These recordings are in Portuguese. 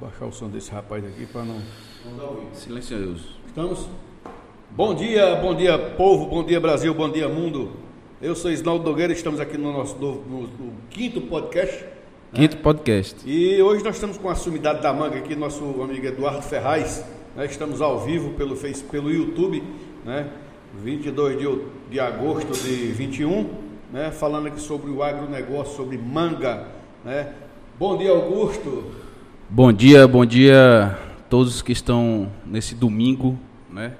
baixar o som desse rapaz aqui para não. Silencioso. Estamos? Bom dia, bom dia povo, bom dia Brasil, bom dia mundo. Eu sou Isnaldo Nogueira, estamos aqui no nosso no, no, no quinto podcast. Quinto podcast. E hoje nós estamos com a sumidade da manga aqui, nosso amigo Eduardo Ferraz. Né? Estamos ao vivo pelo, face, pelo YouTube, né? 22 de, de agosto de 21, né? falando aqui sobre o agronegócio, sobre manga. Né? Bom dia, Augusto. Bom dia, bom dia a todos que estão nesse domingo, né?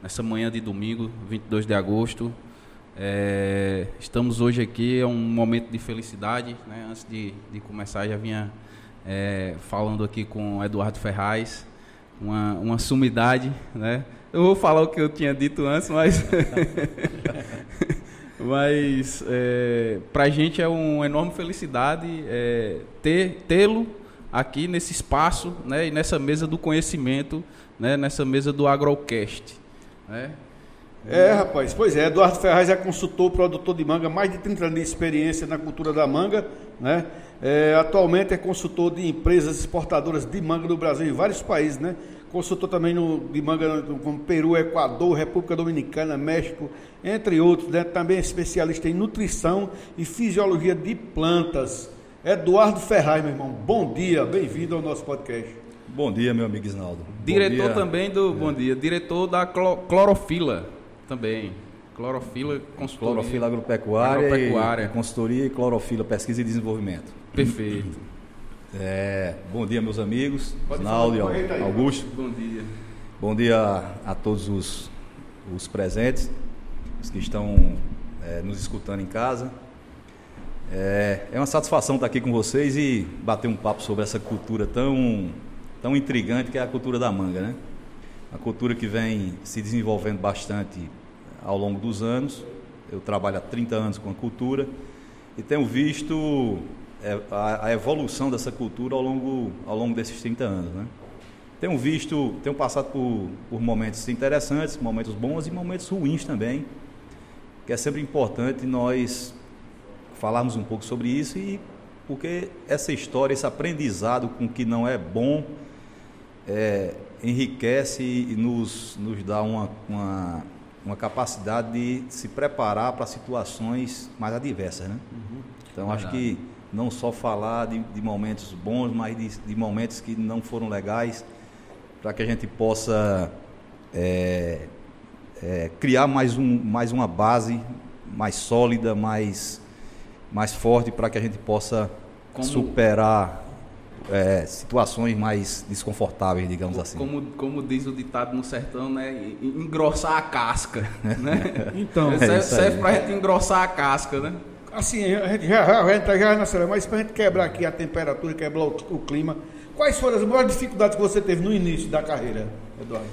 nessa manhã de domingo, 22 de agosto. É, estamos hoje aqui, é um momento de felicidade. Né? Antes de, de começar, já vinha é, falando aqui com o Eduardo Ferraz, uma, uma sumidade. Né? Eu vou falar o que eu tinha dito antes, mas. mas é, para a gente é uma enorme felicidade é, ter tê-lo aqui nesse espaço né, e nessa mesa do conhecimento, né, nessa mesa do Agrocast. Né? É, rapaz, pois é, Eduardo Ferraz é consultor, produtor de manga, mais de 30 anos de experiência na cultura da manga, né? É, atualmente é consultor de empresas exportadoras de manga no Brasil em vários países, né? Consultor também no, de manga como Peru, Equador, República Dominicana, México, entre outros, né? Também é especialista em nutrição e fisiologia de plantas. Eduardo Ferraz, meu irmão, bom dia, bem-vindo ao nosso podcast. Bom dia, meu amigo Isnaldo. Diretor dia. também do, é. bom dia, diretor da clorofila também. Clorofila, consultoria. Clorofila agropecuária, agropecuária. E consultoria e clorofila, pesquisa e desenvolvimento. Perfeito. É, bom dia, meus amigos. Naldo e Augusto. Bom dia. Bom dia a, a todos os, os, presentes, os que estão é, nos escutando em casa. É, é uma satisfação estar aqui com vocês e bater um papo sobre essa cultura tão, tão intrigante que é a cultura da manga, né? A cultura que vem se desenvolvendo bastante ao longo dos anos. Eu trabalho há 30 anos com a cultura e tenho visto é, a, evolução dessa cultura ao longo, ao longo desses 30 anos. Né? Tenho visto, tenho passado por, por momentos interessantes, momentos bons e momentos ruins também, que é sempre importante nós falarmos um pouco sobre isso e porque essa história, esse aprendizado com que não é bom, é, enriquece e nos, nos dá uma, uma uma capacidade de se preparar para situações mais adversas, né? Uhum. Então Verdade. acho que não só falar de, de momentos bons, mas de, de, momentos que não foram legais, para que a gente possa é, é, criar mais, um, mais uma base mais sólida, mais, mais forte, para que a gente possa Como... superar é, situações mais desconfortáveis, digamos assim. Como, como diz o ditado no sertão, né? Engrossar a casca, né? então, serve, é serve para a gente engrossar a casca, né? Assim, a gente já, a gente tá já na mas para a gente quebrar aqui a temperatura, quebrar o, o clima, quais foram as maiores dificuldades que você teve no início da carreira, Eduardo?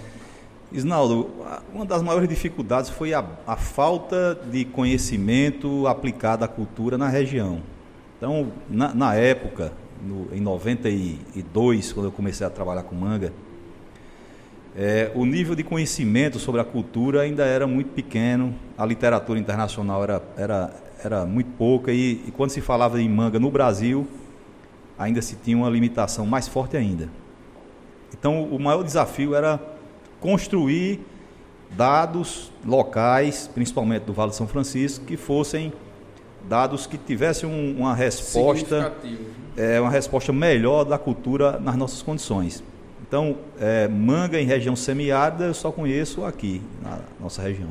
Isnaldo, uma das maiores dificuldades foi a, a, falta de conhecimento aplicado à cultura na região. Então, na, na época, no, em 92, quando eu comecei a trabalhar com manga, é, o nível de conhecimento sobre a cultura ainda era muito pequeno, a literatura internacional era, era, era muito pouca, e, e quando se falava em manga no Brasil, ainda se tinha uma limitação mais forte ainda. Então, o maior desafio era construir dados locais, principalmente do Vale de São Francisco, que fossem dados que tivessem um, uma resposta é, uma resposta melhor da cultura nas nossas condições. Então, é, manga em região semiárida eu só conheço aqui, na nossa região.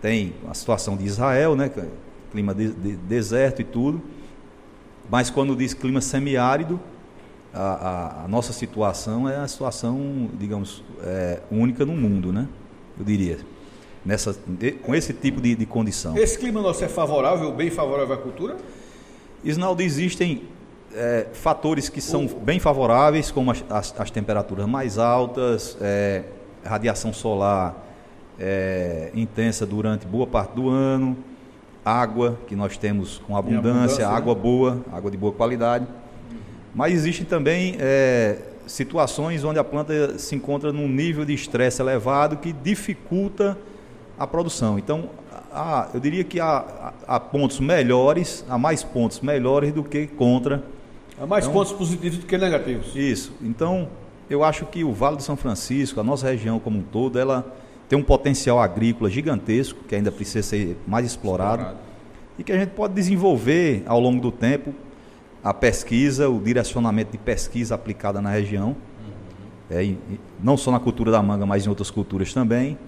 Tem a situação de Israel, né, é clima de, de deserto e tudo, mas quando diz clima semiárido, a, a, a nossa situação é a situação, digamos, é, única no mundo, né? Eu diria. Nessa, com esse tipo de, de condição. Esse clima nosso é favorável, bem favorável à cultura? Isnaldo, existem é, fatores que são bem favoráveis, como as, as, as temperaturas mais altas, é, radiação solar é, intensa durante boa parte do ano, água, que nós temos com abundância, abundância água né? boa, água de boa qualidade. Mas existem também é, situações onde a planta se encontra num nível de estresse elevado que dificulta a produção. Então, há, eu diria que há, há pontos melhores, há mais pontos melhores do que contra Há mais então, pontos positivos do que negativos. Isso. Então, eu acho que o Vale do São Francisco, a nossa região como um todo, ela tem um potencial agrícola gigantesco, que ainda precisa ser mais explorado, explorado. e que a gente pode desenvolver ao longo do tempo a pesquisa, o direcionamento de pesquisa aplicada na região, é, não só na cultura da manga, mas em outras culturas também,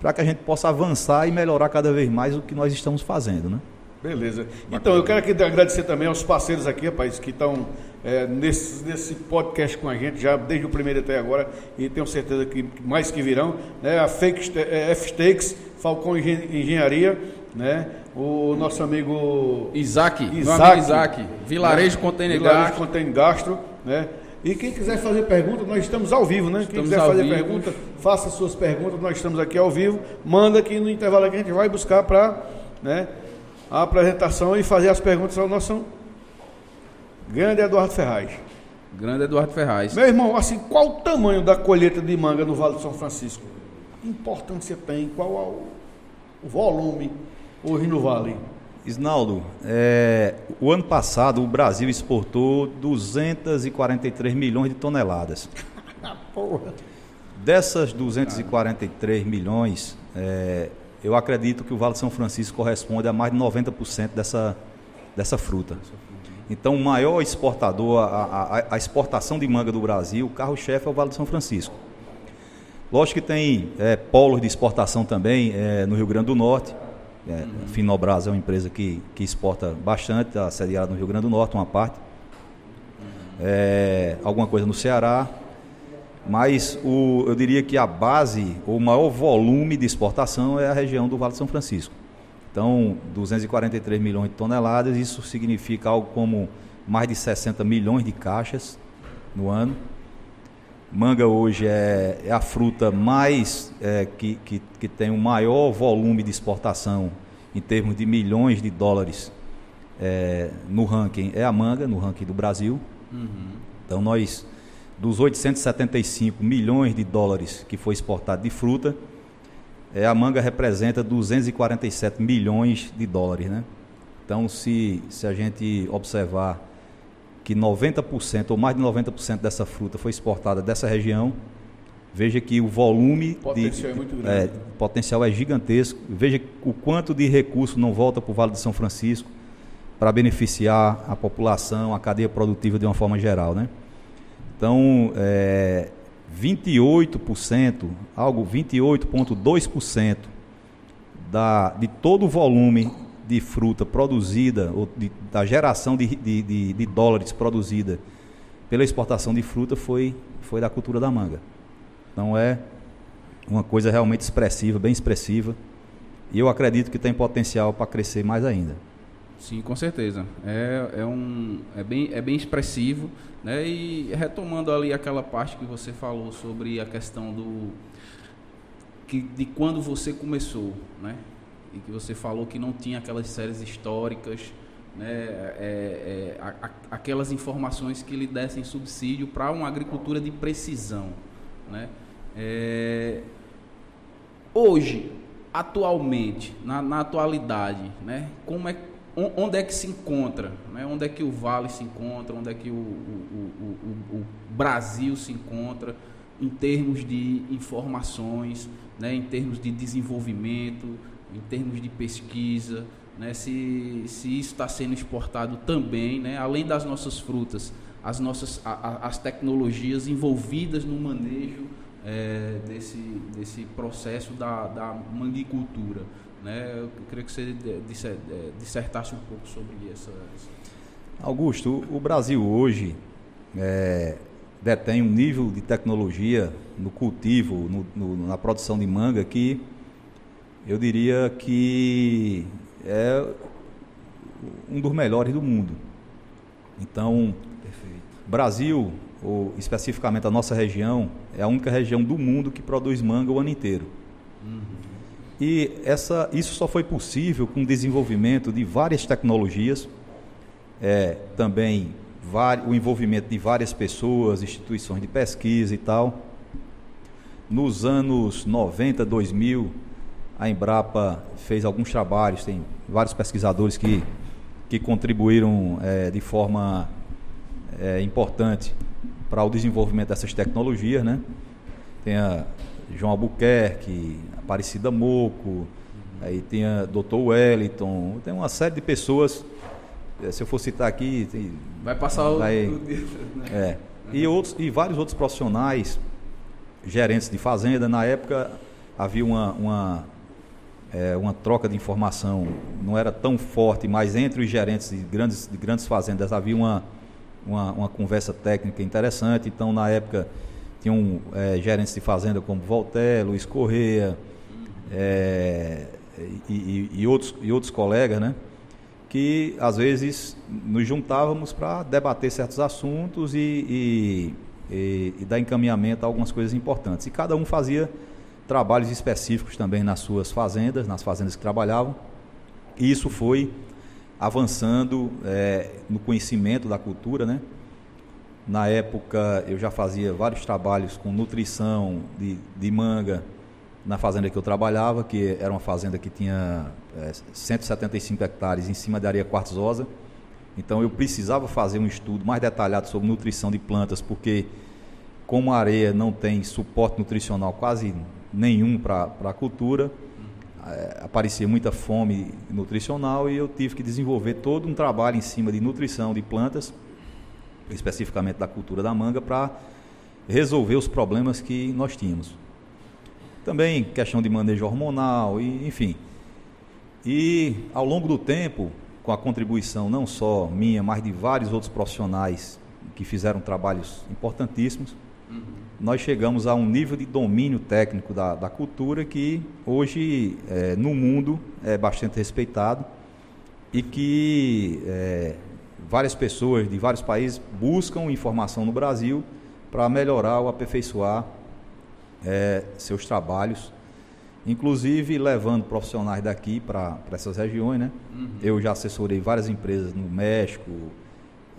para que a gente possa avançar e melhorar cada vez mais o que nós estamos fazendo, né? Beleza. Então, eu quero aqui agradecer também aos parceiros aqui, rapaz, que estão é, nesse, nesse podcast com a gente, já desde o primeiro até agora, e tenho certeza que mais que virão. Né? A Fake, é, F-Stakes, Falcão Engenharia, né? o nosso amigo Isaac, Isaac, amigo Isaac Vilarejo né? Container Vilarejo Container Gastro, né? E quem quiser fazer pergunta, nós estamos ao vivo, né? Estamos quem quiser fazer vivo. pergunta, faça suas perguntas, nós estamos aqui ao vivo. Manda aqui no intervalo que a gente vai buscar para né, a apresentação e fazer as perguntas ao nosso grande Eduardo Ferraz. Grande Eduardo Ferraz. Meu irmão, assim, qual o tamanho da colheita de manga no Vale do São Francisco? Que importância tem? Qual o volume hoje no Vale? Isnaldo, é, o ano passado o Brasil exportou 243 milhões de toneladas. Porra. Dessas 243 milhões, é, eu acredito que o Vale de São Francisco corresponde a mais de 90% dessa, dessa fruta. Então, o maior exportador, a, a, a exportação de manga do Brasil, o carro-chefe é o Vale de São Francisco. Lógico que tem é, polos de exportação também é, no Rio Grande do Norte. É, uhum. A Finobras é uma empresa que, que exporta bastante, está sediada no Rio Grande do Norte, uma parte. É, alguma coisa no Ceará, mas o, eu diria que a base, o maior volume de exportação é a região do Vale de São Francisco. Então, 243 milhões de toneladas, isso significa algo como mais de 60 milhões de caixas no ano. Manga hoje é, é a fruta mais é, que, que, que, tem o maior volume de exportação em termos de milhões de dólares é, no ranking, é a manga, no ranking do Brasil. Uhum. Então nós dos 875 milhões de dólares que foi exportado de fruta, é, a manga representa 247 milhões de dólares. Né? Então, se, se a gente observar que 90% ou mais de 90% dessa fruta foi exportada dessa região, veja que o volume potencial de, é muito grande. É, potencial é gigantesco. Veja o quanto de recurso não volta para o Vale de São Francisco para beneficiar a população, a cadeia produtiva de uma forma geral, né? Então, é, 28%, algo 28,2% da, de todo o volume de fruta produzida, ou de, da geração de, de, de, dólares produzida pela exportação de fruta foi, foi da cultura da manga. Então é uma coisa realmente expressiva, bem expressiva. E eu acredito que tem potencial para crescer mais ainda. Sim, com certeza. É, é, um, é, bem, é bem expressivo. Né? E retomando ali aquela parte que você falou sobre a questão do. Que, de quando você começou, né? E que você falou que não tinha aquelas séries históricas, né? É, é, a, a, aquelas informações que lhe dessem subsídio para uma agricultura de precisão, né? É, hoje, atualmente, na, na atualidade, né? Como é onde é que se encontra, né? onde é que o Vale se encontra, onde é que o, o, o, o Brasil se encontra em termos de informações, né? em termos de desenvolvimento, em termos de pesquisa, né? se, se isso está sendo exportado também, né? além das nossas frutas, as nossas a, a, as tecnologias envolvidas no manejo é, desse, desse processo da, da manguicultura. Né? Eu queria que você dissertasse um pouco sobre essa. Augusto, o Brasil hoje é, detém um nível de tecnologia no cultivo, no, no, na produção de manga que eu diria que é um dos melhores do mundo. Então, Perfeito. Brasil, ou especificamente a nossa região, é a única região do mundo que produz manga o ano inteiro. Uhum. E essa, isso só foi possível com o desenvolvimento de várias tecnologias, é, também o envolvimento de várias pessoas, instituições de pesquisa e tal. Nos anos 90, 2000, a Embrapa fez alguns trabalhos, tem vários pesquisadores que, que contribuíram é, de forma é, importante para o desenvolvimento dessas tecnologias, né? Tem a João Albuquerque, Aparecida Moco, aí tem a Dr. Wellington, tem uma série de pessoas, é, se eu for citar aqui... Tem, vai passar vai, o... Né? É, e, outros, e vários outros profissionais, gerentes de fazenda, na época havia uma, uma, é, uma troca de informação, não era tão forte, mas entre os gerentes de grandes, de grandes fazendas havia uma, uma, uma conversa técnica interessante. Então, na época, tinham é, gerentes de fazenda como Voltaire, Luiz Correia é, e, e, e, outros, e outros colegas, né? que às vezes nos juntávamos para debater certos assuntos e, e, e, dar encaminhamento a algumas coisas importantes. E cada um fazia trabalhos específicos também nas suas fazendas, nas fazendas que trabalhavam. E isso foi avançando é, no conhecimento da cultura, né? Na época eu já fazia vários trabalhos com nutrição de, de manga na fazenda que eu trabalhava, que era uma fazenda que tinha é, 175 hectares em cima da areia quartzosa. Então eu precisava fazer um estudo mais detalhado sobre nutrição de plantas, porque como a areia não tem suporte nutricional quase nenhum para a cultura, é, aparecia muita fome nutricional e eu tive que desenvolver todo um trabalho em cima de nutrição de plantas, especificamente da cultura da manga, para resolver os problemas que nós tínhamos. Também questão de manejo hormonal, e, enfim. E ao longo do tempo, com a contribuição não só minha, mas de vários outros profissionais que fizeram trabalhos importantíssimos, uhum nós chegamos a um nível de domínio técnico da, da cultura que hoje é, no mundo é bastante respeitado e que é, várias pessoas de vários países buscam informação no Brasil para melhorar ou aperfeiçoar é, seus trabalhos, inclusive levando profissionais daqui para essas regiões. Né? Uhum. Eu já assessorei várias empresas no México,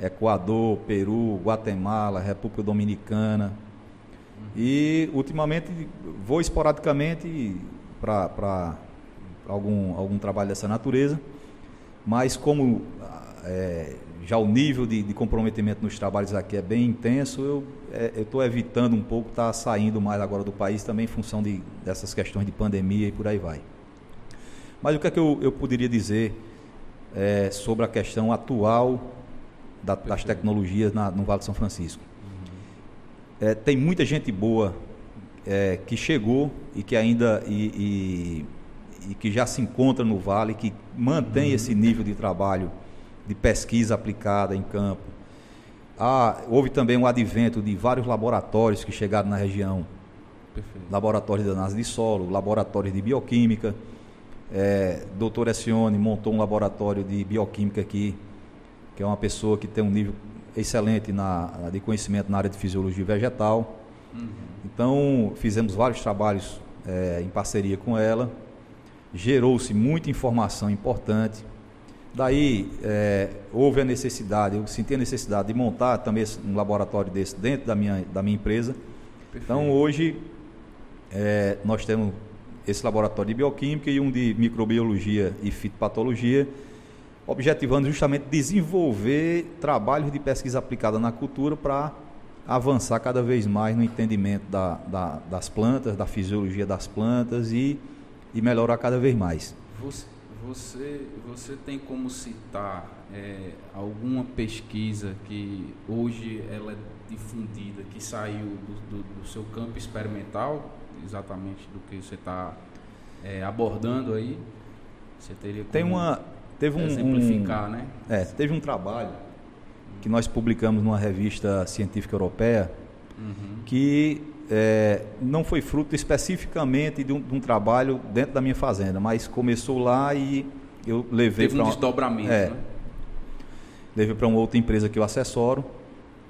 Equador, Peru, Guatemala, República Dominicana, e ultimamente vou esporadicamente para algum, algum trabalho dessa natureza, mas como é, já o nível de, de, comprometimento nos trabalhos aqui é bem intenso, eu é, estou evitando um pouco estar tá saindo mais agora do país também em função de, dessas questões de pandemia e por aí vai. Mas o que é que eu, eu poderia dizer é, sobre a questão atual da, das tecnologias na, no Vale de São Francisco? É, tem muita gente boa é, que chegou e que ainda e, e, e, que já se encontra no Vale, que mantém uhum. esse nível de trabalho de pesquisa aplicada em campo. Ah, houve também um advento de vários laboratórios que chegaram na região. Perfeito. Laboratórios de análise de solo, laboratórios de bioquímica. É, doutor Essione montou um laboratório de bioquímica aqui, que é uma pessoa que tem um nível excelente na, de conhecimento na área de fisiologia vegetal. Uhum. Então, fizemos vários trabalhos é, em parceria com ela. Gerou-se muita informação importante. Daí, é, houve a necessidade, eu senti a necessidade de montar também um laboratório desse dentro da minha, da minha empresa. Perfeito. Então, hoje, é, nós temos esse laboratório de bioquímica e um de microbiologia e fitopatologia objetivando justamente desenvolver trabalhos de pesquisa aplicada na cultura para avançar cada vez mais no entendimento da, da, das plantas, da fisiologia das plantas e, e melhorar cada vez mais. Você, você, você tem como citar é, alguma pesquisa que hoje ela é difundida, que saiu do, do, do seu campo experimental, exatamente do que você está é, abordando aí? Você teria como... Tem uma Teve um, exemplificar, um, né? É, teve um trabalho que nós publicamos numa revista científica europeia uhum. que é, não foi fruto especificamente de um, de um, trabalho dentro da minha fazenda, mas começou lá e eu levei para um desdobramento, é, né? Levei para uma outra empresa que eu assessoro.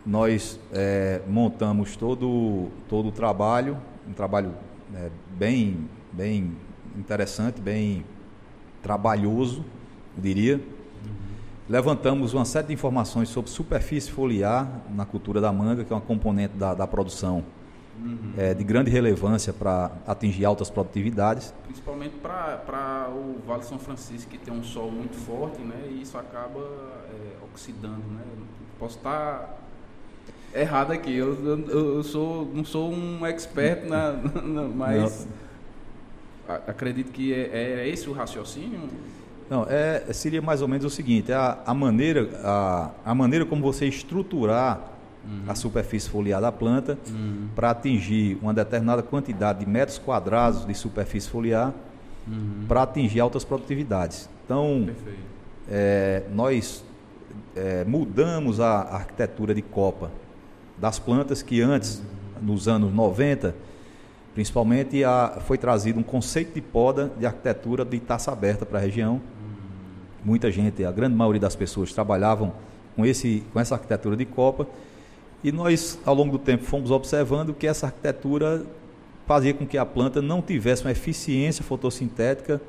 Nós é, montamos todo todo o trabalho, um trabalho é, bem bem interessante, bem trabalhoso diria. Levantamos uma série de informações sobre superfície foliar na cultura da manga, que é uma componente da, da produção uhum. é, de grande relevância para atingir altas produtividades. Principalmente para o Vale São Francisco, que tem um sol muito forte, né? E isso acaba é, oxidando, né? Posso estar errado aqui. Eu, eu, eu, sou, não sou um expert, na, na mas acredito que é, é, esse o raciocínio. Não, é, seria mais ou menos o seguinte: a, a, maneira, a, a maneira como você estruturar uhum. a superfície foliar da planta uhum. para atingir uma determinada quantidade de metros quadrados de superfície foliar uhum. para atingir altas produtividades. Então, é, nós é, mudamos a arquitetura de copa das plantas que antes, nos anos 90, principalmente a, foi trazido um conceito de poda de arquitetura de taça aberta para a região. Muita gente, a grande maioria das pessoas trabalhavam com, esse, com essa arquitetura de copa e nós, ao longo do tempo, fomos observando que essa arquitetura fazia com que a planta não tivesse uma eficiência fotossintética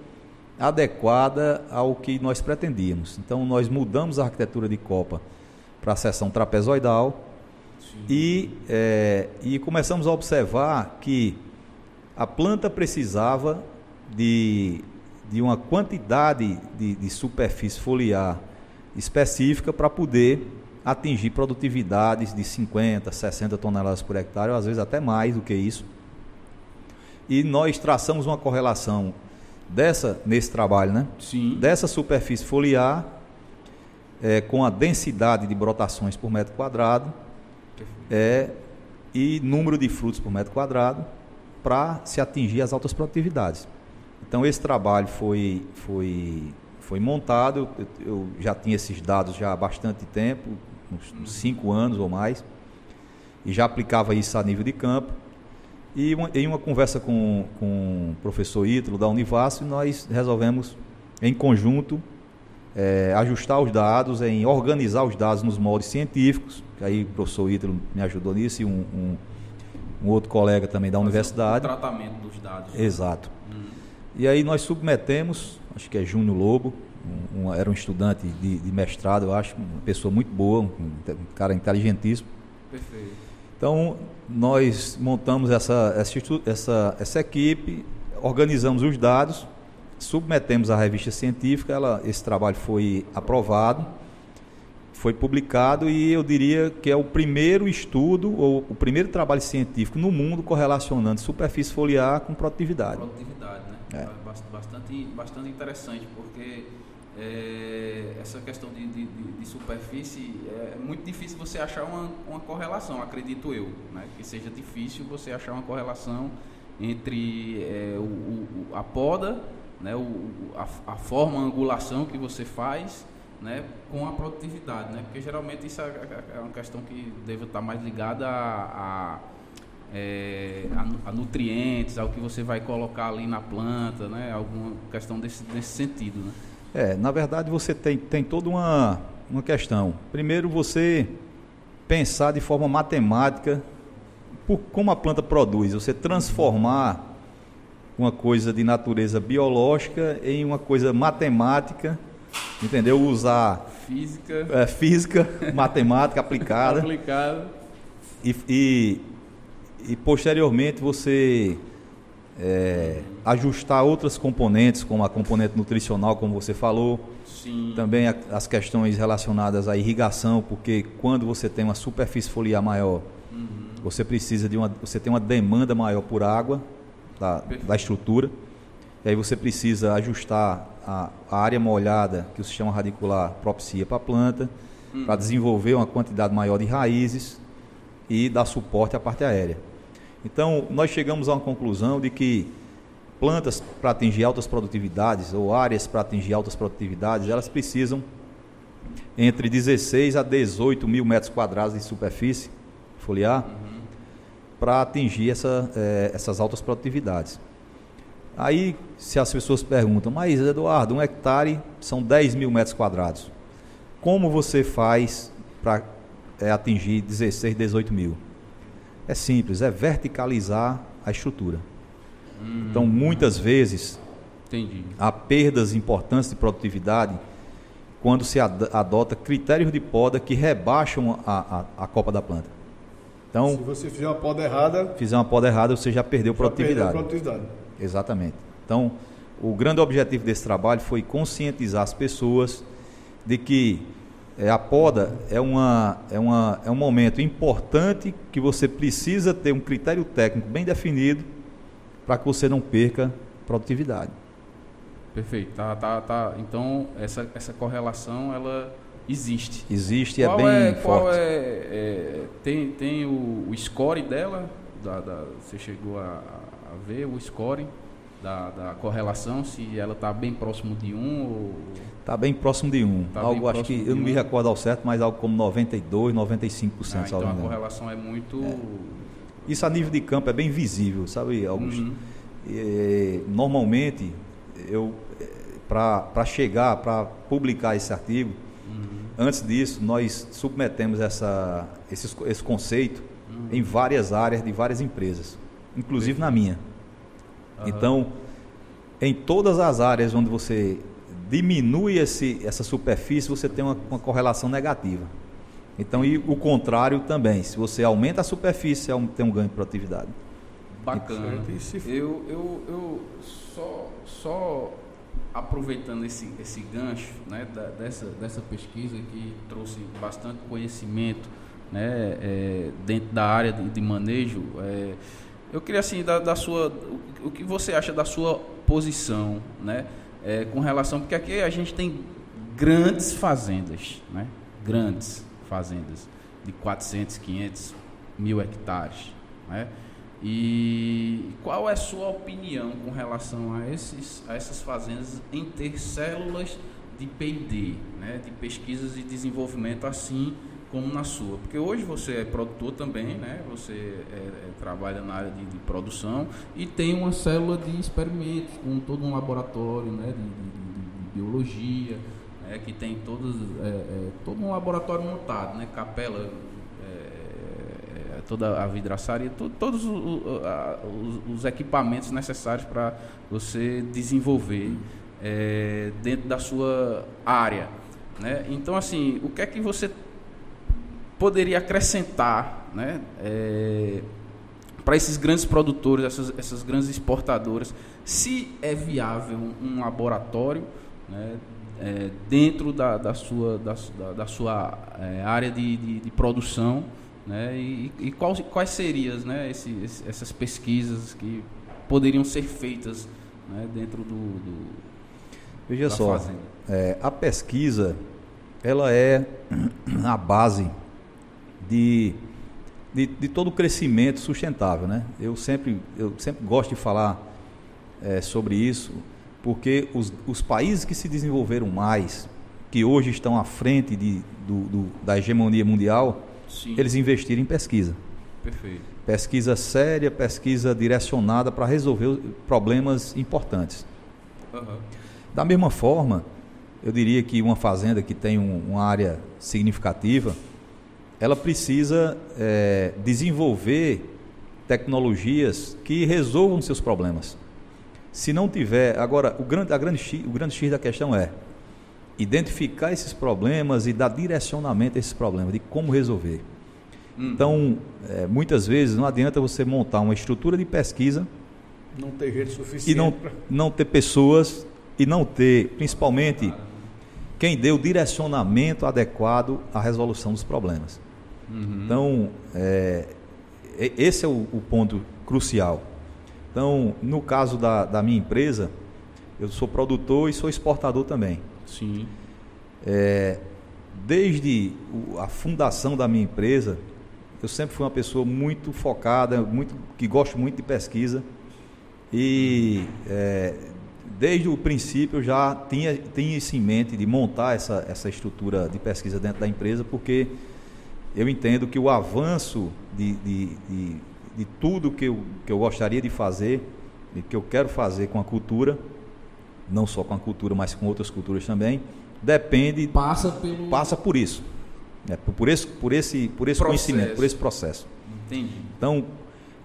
adequada ao que nós pretendíamos. Então, nós mudamos a arquitetura de copa para a seção trapezoidal e, é, e começamos a observar que a planta precisava de, de uma quantidade de, de superfície foliar específica para poder atingir produtividades de 50, 60 toneladas por hectare, ou às vezes até mais do que isso. E nós traçamos uma correlação dessa nesse trabalho, né? Sim. Dessa superfície foliar é, com a densidade de brotações por metro quadrado é, e número de frutos por metro quadrado para se atingir as altas produtividades. Então esse trabalho foi, foi, foi montado, eu, eu já tinha esses dados já há bastante tempo, uns, cinco anos ou mais, e já aplicava isso a nível de campo. E uma, em uma conversa com, com o professor Ítalo da Univasf, nós resolvemos, em conjunto, é, ajustar os dados, em organizar os dados nos moldes científicos, que aí o professor Ítalo me ajudou nisso, e um, um, um outro colega também da Fazer universidade. O tratamento dos dados. Né? Exato. E aí nós submetemos, acho que é Júnior Lobo, um, era um estudante de, de, mestrado, eu acho, uma pessoa muito boa, um, um cara inteligentíssimo. Perfeito. Então, nós montamos essa, essa, essa, essa equipe, organizamos os dados, submetemos à revista científica, ela, esse trabalho foi aprovado, foi publicado e eu diria que é o primeiro estudo ou o primeiro trabalho científico no mundo correlacionando superfície foliar com produtividade. Produtividade? É. Bastante, bastante interessante, porque é, essa questão de, de, de, superfície é muito difícil você achar uma, uma correlação, acredito eu, né? que seja difícil você achar uma correlação entre é, o, o, a poda, né? o, a, a, forma, a angulação que você faz né? com a produtividade, né? porque geralmente isso é, é, é uma questão que deve estar mais ligada a é, a, a, nutrientes, ao que você vai colocar ali na planta, né? alguma questão desse, desse sentido. Né? É, na verdade você tem, tem toda uma, uma questão. Primeiro você pensar de forma matemática por como a planta produz, você transformar uma coisa de natureza biológica em uma coisa matemática, entendeu? Usar física, é, física, matemática aplicada, aplicada. E, e, e posteriormente você é, ajustar outras componentes, como a componente nutricional, como você falou. Sim. Também a, as questões relacionadas à irrigação, porque quando você tem uma superfície foliar maior, uhum. você precisa de uma, você tem uma demanda maior por água da, da estrutura. E aí você precisa ajustar a, a, área molhada que o sistema radicular propicia para a planta, uhum. para desenvolver uma quantidade maior de raízes e dar suporte à parte aérea. Então, nós chegamos a uma conclusão de que plantas para atingir altas produtividades ou áreas para atingir altas produtividades, elas precisam entre 16 a 18 mil metros quadrados de superfície foliar uhum. para atingir essa, é, essas altas produtividades. Aí, se as pessoas perguntam, mas Eduardo, um hectare são 10 mil metros quadrados. Como você faz para é, atingir 16, 18 mil? É simples, é verticalizar a estrutura. Hum, então, muitas vezes, entendi. há perdas importantes de produtividade quando se adota critérios de poda que rebaixam a, a, a copa da planta. Então, se você fizer uma poda errada, fizer uma poda errada, você já perdeu já produtividade. Perdeu produtividade. Exatamente. Então, o grande objetivo desse trabalho foi conscientizar as pessoas de que é, a poda é, uma, é, uma, é um momento importante que você precisa ter um critério técnico bem definido para que você não perca produtividade. Perfeito. Tá, tá, tá. Então, essa, essa correlação, ela existe. Existe e é bem é, forte. Qual é, é, tem, tem o, o score dela? Da, da, você chegou a, a ver o score da, da correlação, se ela está bem próximo de 1 um, ou... Está bem próximo de 1. Um. Tá algo, acho que, eu não me recordo ao certo, mas algo como 92, 95%. Ah, então a correlação é muito... É. Isso a nível de campo é bem visível, sabe, Augusto? Uhum. E, normalmente, eu para chegar, para publicar esse artigo, uhum. antes disso, nós submetemos essa, esse, esse conceito uhum. em várias áreas de várias empresas, inclusive na minha. Uhum. Então, em todas as áreas onde você diminui esse, essa superfície, você tem uma, uma correlação negativa. Então, e o contrário também. Se você aumenta a superfície, tem um ganho de produtividade. Bacana. Eu, eu, eu só, só aproveitando esse, esse gancho né, da, dessa, dessa pesquisa que trouxe bastante conhecimento né, é, dentro da área de, de manejo, é, eu queria assim da, da sua, o, que você acha da sua posição, né, é, com relação porque aqui a gente tem grandes fazendas, né, grandes fazendas de 400, 500 mil hectares, né, e qual é a sua opinião com relação a, esses, a essas fazendas em ter células de P&D, né, de pesquisas e desenvolvimento assim como na sua? Porque hoje você é produtor também, né, você é, é, trabalha na área de, de, produção e tem uma célula de experimentos com todo um laboratório né, de, de, de biologia, né, que tem todos, é, é todo um laboratório montado, né, capela toda a vidraçaria, to, todos os, os, equipamentos necessários para você desenvolver é, dentro da sua área. Né? Então, assim, o que é que você poderia acrescentar né, é, para esses grandes produtores, essas, essas grandes exportadoras, se é viável um laboratório né, é, dentro da, da, sua, da, da sua é, área de, de, de produção né? E, e quais, quais seriam né, esse, esse, essas pesquisas que poderiam ser feitas né, dentro do, do Veja só, é, a pesquisa ela é a base de, de, de, todo o crescimento sustentável. Né? Eu, sempre, eu sempre gosto de falar é, sobre isso, porque os, os países que se desenvolveram mais, que hoje estão à frente de, do, do, da hegemonia mundial, Sim. eles investirem em pesquisa. Perfeito. Pesquisa séria, pesquisa direcionada para resolver problemas importantes. Uhum. Da mesma forma, eu diria que uma fazenda que tem um, uma área significativa, ela precisa é, desenvolver tecnologias que resolvam seus problemas. Se não tiver, agora o grande, a grande, o grande X da questão é identificar esses problemas e dar direcionamento a esses problemas, de como resolver. Hum. Então, é, muitas vezes não adianta você montar uma estrutura de pesquisa não ter gente suficiente e não, pra... não ter pessoas e não ter, principalmente, quem dê o direcionamento adequado à resolução dos problemas. Uhum. Então, é, esse é o, o, ponto crucial. Então, no caso da, da minha empresa, eu sou produtor e sou exportador também. Sim. É, desde a fundação da minha empresa, eu sempre fui uma pessoa muito focada, muito que gosto muito de pesquisa e é, desde o princípio eu já tinha, tinha isso em mente de montar essa, essa estrutura de pesquisa dentro da empresa, porque eu entendo que o avanço de, de, de, de tudo que eu, que eu gostaria de fazer e que eu quero fazer com a cultura não só com a cultura, mas com outras culturas também, depende passa pelo passa por isso, né? por esse por esse por esse processo. conhecimento, por esse processo. Entendi. Então,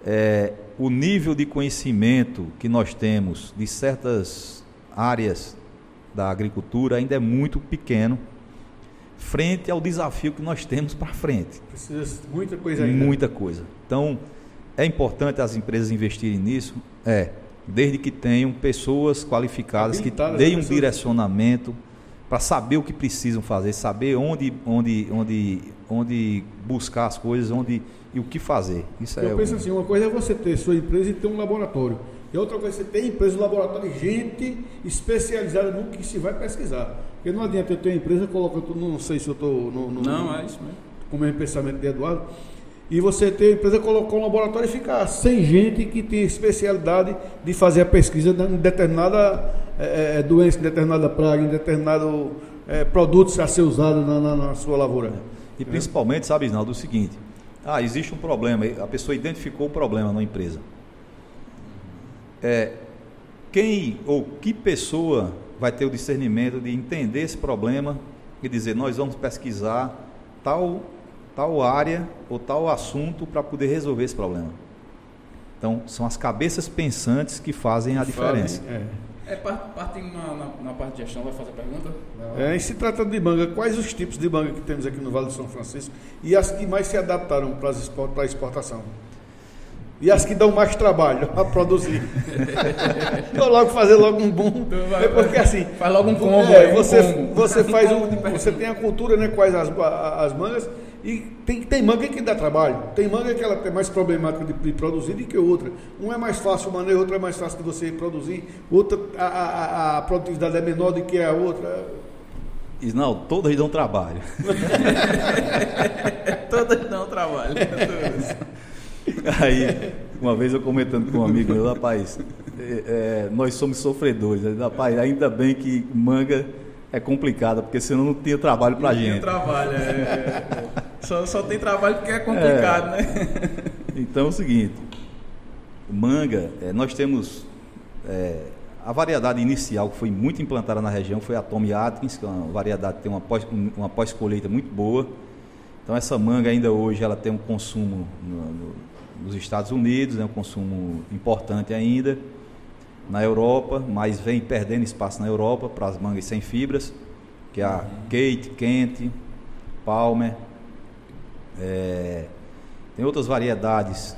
é, o nível de conhecimento que nós temos de certas áreas da agricultura ainda é muito pequeno frente ao desafio que nós temos para frente. Precisa muita coisa ainda. Muita coisa. Então, é importante as empresas investirem nisso? É desde que tenham pessoas qualificadas que deem um direcionamento para saber o que precisam fazer, saber onde, onde, onde, onde buscar as coisas, onde e o que fazer. Isso Eu é penso assim, uma coisa é você ter sua empresa e ter um laboratório. E outra coisa é você ter empresa, um laboratório, gente especializada no que se vai pesquisar. Porque não adianta eu ter uma empresa, coloca tudo, não sei se eu estou no, no, Não, é isso mesmo. com o mesmo pensamento de Eduardo, e você ter a empresa, colocar um laboratório e ficar sem gente que tem especialidade de fazer a pesquisa em determinada eh, eh, doença, em determinada praga, em determinado eh, produto a ser usado na, na- na sua lavoura. E principalmente, sabe, Isnaldo, o seguinte: ah, existe um problema, a pessoa identificou o problema na empresa. É, quem ou que pessoa vai ter o discernimento de entender esse problema e dizer, nós vamos pesquisar tal, tal área ou tal assunto para poder resolver esse problema? Então, são as cabeças pensantes que fazem a diferença. É. É, par- partindo na, na, na parte de gestão, vai fazer a pergunta? É, e se tratando de manga, quais os tipos de manga que temos aqui no Vale do São Francisco e as que mais se adaptaram para a exportação? E as que dão mais trabalho a produzir. Vou logo fazer logo um boom. É porque assim. Faz logo um combo é, aí, um você, combo. você faz Um. Você tem a cultura, né? Quais as, as mangas. E tem, tem manga que dá trabalho. Tem manga que ela é mais problemática de, de produzir do que outra. Um é mais fácil o manejo, outro é mais fácil de você produzir. Outra, a, a, a- produtividade é menor do que a outra. Isnaldo, todas dão trabalho. Todas dão trabalho. Todas. Aí, uma vez eu comentando com um amigo meu, rapaz, é, é, nós somos sofredores. Rapaz, ainda bem que manga é complicada, porque senão não tinha trabalho pra Tem gente. trabalho, é, é. Só, só tem trabalho porque é complicado, né? Então é o seguinte, manga, é, nós temos é, a variedade inicial que foi muito implantada na região foi a Tommy Atkins, que é uma variedade que tem uma pós, uma pós-colheita muito boa. Então essa manga ainda hoje ela tem um consumo no- no- nos Estados Unidos, é um consumo importante ainda. Na Europa, mas vem perdendo espaço na Europa para as mangas sem fibras, que é a Kate, Kent, Palmer. É, tem outras variedades,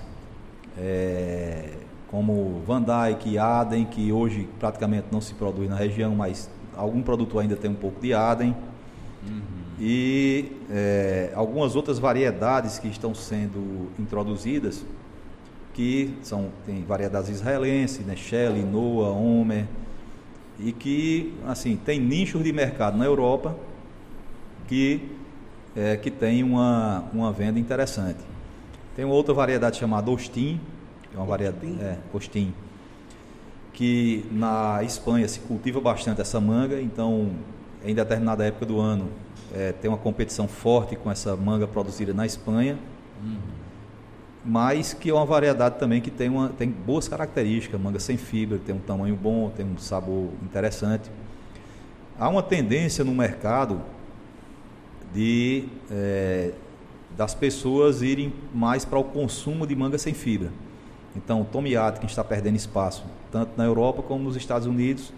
é, como Van Dyke Aden, que hoje praticamente não se produz na região, mas algum produto ainda tem um pouco de Aden. E é, algumas outras variedades que estão sendo introduzidas, que são tem variedades israelenses, né, Shelley, Noah, Homer, e que assim tem nichos de mercado na Europa que é, que tem uma, uma venda interessante. Tem uma outra variedade chamada Ostin, que é uma variedade é, Ostin, que na Espanha se cultiva bastante essa manga, então em determinada época do ano é, tem uma competição forte com essa manga produzida na Espanha, mas que é uma variedade também que tem, uma, tem boas características, manga sem fibra, tem um tamanho bom, tem um sabor interessante. Há uma tendência no mercado de é, das pessoas irem mais para o consumo de manga sem fibra. Então, o Tommy Atkins está perdendo espaço tanto na Europa como nos Estados Unidos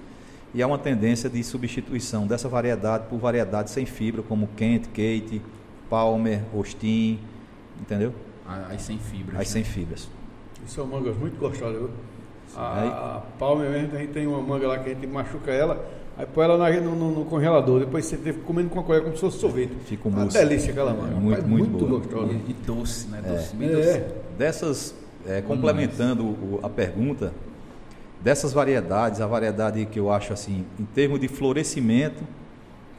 e há uma tendência de substituição dessa variedade por variedades sem fibra, como Kent, Kate, Palmer, Austin, entendeu? Aí sem fibra. As sem fibras. E são mangas muito gostosas, viu? A, Aí- a palma mesmo, a gente tem uma manga lá que a gente machuca ela, aí põe ela na- no, no- no congelador, depois você teve comendo com a colher como se fosse sorvete. Fica um Uma delícia aquela manga. muito, rapaz, muito muito boa. gostosa. E, e doce, né? Doce, bem É. doce. Dessas, é, complementando o- a pergunta, dessas variedades, a variedade que eu acho assim, em termos de florescimento,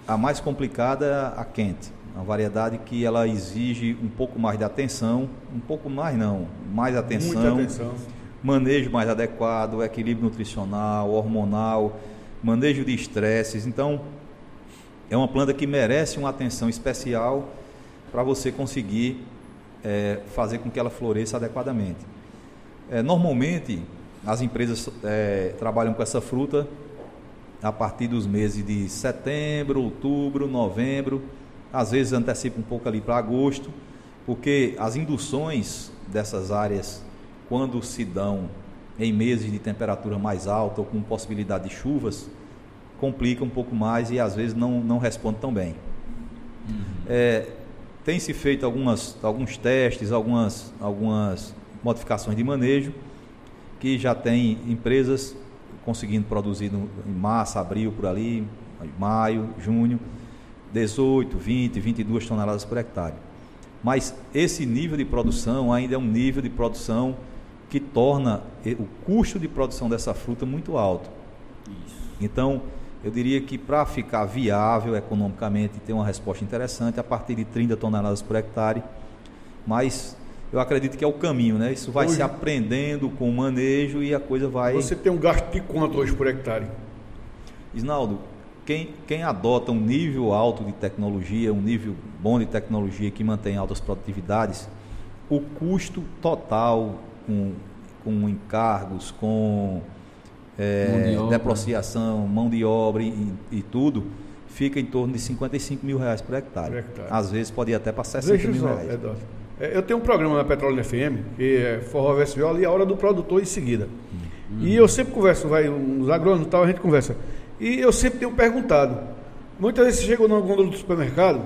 a mais complicada é a quente. Uma variedade que ela exige um pouco mais de atenção, um pouco mais não, mais atenção, Muita atenção. manejo mais adequado, equilíbrio nutricional, hormonal, manejo de estresses. Então, é uma planta que merece uma atenção especial para você conseguir eh, fazer com que ela floresça adequadamente. Eh, normalmente, as empresas eh, trabalham com essa fruta a partir dos meses de setembro, outubro, novembro, às vezes antecipa um pouco ali para agosto, porque as induções dessas áreas, quando se dão em meses de temperatura mais alta ou com possibilidade de chuvas, complica um pouco mais e às vezes não, não responde tão bem. É, tem se feito algumas, alguns testes, algumas, algumas modificações de manejo, que já tem empresas conseguindo produzir no, em março, abril, por ali, maio, junho, 18, 20, 22 toneladas por hectare. Mas esse nível de produção ainda é um nível de produção que torna o custo de produção dessa fruta muito alto. Isso. Então, eu diria que para ficar viável economicamente, ter uma resposta interessante, a partir de 30 toneladas por hectare, mas eu acredito que é o caminho, né? Isso vai hoje, se aprendendo com o manejo e a coisa vai. Você tem um gasto de quanto hoje por hectare? Isnaldo, quem, quem adota um nível alto de tecnologia, um nível bom de tecnologia que mantém altas produtividades, o custo total com, com encargos, com é, mão de depreciação, mão de obra e, e, tudo, fica em torno de 55 mil reais por hectare. Por hectare. Às vezes pode ir até para 60 Deixa mil reais. Eduardo. É, eu tenho um programa na Petróleo FM, que é Forró Verso Viola, e a hora do produtor em seguida. Hum. E eu sempre converso, vai, uns agrônomos e tal, a gente conversa. E eu sempre tenho perguntado. Muitas vezes você chega numa gôndola do supermercado,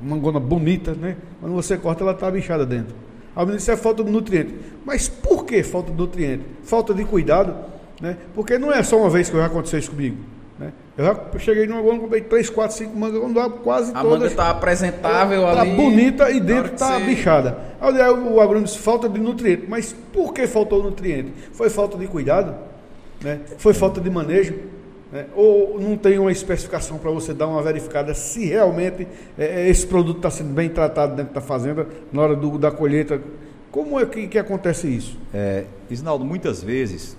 uma gôndola bonita, né? Quando você corta, ela está bichada dentro. A menina isso é falta de nutriente. Mas por que falta de nutriente? Falta de cuidado, né? Porque não é só uma vez que vai acontecer isso comigo. Né? Eu já cheguei numa gôndola, comprei 3, 4, 5 mangas, quando quase a todas. A manga está apresentável tá ali. Está bonita e dentro está bichada. Aí o agrônomo disse, falta de nutriente. Mas por que faltou nutriente? Foi falta de cuidado? Né? Foi falta de manejo? Né? Ou não tem uma especificação para você dar uma verificada se realmente é, é esse produto está sendo bem tratado dentro da fazenda na hora do, da colheita? Como é que, que acontece isso? É, Isnaldo, muitas vezes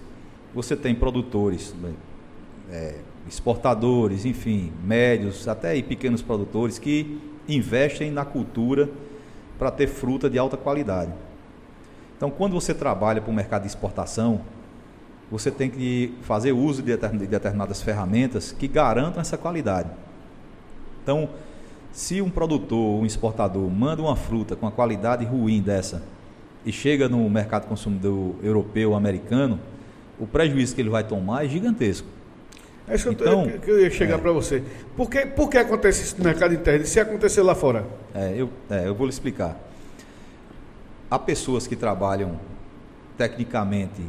você tem produtores, né, é, exportadores, enfim, médios, até pequenos produtores que investem na cultura para ter fruta de alta qualidade. Então, quando você trabalha para o mercado de exportação, você tem que fazer uso de determinadas ferramentas que garantam essa qualidade. Então, se um produtor, um exportador manda uma fruta com a qualidade ruim dessa e chega no mercado consumidor europeu, americano, o prejuízo que ele vai tomar é gigantesco. É isso que, então, eu, que eu ia chegar é, para você. Por que, por que acontece isso no mercado interno e se acontecer lá fora? É eu, é, eu vou lhe explicar. Há pessoas que trabalham tecnicamente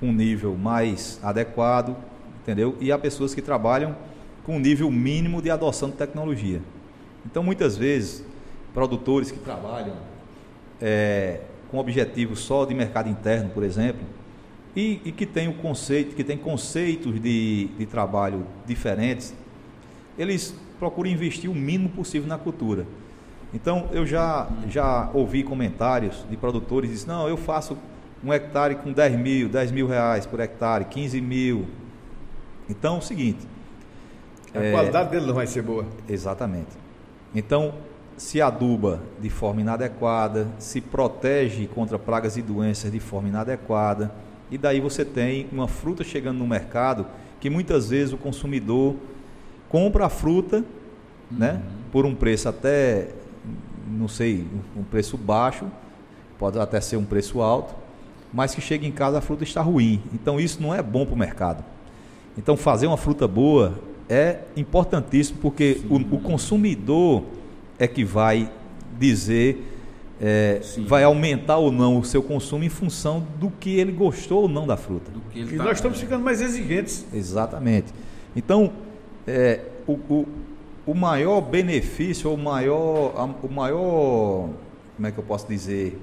com um nível mais adequado, entendeu? E há pessoas que trabalham com um nível mínimo de adoção de tecnologia. Então, muitas vezes, produtores que trabalham é, com objetivo só de mercado interno, por exemplo, e, e que tem o conceito, que tem conceitos de, de trabalho diferentes, eles procuram investir o mínimo possível na cultura. Então, eu já, já ouvi comentários de produtores que dizem, não, eu faço um hectare com 10 mil, 10 mil reais por hectare, 15 mil. Então, é o seguinte. A é, qualidade dele não vai ser boa. Exatamente. Então, se aduba de forma inadequada, se protege contra pragas e doenças de forma inadequada, e daí você tem uma fruta chegando no mercado que muitas vezes o consumidor compra a fruta, né, uhum. né, por um preço até, não sei, um preço baixo, pode até ser um preço alto, mas que chega em casa a fruta está ruim. Então isso não é bom para o mercado. Então fazer uma fruta boa é importantíssimo porque o, o, consumidor é que vai dizer, é, vai aumentar ou não o seu consumo em função do que ele gostou ou não da fruta. e tá, nós estamos ficando mais exigentes. Exatamente. Então, é, o, o, o maior benefício, o maior, o maior, como é que eu posso dizer,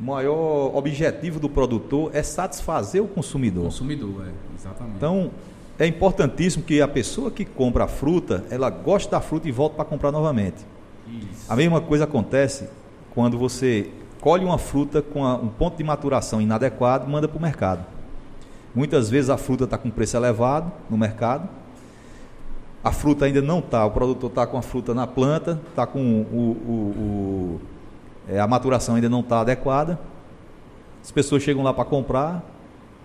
o maior objetivo do produtor é satisfazer o consumidor. O consumidor, é, exatamente. Então, é importantíssimo que a pessoa que compra a fruta, ela goste da fruta e volte para comprar novamente. Isso. A mesma coisa acontece quando você colhe uma fruta com um ponto de maturação inadequado manda para o mercado. Muitas vezes a fruta está com preço elevado no mercado, a fruta ainda não está, o produtor está com a fruta na planta, está com o, o, o é, a maturação ainda não está adequada. As pessoas chegam lá para comprar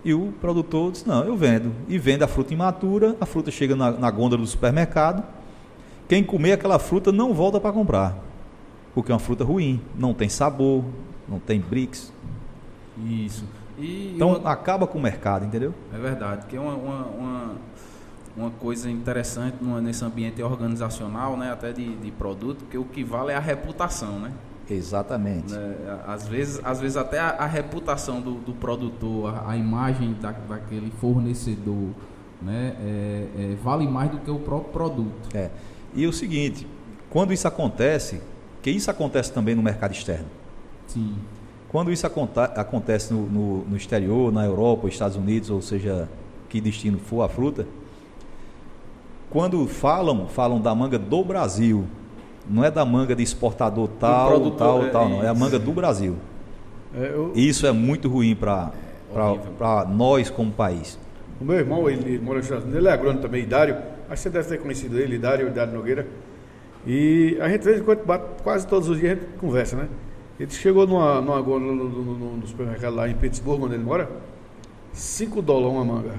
e o produtor diz: Não, eu vendo. E vende a fruta imatura, a fruta chega na, na gôndola do supermercado. Quem comer aquela fruta não volta para comprar, porque é uma fruta ruim, não tem sabor, não tem bricks. Isso. E então uma... acaba com o mercado, entendeu? É verdade, que é uma, uma, uma, uma coisa interessante nesse ambiente organizacional, né, até de, de produto, que o que vale é a reputação, né? Exatamente. Né? Às, vezes, às vezes até a, a reputação do, do produtor, a, a, imagem da, daquele fornecedor, né, é, é, vale mais do que o próprio produto. É. E o seguinte, quando isso acontece, que isso acontece também no mercado externo. Sim. Quando isso acontece no, no, no exterior, na Europa, Estados Unidos, ou seja, que destino for a fruta, quando falam, falam da manga do Brasil, não é da manga de exportador tal, produtor, tal, é, tal, não. É a manga do Brasil. É, eu... Isso é muito ruim para é nós como país. O meu irmão, ele mora nos Estados Unidos, ele é agrônomo também, Idário. Acho que você deve ter conhecido ele, Idário, Idário Nogueira. E a gente, de quando bate, quase todos os dias a gente conversa, né? Ele chegou numa, numa, no, no, no, no supermercado lá em Pittsburgh, onde ele mora, 5 dólares uma manga.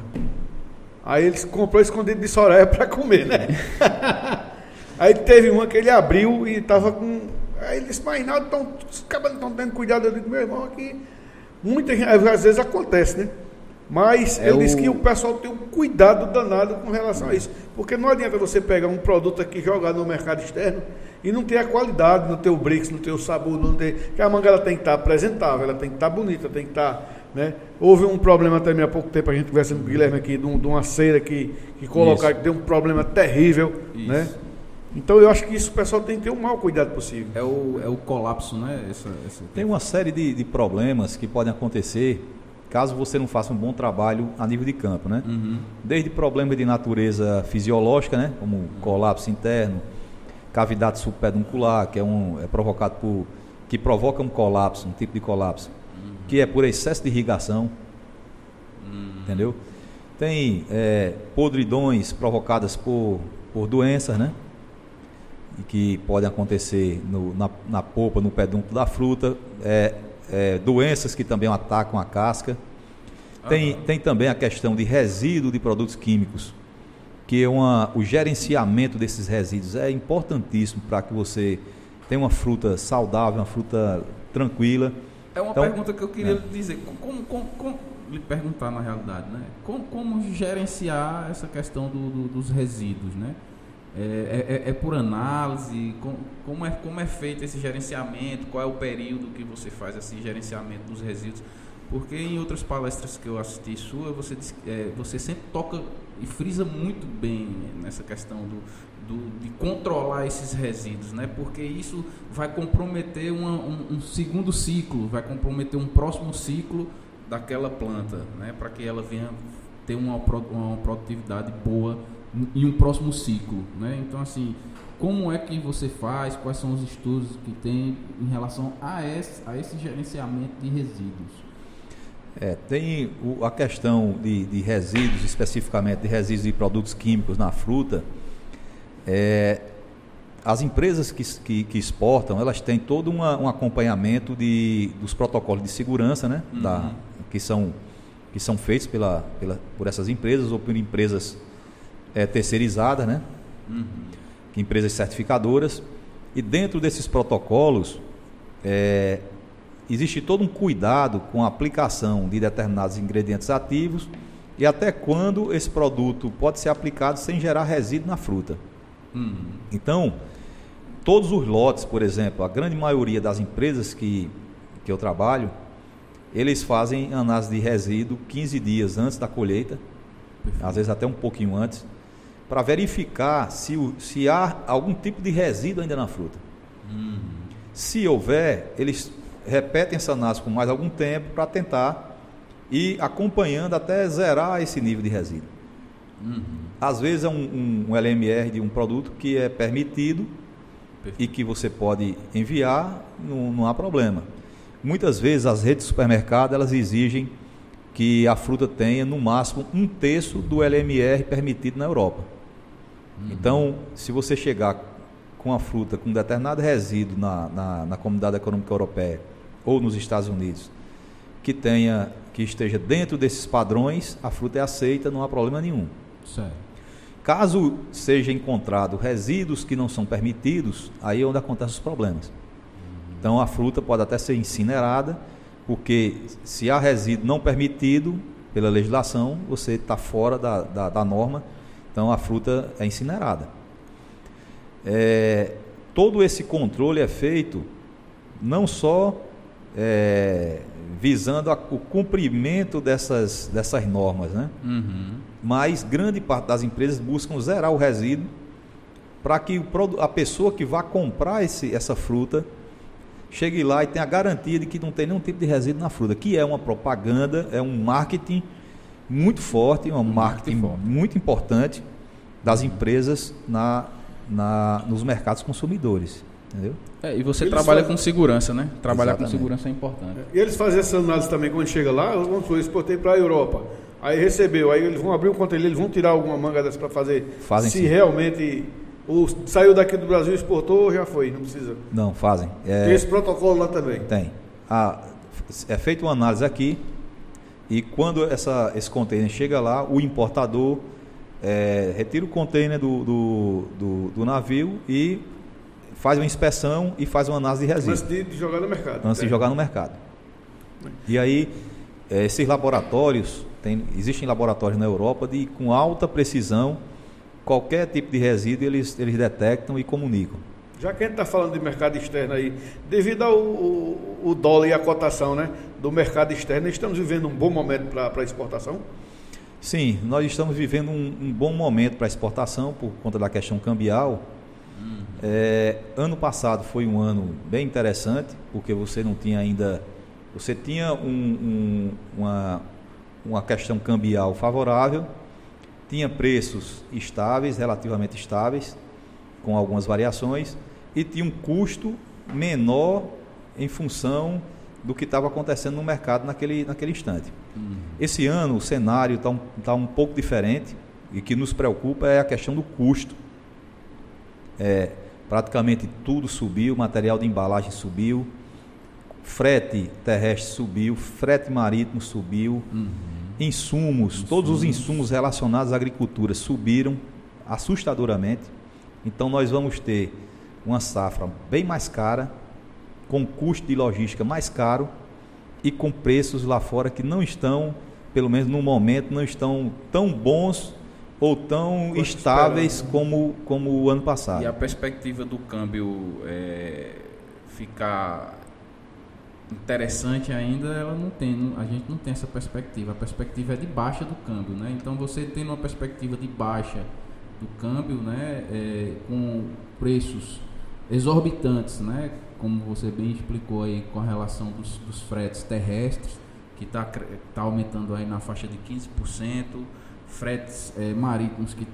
Aí ele comprou escondido de Soraya para comer, né? Aí teve uma que ele abriu e estava com. Aí ele disse, mas tão, os não estão tendo cuidado. Eu digo, meu irmão, aqui. Muitas às vezes acontece, né? Mas é ele o... disse que o pessoal tem um cuidado danado com relação a isso. Porque não adianta você pegar um produto aqui jogar no mercado externo e não ter a qualidade, não ter o brix, não ter o sabor, não ter. Porque a manga ela tem que estar apresentável, ela tem que estar bonita, tem que estar. Né? Houve um problema também há pouco tempo, a gente conversando com o Guilherme aqui, de, um, de uma cera que, que colocaram, que deu um problema terrível. Isso. Né? Então eu acho que isso o pessoal tem que ter o maior cuidado possível. É o, é o colapso, né? Essa, essa... Tem uma série de, de problemas que podem acontecer caso você não faça um bom trabalho a nível de campo, né? Uhum. Desde problemas de natureza fisiológica, né? Como uhum. colapso interno, cavidade subpeduncular, que é, um, é provocado por que provoca um colapso, um tipo de colapso, uhum. que é por excesso de irrigação, uhum. entendeu? Tem é, podridões provocadas por, por doenças, né? E que podem acontecer no, na, na polpa, no pedúnculo da fruta, é, é, doenças que também atacam a casca. Tem, tem também a questão de resíduo de produtos químicos, que é uma, o gerenciamento desses resíduos é importantíssimo para que você tenha uma fruta saudável, uma fruta tranquila. É uma então, pergunta que eu queria é. dizer, como, como, como, lhe perguntar na realidade, né? Como, como gerenciar essa questão do, do, dos resíduos, né? É, é, é, é, por análise? Com, como, é, como é feito esse gerenciamento? Qual é o período que você faz esse gerenciamento dos resíduos? Porque em outras palestras que eu assisti sua, você, é, você sempre toca e frisa muito bem nessa questão do, do, de controlar esses resíduos, né? porque isso vai comprometer uma, um, um, segundo ciclo, vai comprometer um próximo ciclo daquela planta, né? para que ela venha ter uma, uma produtividade boa em um próximo ciclo, né? Então assim, como é que você faz? Quais são os estudos que tem em relação a esse, a esse gerenciamento de resíduos? É, tem o, a questão de, de, resíduos, especificamente de resíduos de produtos químicos na fruta. É, as empresas que, que, que, exportam, elas têm todo uma, um acompanhamento de, dos protocolos de segurança, né? Uhum. Da, que, são, que são feitos pela, pela, por essas empresas ou por empresas é, terceirizadas, né? Uhum. Empresas certificadoras. E dentro desses protocolos, é, existe todo um cuidado com a aplicação de determinados ingredientes ativos e até quando esse produto pode ser aplicado sem gerar resíduo na fruta. Uhum. Então, todos os lotes, por exemplo, a grande maioria das empresas que, que eu trabalho, eles fazem análise de resíduo 15 dias antes da colheita, às vezes até um pouquinho antes, para verificar se, se há algum tipo de resíduo ainda na fruta. Uhum. Se houver, eles repetem essa análise por mais algum tempo para tentar ir acompanhando até zerar esse nível de resíduo. Uhum. Às vezes é um, um, um, LMR de um produto que é permitido Perfeito. e que você pode enviar, não, não há problema. Muitas vezes as redes de supermercado elas exigem que a fruta tenha no máximo um terço do LMR permitido na Europa. Uhum. Então, se você chegar com a fruta com determinado resíduo na, na, na Comunidade Econômica Europeia ou nos Estados Unidos que tenha que esteja dentro desses padrões, a fruta é aceita, não há problema nenhum. Certo. Caso seja encontrado resíduos que não são permitidos, aí é onde acontecem os problemas. Então a fruta pode até ser incinerada, porque se há resíduo não permitido pela legislação, você está fora da, da, da, norma, então a fruta é incinerada. É, todo esse controle é feito não só é, visando a, o cumprimento dessas, dessas normas, né? Uhum. Mas grande parte das empresas buscam zerar o resíduo para que a pessoa que vá comprar esse, essa fruta chegue lá e tenha a garantia de que não tem nenhum tipo de resíduo na fruta, que é uma propaganda, é um marketing muito forte, um marketing, marketing muito importante das empresas na, na, nos mercados consumidores. Entendeu? É, e você eles trabalha fazem... com segurança, né? Trabalhar Exatamente. com segurança é importante. E eles fazem essa análise também quando chega lá, vamos supor, exportei para a Europa. Aí recebeu, aí eles vão abrir um container, eles vão tirar alguma manga dessa para fazer. Fazem se sim. realmente o, saiu daqui do Brasil, exportou, já foi, não precisa. Não, fazem. É... Tem esse protocolo lá também. Tem. Ah, é feita uma análise aqui e quando essa, esse container chega lá, o importador é, retira o container do, do, do, do navio e faz uma inspeção e faz uma análise de resíduo. Antes de, jogar no mercado. Antes de jogar no mercado. E aí, é, esses laboratórios, tem, existem laboratórios na Europa de, com alta precisão, qualquer tipo de resíduo eles, eles detectam e comunicam. Já que a gente está falando de mercado externo aí, devido ao o, o dólar e a cotação né, do mercado externo, estamos vivendo um bom momento para exportação? Sim, nós estamos vivendo um, um bom momento para exportação por conta da questão cambial é, ano passado foi um ano bem interessante, porque você não tinha ainda. Você tinha um, um, uma, uma questão cambial favorável, tinha preços estáveis, relativamente estáveis, com algumas variações, e tinha um custo menor em função do que estava acontecendo no mercado naquele, naquele instante. Uhum. Esse ano o cenário está um, tá um pouco diferente e que nos preocupa é a questão do custo. É, praticamente tudo subiu, material de embalagem subiu, frete terrestre subiu, frete marítimo subiu, uhum. Insumos, insumos, todos os insumos relacionados à agricultura subiram assustadoramente. Então nós vamos ter uma safra bem mais cara, com custo de logística mais caro e com preços lá fora que não estão, pelo menos no momento, não estão tão bons ou tão estáveis como, como o ano passado. E a perspectiva do câmbio é, ficar interessante ainda, ela não tem, a gente não tem essa perspectiva. A perspectiva é de baixa do câmbio, né? Então você tendo uma perspectiva de baixa do câmbio, né, é, com preços exorbitantes, né, como você bem explicou aí com a relação dos, dos fretes terrestres, que está tá aumentando aí na faixa de 15%, fretes é, marítimos que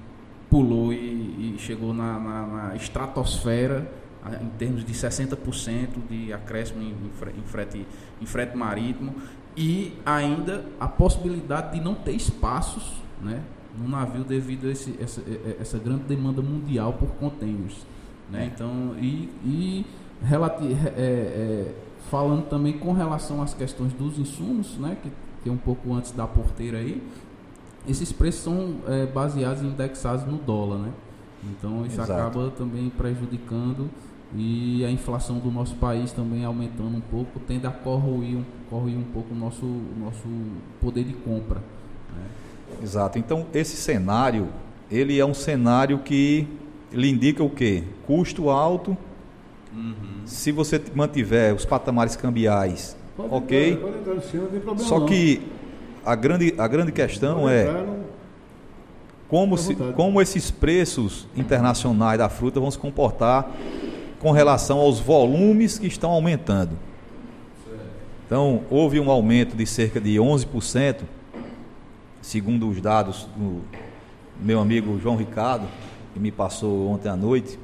pulou e, e chegou na, na, na, estratosfera em termos de 60% de acréscimo em, frete, em frete marítimo e ainda a possibilidade de não ter espaços né, no navio devido a esse, essa, essa grande demanda mundial por contêineres. Né? É. Então, e, e relati, é, é, falando também com relação às questões dos insumos, né, que, que é um pouco antes da porteira aí, esses preços são é, baseados e indexados no dólar, né? Então isso Exato. acaba também prejudicando e a inflação do nosso país também aumentando um pouco, tende a corroer, corroer um pouco o nosso, o nosso poder de compra. Né? Exato. Então esse cenário, ele é um cenário que lhe indica o quê? Custo alto. Uhum. Se você mantiver os patamares cambiais, pode ok. Entrar, pode entrar no cima, não tem problema Só não. que a grande, a grande questão é como, se, como esses preços internacionais da fruta vão se comportar com relação aos volumes que estão aumentando. Então, houve um aumento de cerca de 11%, segundo os dados do meu amigo João Ricardo, que me passou ontem à noite.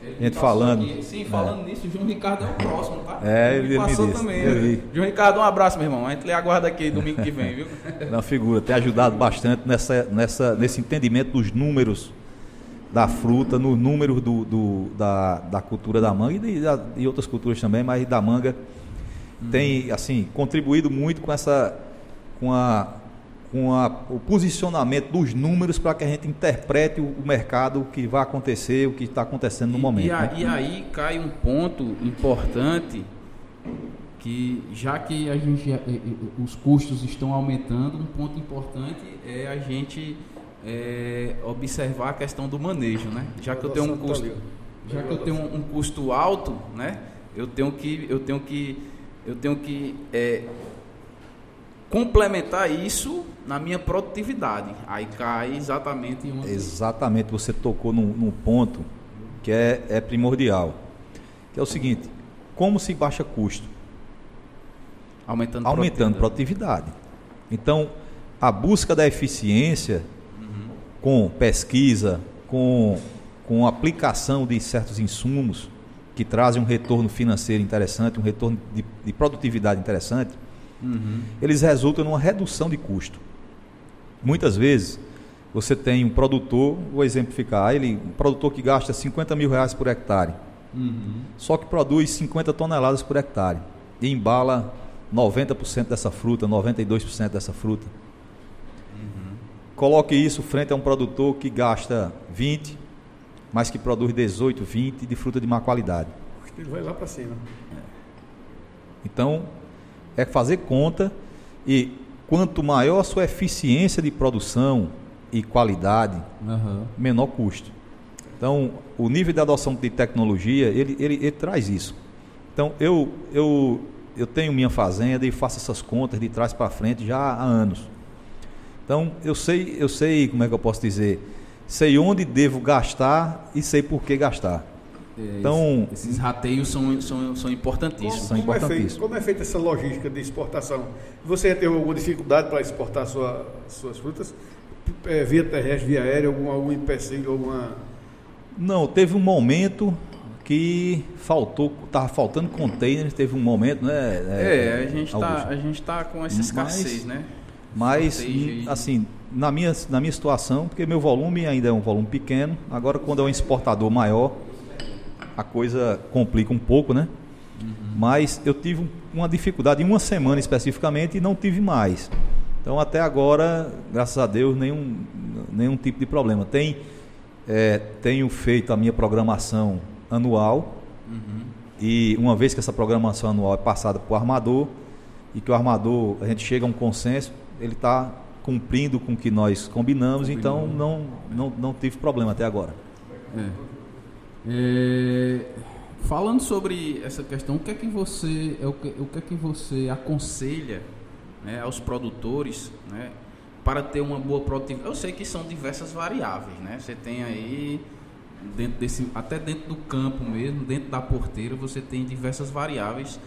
Ele gente falando. Aqui. Sim, falando é. nisso, o João Ricardo é o próximo, tá? É, ele, ele passou disse, também. Né? João Ricardo, um abraço, meu irmão. A gente lhe aguarda aqui domingo que vem, viu? Uma figura, tem ajudado bastante nessa, nessa, nesse entendimento dos números da fruta, no número do, do da, da cultura da manga e de, de, outras culturas também, mas da manga hum. tem assim contribuído muito com essa com a com a, o posicionamento dos números para que a gente interprete o, o, mercado, o que vai acontecer, o que está acontecendo no e, momento. E, a, né? e, aí cai um ponto importante que já que a gente, os custos estão aumentando, um ponto importante é a gente é, observar a questão do manejo, né? Já que eu tenho um custo, já que eu tenho um, custo alto, né? Eu tenho que, eu tenho que, eu tenho que é, complementar isso na minha produtividade. Aí cai exatamente em uma... Exatamente, você tocou num, num ponto que é, é primordial. Que é o seguinte, como se baixa custo? Aumentando, Aumentando produtividade. Então, a busca da eficiência. Com pesquisa, com, com aplicação de certos insumos que trazem um retorno financeiro interessante, um retorno de, de produtividade interessante, uhum. eles resultam numa redução de custo. Muitas vezes você tem um produtor, vou exemplificar, ele, um produtor que gasta 50 mil reais por hectare, uhum. só que produz 50 toneladas por hectare e embala 90% dessa fruta, 92% dessa fruta. Coloque isso frente a um produtor que gasta 20, mas que produz 18, 20 de fruta de má qualidade. Ele vai lá para cima. Então, é fazer conta e quanto maior a sua eficiência de produção e qualidade, uhum. menor custo. Então, o nível de adoção de tecnologia, ele, ele, ele traz isso. Então, eu, eu eu tenho minha fazenda e faço essas contas de trás para frente já há anos. Então, eu sei, eu sei, como é que eu posso dizer, sei onde devo gastar e sei por que gastar. É, então, esses rateios são, são, são importantíssimos. Como, são importantíssimos. É feito, como é feita essa logística de exportação? Você teve alguma dificuldade para exportar sua, suas frutas? É, via terrestre, via aérea, algum, algum empecilho, alguma... Não, teve um momento que faltou, estava faltando containers, teve um momento, né? É, é a gente está a gente tá com essa escassez, mas, né? Mas assim, na minha na minha situação, porque meu volume ainda é um volume pequeno, agora quando é um exportador maior, a coisa complica um pouco, né? Uhum. Mas eu tive uma dificuldade em uma semana especificamente e não tive mais. Então até agora, graças a Deus, nenhum nenhum tipo de problema. Tem é, tenho feito a minha programação anual. Uhum. E uma vez que essa programação anual é passada para o armador e que o armador, a gente chega a um consenso, ele está cumprindo com o que nós combinamos, então não, não, não tive problema até agora. É. É, falando sobre essa questão, o que é que você, o que, o que, é que você aconselha né, aos produtores né, para ter uma boa produtividade? Eu sei que são diversas variáveis, né? Você tem aí dentro desse, até dentro do campo mesmo, dentro da porteira, você tem diversas variáveis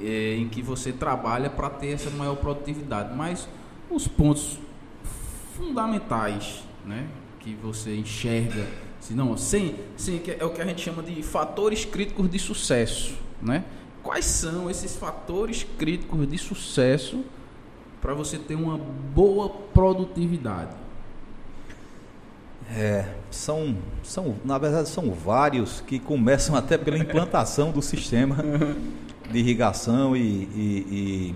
é, em que você trabalha para ter essa maior produtividade. Mas os pontos fundamentais, né, que você enxerga, se não, sem, sem, é o que a gente chama de fatores críticos de sucesso, né? Quais são esses fatores críticos de sucesso para você ter uma boa produtividade? É, são, são, na verdade, são vários que começam até pela implantação do sistema de irrigação e, e, e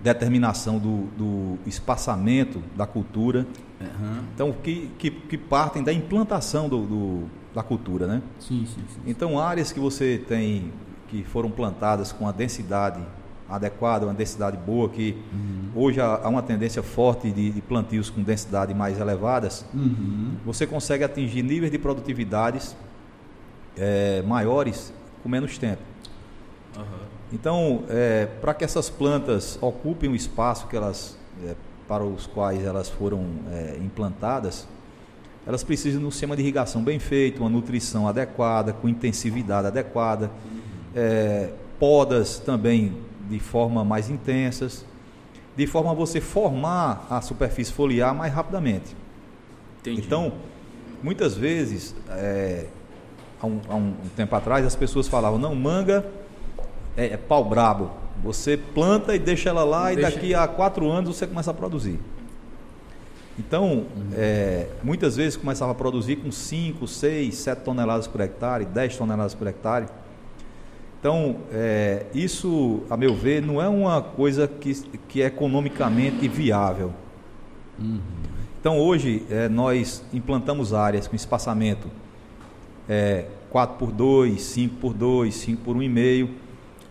determinação do, do, espaçamento da cultura. Uhum. Então, que, que, que, partem da implantação do, do, da cultura, né? Sim, sim, sim. Então, áreas que você tem que foram plantadas com a densidade adequada, uma densidade boa, que uhum. hoje há, uma tendência forte de, de, plantios com densidade mais elevadas, uhum. você consegue atingir níveis de produtividades é, maiores com menos tempo. Uhum. Então, é, para que essas plantas ocupem o espaço que elas, é, para os quais elas foram é, implantadas, elas precisam de um sistema de irrigação bem feito, uma nutrição adequada, com intensividade adequada, é, podas também de forma mais intensas, de forma a você formar a superfície foliar mais rapidamente. Entendi. Então, muitas vezes, é, há, um, há, um, tempo atrás, as pessoas falavam, não, manga é, é pau brabo. Você planta e deixa ela lá deixa... e daqui a quatro anos você começa a produzir. Então, uhum. é, muitas vezes começava a produzir com 5, 6, 7 toneladas por hectare, 10 toneladas por hectare. Então, é, isso, a meu ver, não é uma coisa que, que é economicamente viável. Uhum. Então, hoje, é, nós implantamos áreas com espaçamento é, 4 por 2, 5 por 2, 5 por 1,5.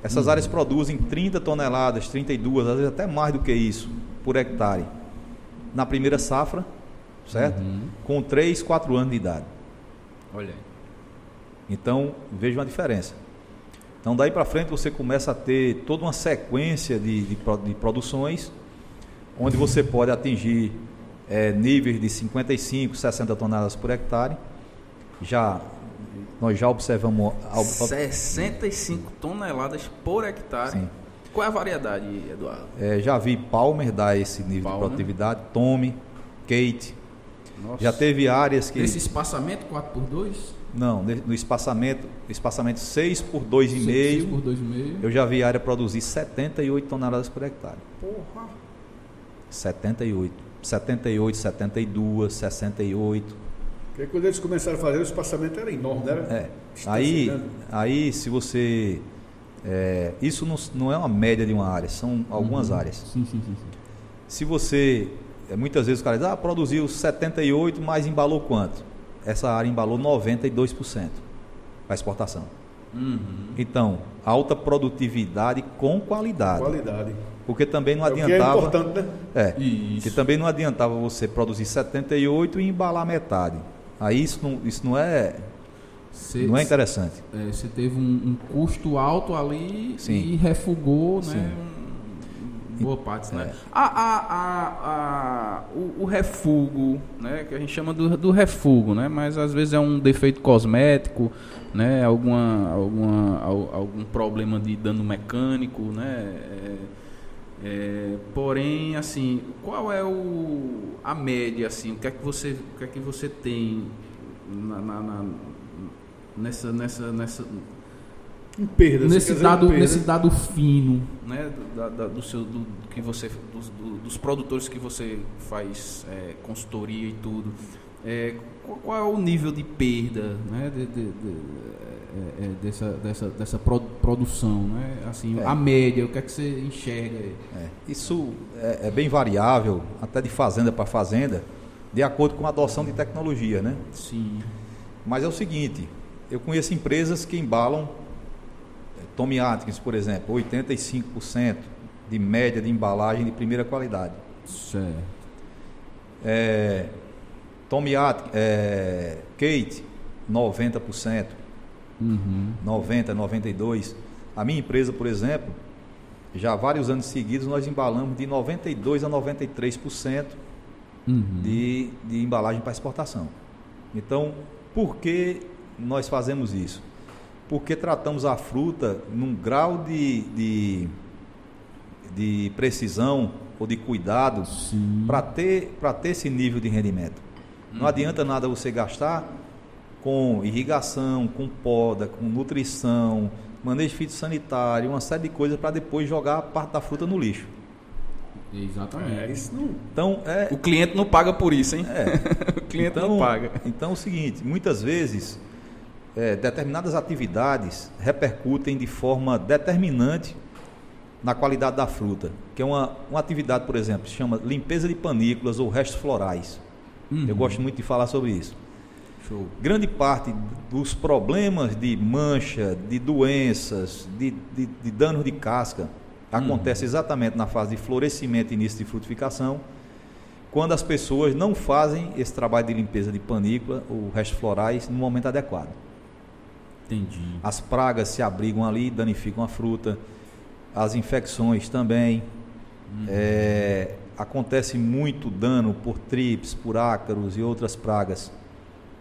Essas uhum. áreas produzem 30 toneladas, 32, às vezes até mais do que isso, por hectare. Na primeira safra, certo? Uhum. Com 3, 4 anos de idade. Olha. Então, veja uma diferença. Então daí para frente você começa a ter toda uma sequência de, de, de produções onde você pode atingir é, níveis de 55, 60 toneladas por hectare. Já nós já observamos 65 toneladas por hectare. Sim. Qual é a variedade, Eduardo? É, já vi Palmer dar esse nível Palmer. de produtividade, Tommy, Kate. Nossa. Já teve áreas que. Nesse espaçamento 4 por 2 Não, no espaçamento, espaçamento 6 por 2,5. 6 por 2,5. Eu já vi área produzir 78 toneladas por hectare. Porra! 78. 78, 72, 68. Porque quando eles começaram a fazer, o espaçamento era enorme, né? É. Aí, aí, se você. É, isso não, não, é uma média de uma área, são algumas uhum. áreas. Sim, sim, sim. Se você. É, muitas vezes o cara diz, ah, produziu 78, mas embalou quanto? Essa área embalou 92% para exportação. Uhum. Então, alta produtividade com qualidade. Qualidade. Porque também não é, adiantava. É importante, né? É. Isso. Que também não adiantava você produzir 78 e embalar metade. Aí isso não, isso não é. Cê, não é interessante. É, você teve um, um, custo alto ali Sim. e refugou, Sim. né? boa parte, né? é. né? A, a, a, a, o, o refugo, né? Que a gente chama do, do refugo, né? Mas às vezes é um defeito cosmético, né? Alguma, alguma, algum problema de dano mecânico, né? É, é, porém, assim, qual é o, a média, assim, o que é que você, o que é que você tem na, na, na nessa, nessa, nessa em perda, nesse dado, perda. nesse dado fino, né, da, da, do seu, do, que você, dos, do, dos produtores que você faz é, consultoria e tudo, é, qual, qual, é o nível de perda, né, de, de, de é, é, dessa, dessa, dessa produção, né? Assim, é. a média, o que é que você enxerga? É. Isso é, é, bem variável, até de fazenda para fazenda, de acordo com a adoção de tecnologia, né? Sim. Mas é o seguinte, eu conheço empresas que embalam, Tommy Atkins, por exemplo, 85% de média de embalagem de primeira qualidade. Certo. É, Tommy Atkins, é, Kate, 90% uhum. 90, 92. A minha empresa, por exemplo, já há vários anos seguidos nós embalamos de 92 a 93% uhum. de, de embalagem para exportação. Então, por que nós fazemos isso? Porque tratamos a fruta num grau de, de, de precisão ou de cuidado para ter, ter esse nível de rendimento. Não uhum. adianta nada você gastar com irrigação, com poda, com nutrição, manejo fitossanitário, uma série de coisas para depois jogar a parte da fruta no lixo. Exatamente. É, isso não... Então, é... O cliente não paga por isso, hein? É. o cliente então, não paga. Então é o seguinte, muitas vezes é, determinadas atividades repercutem de forma determinante na qualidade da fruta. Que é uma, uma atividade, por exemplo, se chama limpeza de panículas ou restos florais. Uhum. Eu gosto muito de falar sobre isso. Show. Grande parte dos problemas de mancha, de doenças, de, de, de danos de casca, acontece uhum. exatamente na fase de florescimento e início de frutificação, quando as pessoas não fazem esse trabalho de limpeza de panícula ou restos florais no momento adequado. Entendi. As pragas se abrigam ali, danificam a fruta, as infecções também. Uhum. É, acontece muito dano por trips, por ácaros e outras pragas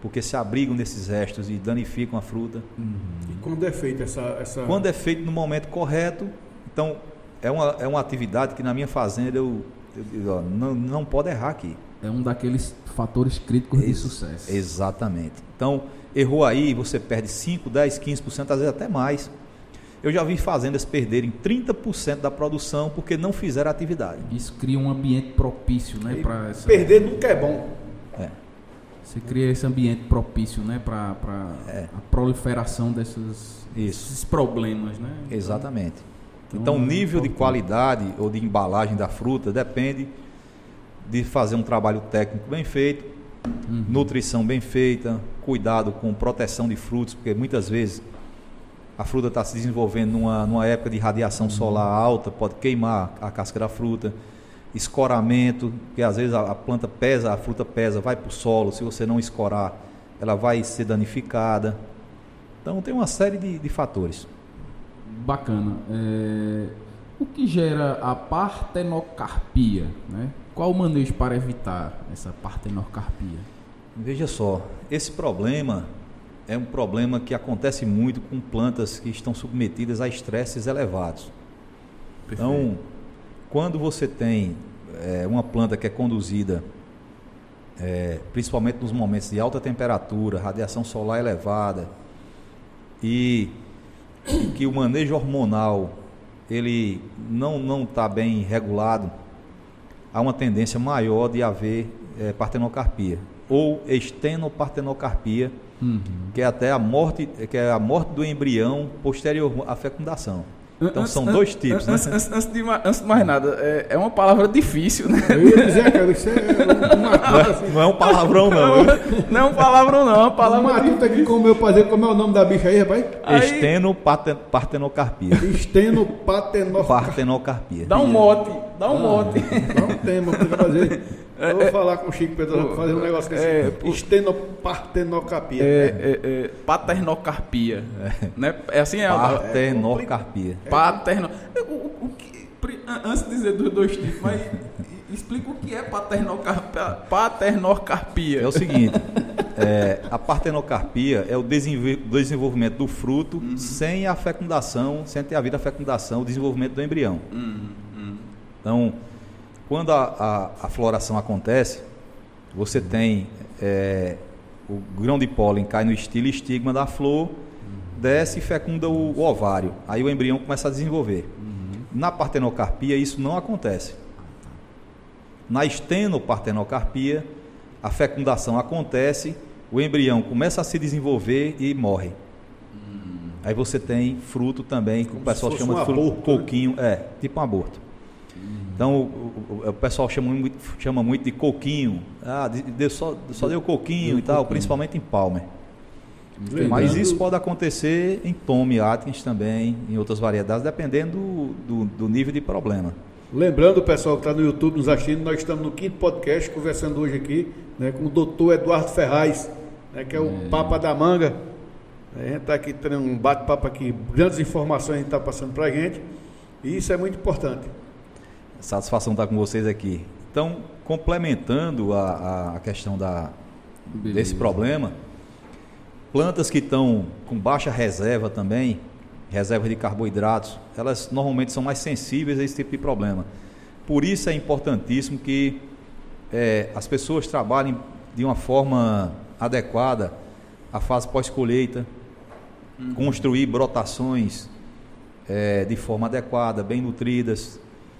porque se abrigam nesses restos e danificam a fruta. Uhum. E quando é feita essa, essa. Quando é feito no momento correto, então é uma, é uma atividade que na minha fazenda eu, eu, eu não, não pode errar aqui. É um daqueles fatores críticos Ex de sucesso. Exatamente. Então, errou aí, você perde 5, 10, 15%, às vezes até mais. Eu já vi fazendas perderem 30% da produção porque não fizeram atividade. Isso cria um ambiente propício, né? Essa... Perder nunca é bom. Você cria esse ambiente propício, né, para é. a proliferação desses, desses problemas, né? Então, Exatamente. Então, então o nível de qualidade ou de embalagem da fruta depende de fazer um trabalho técnico bem feito, uhum. nutrição bem feita, cuidado com proteção de frutos, porque muitas vezes a fruta está se desenvolvendo numa, numa época de radiação uhum. solar alta, pode queimar a casca da fruta escoramento, que às vezes a, a planta pesa, a fruta pesa, vai para o solo, se você não escorar, ela vai ser danificada. Então tem uma série de, de fatores. Bacana. É, o que gera a partenocarpia? Né? Qual o manejo para evitar essa partenocarpia? Veja só, esse problema é um problema que acontece muito com plantas que estão submetidas a estresses elevados. Perfeito. Então, quando você tem é, uma planta que é conduzida, é, principalmente nos momentos de alta temperatura, radiação solar elevada, e, e que o manejo hormonal ele não não está bem regulado, há uma tendência maior de haver é, partenocarpia ou estenopartenocarpia, uhum. que é até a morte, que é a morte do embrião posterior à fecundação. Então antes, são dois tipos. Antes, né? antes, antes, de, antes de mais nada, é, é, uma palavra difícil, né? Eu ia dizer, cara, isso é uma coisa assim. Não é um palavrão, não. Não, não é um palavrão, não. É uma palavra. Uma matuta aqui com o meu fazer, como é o nome da bicha aí, rapaz? Estenopartenocarpia. Estenopartenocarpia. Dá um mote, dá um ah, mote. Dá um tema pra fazer. Eu vou é, falar com o Chico Pedro fazer um negócio desse. É, Estenopartenocapia. É, é, é, paternocarpia. É. Né? é assim é. Paternocarpia. É, paterno. O, o, que, antes de dizer dos dois tipos, mas explica o que é paternocarpia. paternocarpia. É o seguinte. É, a partenocarpia é o desenvolvimento do fruto uhum. sem a fecundação, sem ter havido a fecundação, o desenvolvimento do embrião. Uhum. Uhum. Então, quando a, a, a floração acontece, você tem é, o grão de pólen cai no estilo estigma da flor, desce e fecunda o, o ovário. Aí o embrião começa a desenvolver. Uhum. Na partenocarpia isso não acontece. Na estenopartenocarpia, a fecundação acontece, o embrião começa a se desenvolver e morre. Uhum. Aí você tem fruto também, que o pessoal chama de fruto aborto, né? coquinho, né? é, tipo um aborto. Então o, o, o, pessoal chama muito, chama muito de coquinho. Ah, de, de, só, só deu coquinho deu e tal, coquinho. principalmente em Palmer. Lembrando... Mas isso pode acontecer em Tome Atkins também, em outras variedades, dependendo do, do, do nível de problema. Lembrando, pessoal que está no YouTube nos assistindo, nós estamos no quinto podcast, conversando hoje aqui né, com o doutor Eduardo Ferraz, né, que é o é. Papa da Manga. A gente está aqui tendo um bate-papo aqui, grandes informações a gente está passando para a gente, e isso é muito importante. Satisfação estar com vocês aqui. Então, complementando a, a questão da, desse problema, plantas que estão com baixa reserva também, reserva de carboidratos, elas normalmente são mais sensíveis a esse tipo de problema. Por isso é importantíssimo que é, as pessoas trabalhem de uma forma adequada a fase pós-colheita, uhum. construir brotações é, de forma adequada, bem nutridas,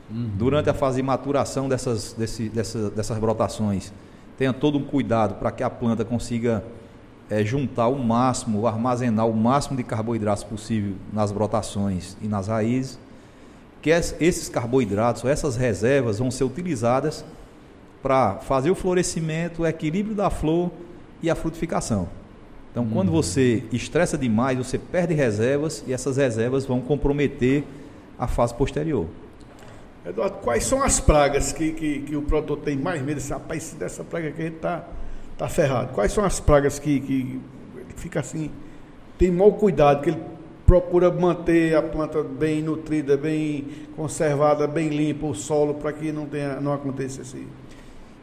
Uhum. Durante a fase de maturação dessas, desse, dessa, dessas brotações, tenha todo um cuidado para que a planta consiga é, juntar o máximo, armazenar o máximo de carboidratos possível nas brotações e nas raízes, que esses carboidratos, essas reservas vão ser utilizadas para fazer o florescimento, o equilíbrio da flor e a frutificação. Então, uhum. quando você estressa demais, você perde reservas e essas reservas vão comprometer a fase posterior. Eduardo, quais são as pragas que, que, que o produtor tem mais medo? Esse, rapaz, se dessa praga aqui a gente está tá ferrado. Quais são as pragas que, que fica assim, tem mau cuidado, que ele procura manter a planta bem nutrida, bem conservada, bem limpa, o solo, para que não, tenha, não aconteça assim?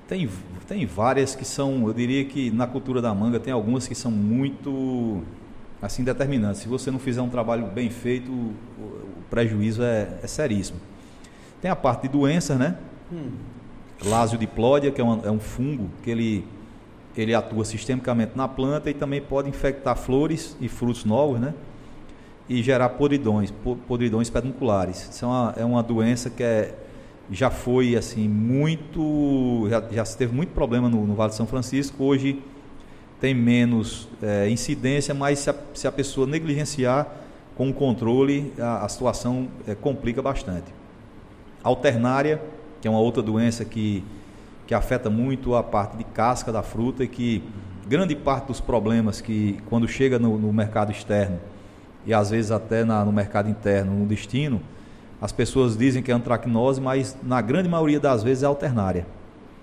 Tem, tem várias que são, eu diria que na cultura da manga tem algumas que são muito assim determinantes. Se você não fizer um trabalho bem feito, o, o prejuízo é, é seríssimo. Tem a parte de doenças, né? Hum. Lásio diplódia, que é um, é um fungo que ele, ele atua sistemicamente na planta e também pode infectar flores e frutos novos, né? E gerar podridões, podridões pedunculares. Isso é uma, é uma doença que é, já foi assim muito. Já, já se teve muito problema no, no Vale de São Francisco. Hoje tem menos é, incidência, mas se a, se a, pessoa negligenciar com o controle, a, a situação é, complica bastante alternária, que é uma outra doença que, que afeta muito a parte de casca da fruta e que grande parte dos problemas que quando chega no, no mercado externo e às vezes até na, no mercado interno, no destino, as pessoas dizem que é antracnose, mas na grande maioria das vezes é alternária.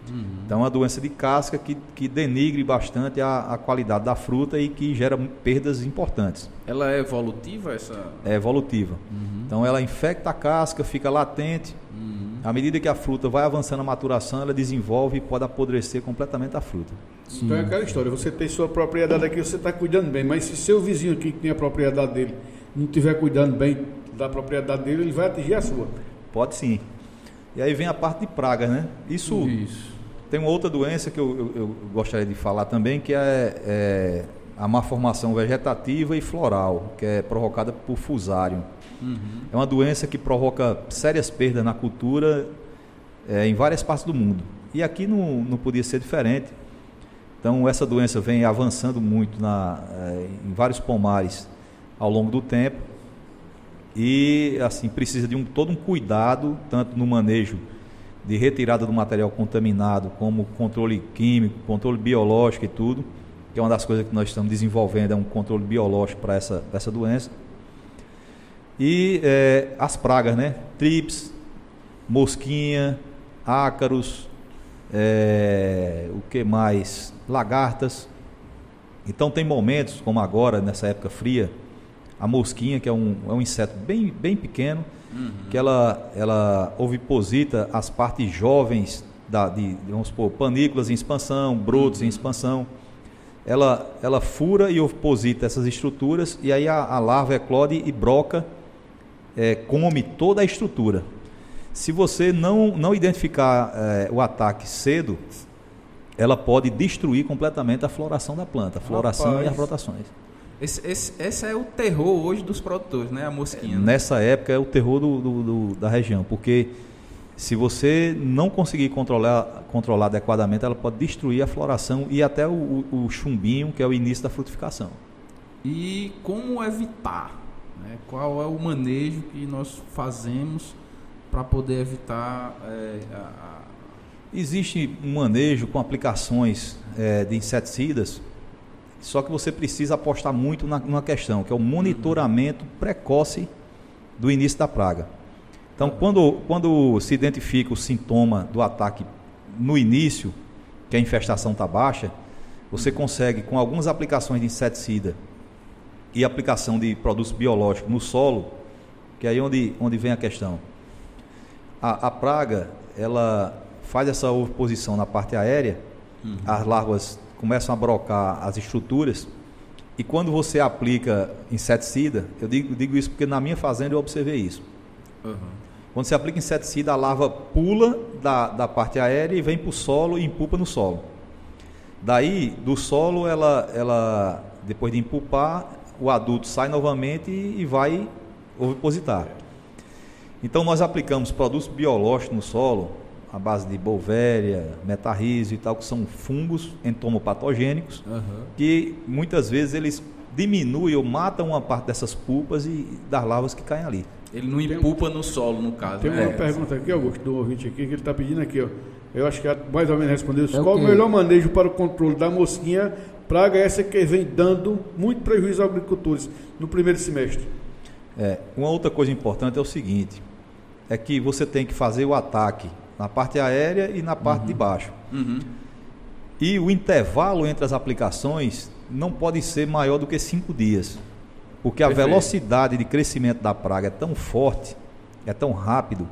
Uhum. Então é uma doença de casca que, que denigre bastante a, a qualidade da fruta e que gera perdas importantes. Ela é evolutiva essa? É evolutiva. Uhum. Então ela infecta a casca, fica latente. Uhum. À medida que a fruta vai avançando a maturação, ela desenvolve e pode apodrecer completamente a fruta. Sim. Então é aquela história, você tem sua propriedade aqui, você está cuidando bem, mas se seu vizinho aqui que tem a propriedade dele não estiver cuidando bem da propriedade dele, ele vai atingir a sua. Pode sim. E aí vem a parte de pragas, né? Isso, Isso. Tem uma outra doença que eu, eu, eu gostaria de falar também, que é, é, a má formação vegetativa e floral, que é provocada por fusário. Uhum. É uma doença que provoca sérias perdas na cultura é, em várias partes do mundo. E aqui não, não podia ser diferente. Então, essa doença vem avançando muito na, é, em vários pomares ao longo do tempo e assim precisa de um, todo um cuidado tanto no manejo de retirada do material contaminado como controle químico, controle biológico e tudo, que é uma das coisas que nós estamos desenvolvendo é um controle biológico para essa, essa doença. E é, as pragas, né? Trips, mosquinha, ácaros, é, o que mais? Lagartas. Então tem momentos, como agora, nessa época fria, a mosquinha, que é um, é um inseto bem, bem pequeno, uhum. que ela, ela oviposita as partes jovens da, de, vamos supor, panículas em expansão, brotos uhum. em expansão. Ela, ela fura e oviposita essas estruturas e aí a, a larva eclode e broca, é, come toda a estrutura. Se você não, não identificar é, o ataque cedo, ela pode destruir completamente a floração da planta, a floração Rapaz. e as rotações. Esse, esse, esse, é o terror hoje dos produtores, né? A mosquinha. Né? Nessa época é o terror do, do, do, da região, porque se você não conseguir controlar, controlar adequadamente, ela pode destruir a floração e até o, o chumbinho, que é o início da frutificação. E como evitar? Né? Qual é o manejo que nós fazemos para poder evitar é, a, a... Existe um manejo com aplicações é, de inseticidas só que você precisa apostar muito na, numa questão, que é o monitoramento precoce do início da praga. Então, quando, quando se identifica o sintoma do ataque no início, que a infestação está baixa, você consegue, com algumas aplicações de inseticida e aplicação de produtos biológicos no solo, que é aí onde, onde vem a questão. A, a praga, ela faz essa oposição na parte aérea, uhum. as larvas começam a brocar as estruturas. E quando você aplica inseticida, eu digo, digo isso porque na minha fazenda eu observei isso. Uhum. Quando você aplica inseticida, a larva pula da, da parte aérea e vem para o solo e empupa no solo. Daí, do solo, ela, ela depois de empupar, o adulto sai novamente e, e vai ovipositar. Então, nós aplicamos produtos biológicos no solo à base de bolvéria, metarrísio e tal, que são fungos entomopatogênicos, uhum. que muitas vezes eles diminuem ou matam uma parte dessas pulpas e das larvas que caem ali. Ele não empupa no solo, no caso. Tem né? uma pergunta aqui, Augusto, do ouvinte aqui, que ele está pedindo aqui, ó. Eu acho que é mais ou menos respondeu. É Qual o melhor manejo para o controle da mosquinha? Praga essa que vem dando muito prejuízo aos agricultores no primeiro semestre. É, uma outra coisa importante é o seguinte: é que você tem que fazer o ataque na parte aérea e na parte uhum. de baixo. Uhum. E o intervalo entre as aplicações não pode ser maior do que cinco dias, porque Perfeito. a velocidade de crescimento da praga é tão forte, é tão rápido,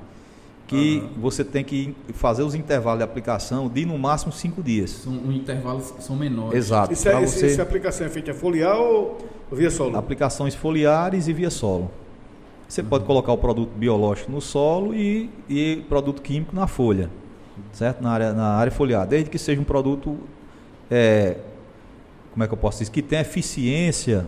que uhum. você tem que fazer os intervalos de aplicação de no máximo cinco dias. São, os intervalos são menores. Exato. Isso é, você... Essa aplicação é feita foliar ou via solo? Aplicações foliares e via solo. Você pode colocar o produto biológico no solo e, e produto químico na folha, certo? Na área, na área foliar, desde que seja um produto, é, como é que eu posso dizer, que tenha eficiência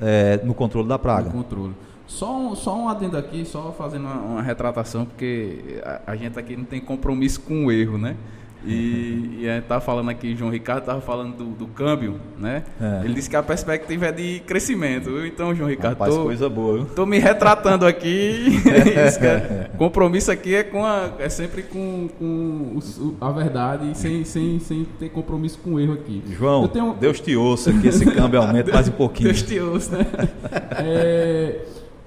é, no controle da praga. No controle. Só um, só um adendo aqui, só fazendo uma, uma retratação, porque a, a, gente aqui não tem compromisso com o erro, né? E, e a gente tá falando aqui, João Ricardo estava falando do, do, câmbio, né? É. Ele disse que a perspectiva é de crescimento. Então, João Ricardo, Rapaz, tô, coisa boa. Tô me retratando aqui. é, compromisso aqui é com a, é sempre com, com a verdade, sem, sem, sem ter compromisso com o erro aqui. João, tenho... Deus te ouça que esse câmbio aumente mais um pouquinho. Deus te ouça, né? É,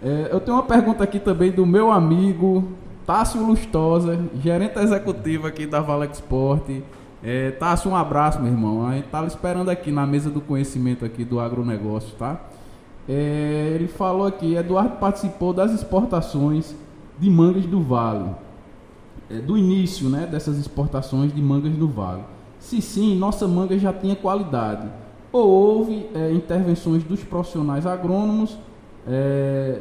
é, eu tenho uma pergunta aqui também do meu amigo Tássio Lustosa, gerente executivo aqui da Vale Export. É, Tássio, um abraço, meu irmão. A gente estava esperando aqui na mesa do conhecimento aqui do agronegócio, tá? É, ele falou aqui, Eduardo participou das exportações de mangas do Vale. É, do início né, dessas exportações de mangas do Vale. Se sim, nossa manga já tinha qualidade. Ou houve é, intervenções dos profissionais agrônomos é,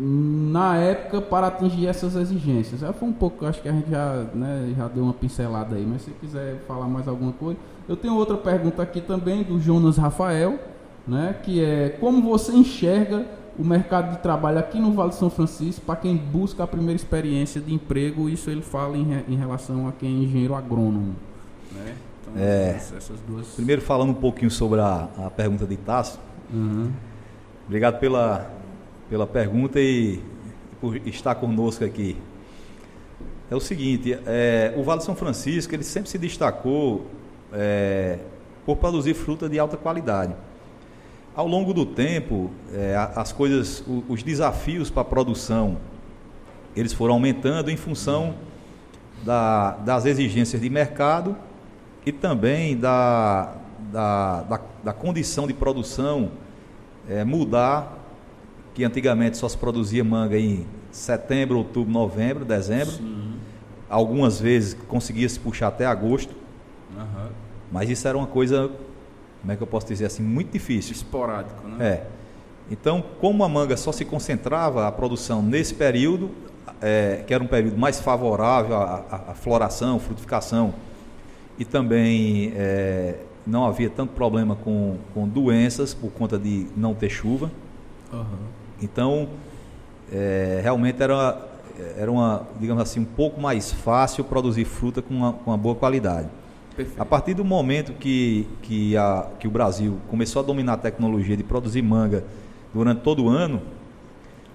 na época para atingir essas exigências. É, foi um pouco, acho que a gente já, né, já deu uma pincelada aí, mas se quiser falar mais alguma coisa. Eu tenho outra pergunta aqui também do Jonas Rafael, né, que é como você enxerga o mercado de trabalho aqui no Vale de São Francisco para quem busca a primeira experiência de emprego, isso ele fala em, em relação a quem é engenheiro agrônomo. Né? Então, é, essas duas... Primeiro falando um pouquinho sobre a, a pergunta de Tasso. Uhum. Obrigado pela, pela pergunta e por estar conosco aqui. É o seguinte, é, o Vale São Francisco ele sempre se destacou é, por produzir fruta de alta qualidade. Ao longo do tempo, é, as coisas, os desafios para a produção, eles foram aumentando em função da, das exigências de mercado e também da, da, da, da condição de produção é, mudar, que antigamente só se produzia manga em setembro, outubro, novembro, dezembro. Sim. Algumas vezes conseguia se puxar até agosto. Uhum. Mas isso era uma coisa como é que eu posso dizer assim, muito difícil. Esporádico, né? É. Então, como a manga só se concentrava a produção nesse período, é, que era um período mais favorável à, à floração, frutificação, e também é, não havia tanto problema com, com doenças por conta de não ter chuva. Uhum. Então, é, realmente era, era uma, digamos assim, um pouco mais fácil produzir fruta com uma, com uma boa qualidade. Perfeito. A partir do momento que, que, a, que o Brasil começou a dominar a tecnologia de produzir manga durante todo o ano,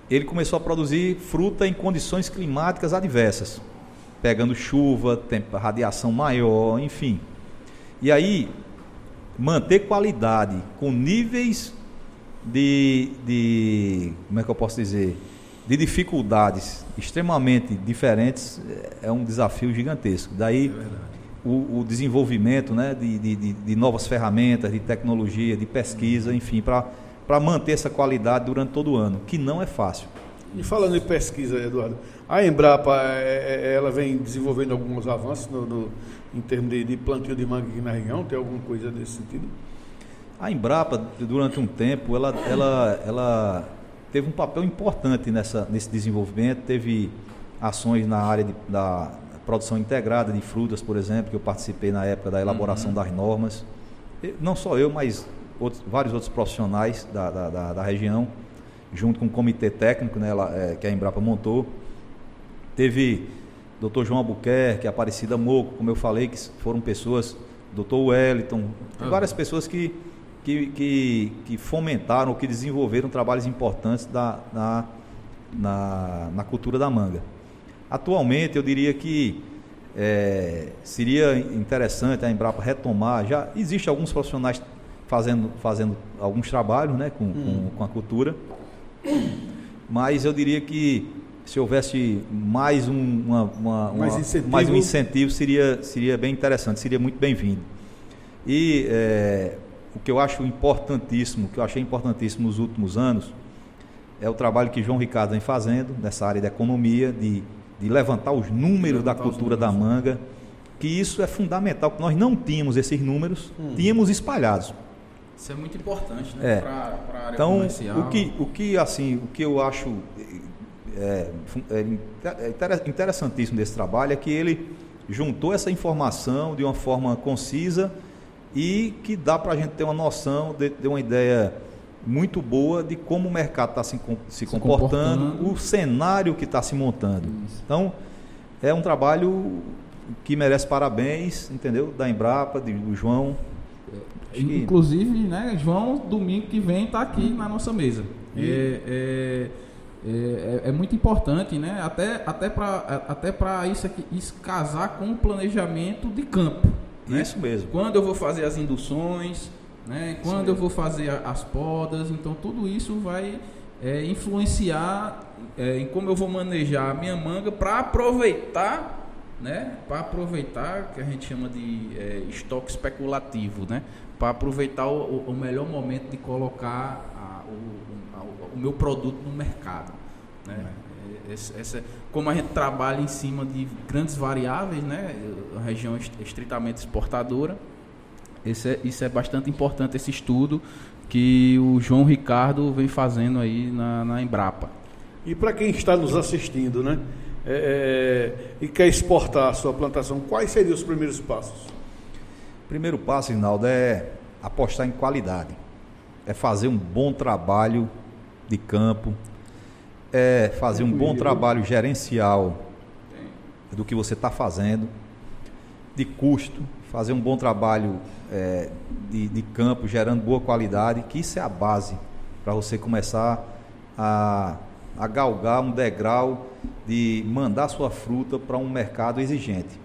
ele começou a produzir fruta em condições climáticas adversas, pegando chuva, tempo, radiação maior, enfim. E aí, manter qualidade com níveis de, de como é que eu posso dizer, de dificuldades extremamente diferentes é um desafio gigantesco. Daí é o, o desenvolvimento né, de, de, de, novas ferramentas, de tecnologia, de pesquisa, enfim, para manter essa qualidade durante todo o ano, que não é fácil. E falando em pesquisa, Eduardo, a Embrapa é, é, ela vem desenvolvendo alguns avanços no, no, em termos de, de plantio de manga aqui na região? Tem alguma coisa nesse sentido? A Embrapa, durante um tempo, ela, ela, ela teve um papel importante nessa, nesse desenvolvimento, teve ações na área de, da, produção integrada de frutas, por exemplo, que eu participei na época da elaboração uhum. das normas. Não só eu, mas outros, vários outros profissionais da, da, da, da, região, junto com o comitê técnico né, ela, é, que a Embrapa montou. Teve Dr. João Albuquerque, Aparecida Moco, como eu falei, que foram pessoas, Dr. Wellington, uhum. várias pessoas que, que, que, que, fomentaram, que desenvolveram trabalhos importantes da, na, na, na cultura da manga. Atualmente, eu diria que é, seria interessante a Embrapa retomar. Já existe alguns profissionais fazendo, fazendo alguns trabalhos né, com, hum. com, com, a cultura, mas eu diria que se houvesse mais um, uma, uma, mais, incentivo. mais um incentivo, seria, seria bem interessante, seria muito bem-vindo. E é, o que eu acho importantíssimo, que eu achei importantíssimo nos últimos anos, é o trabalho que João Ricardo vem fazendo nessa área da economia, de de levantar os números levantar da cultura números. da manga, que isso é fundamental, porque nós não tínhamos esses números, hum. tínhamos espalhados. Isso é muito importante, né? É. Para a área então, comercial. o que, o que assim, o que eu acho é, é, é interessantíssimo desse trabalho é que ele juntou essa informação de uma forma concisa e que dá para a gente ter uma noção, de, de uma ideia muito boa de como o mercado está se, se, se comportando, comportando, o cenário que está se montando. Isso. Então, é um trabalho que merece parabéns, entendeu? Da Embrapa, de, do João. É, inclusive, né, João, domingo que vem está aqui na nossa mesa. É, é, é, é, muito importante, né? Até, até para até isso aqui, isso casar com o planejamento de campo. Né? Isso mesmo. Quando eu vou fazer as induções, né? Quando eu vou fazer as podas, então tudo isso vai é, influenciar é, em como eu vou manejar a minha manga para aproveitar né, para aproveitar que a gente chama de é, estoque especulativo, né, para aproveitar o, o, melhor momento de colocar a, o, a, o, meu produto no mercado. Né. Essa, essa, como a gente trabalha em cima de grandes variáveis, né, a região estritamente exportadora, esse é, isso é bastante importante, esse estudo que o João Ricardo vem fazendo aí na, na Embrapa. E para quem está nos assistindo, né? é, é, e quer exportar a sua plantação, quais seriam os primeiros passos? Primeiro passo, Rinaldo, é apostar em qualidade. É fazer um bom trabalho de campo, é fazer um bom trabalho gerencial do que você está fazendo, de custo, fazer um bom trabalho é, de, de campo, gerando boa qualidade, que isso é a base para você começar a a galgar um degrau de mandar sua fruta para um mercado exigente.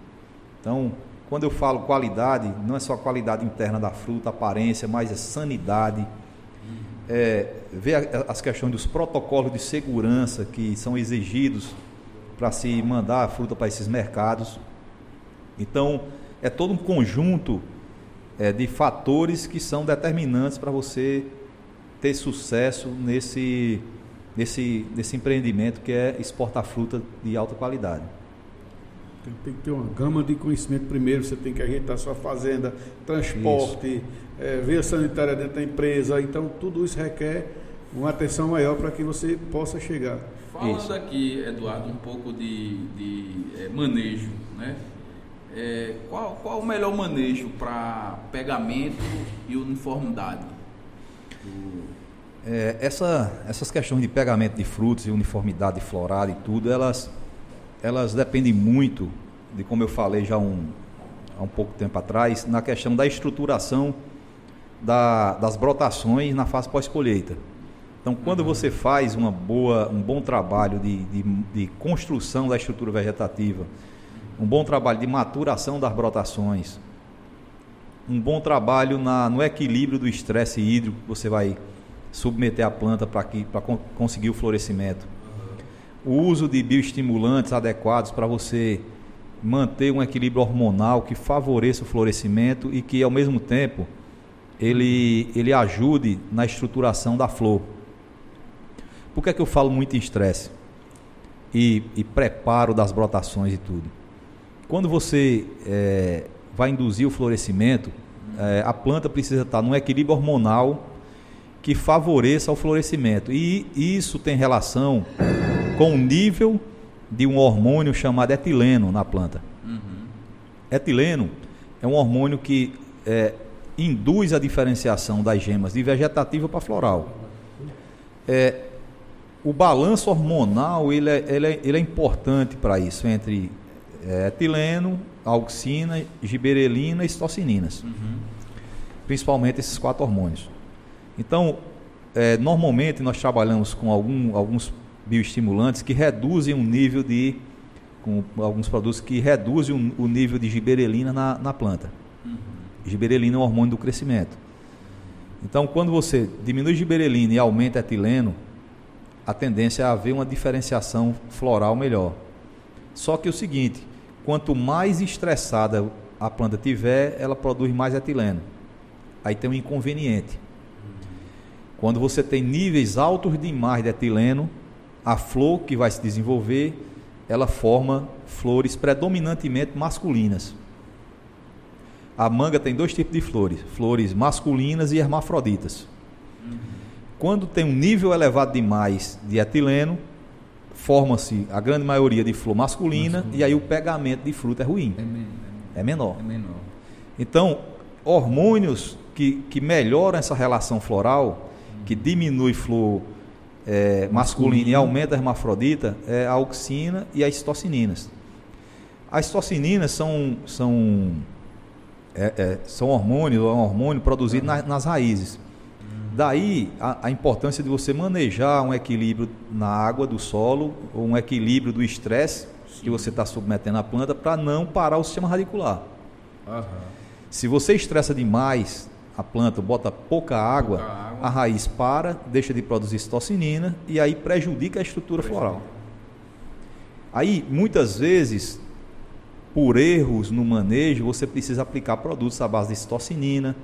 Então, quando eu falo qualidade, não é só qualidade interna da fruta, aparência, mas é sanidade, é, ver as questões dos protocolos de segurança que são exigidos para se mandar a fruta para esses mercados. Então, é todo um conjunto é, de fatores que são determinantes para você ter sucesso nesse nesse, nesse empreendimento que é exportar fruta de alta qualidade. Tem, tem que ter uma gama de conhecimento primeiro, você tem que ajeitar sua fazenda, transporte, é, via sanitária dentro da empresa, então tudo isso requer uma atenção maior para que você possa chegar. Falando isso. aqui, Eduardo, um pouco de, de é, manejo, né? É, qual, qual o melhor manejo para pegamento e uniformidade? É, essa, essas questões de pegamento de frutos e uniformidade florada e tudo, elas, elas dependem muito de como eu falei já um, há um pouco tempo atrás, na questão da estruturação da, das brotações na fase pós-colheita. Então, quando uhum. você faz uma boa, um bom trabalho de, de, de, construção da estrutura vegetativa, um bom trabalho de maturação das brotações, um bom trabalho na, no equilíbrio do estresse hídrico que você vai submeter a planta para conseguir o florescimento. O uso de bioestimulantes adequados para você manter um equilíbrio hormonal que favoreça o florescimento e que ao mesmo tempo ele, ele ajude na estruturação da flor. Por que é que eu falo muito em estresse? E, e, preparo das brotações e tudo. Quando você é, vai induzir o florescimento, é, a planta precisa estar num equilíbrio hormonal que favoreça o florescimento. E isso tem relação com o nível de um hormônio chamado etileno na planta. Uhum. Etileno é um hormônio que é, induz a diferenciação das gemas de vegetativa para floral. É, o balanço hormonal ele é, ele é, ele é importante para isso, entre é, etileno, auxina, giberelina e citocininas. Uhum. Principalmente esses quatro hormônios. Então, é, normalmente nós trabalhamos com algum, alguns bioestimulantes que reduzem o nível de. com alguns produtos que reduzem o, o nível de giberelina na, na planta. Giberelina é um hormônio do crescimento. Então, quando você diminui giberelina e aumenta etileno, a tendência é haver uma diferenciação floral melhor. Só que o seguinte, quanto mais estressada a planta tiver, ela produz mais etileno. Aí tem um inconveniente. Quando você tem níveis altos demais de etileno, a flor que vai se desenvolver, ela forma flores predominantemente masculinas. A manga tem dois tipos de flores, flores masculinas e hermafroditas. Quando tem um nível elevado demais de etileno, forma-se a grande maioria de flor masculina, masculina, e aí o pegamento de fruta é ruim. É, é, menor. É menor. Então, hormônios que, que melhoram essa relação floral que diminui flor é, masculina e aumenta a hermafrodita é a auxina e as citocininas. As citocininas são, são, é, é, são hormônios, é um hormônio produzido na, nas raízes. Daí a, a, importância de você manejar um equilíbrio na água do solo, ou um equilíbrio do estresse que você está submetendo à planta para não parar o sistema radicular. Se você estressa demais a planta bota pouca água, Pouca água. a raiz para, deixa de produzir citocinina e aí prejudica a estrutura floral. Aí, muitas vezes, por erros no manejo, você precisa aplicar produtos à base de citocinina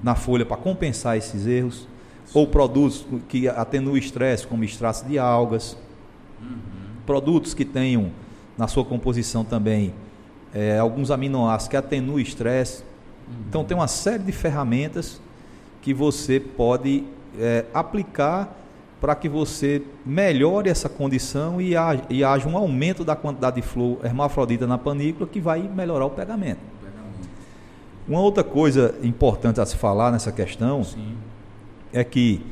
na folha para compensar esses erros, ou produtos que atenuam o estresse, como extratos de algas, produtos que tenham na sua composição também eh, alguns aminoácidos que atenuam o estresse. Então, tem uma série de ferramentas que você pode eh, aplicar para que você melhore essa condição e haja, e haja um aumento da quantidade de flor hermafrodita na panícula que vai melhorar o pegamento. Uma outra coisa importante a se falar nessa questão Sim. é que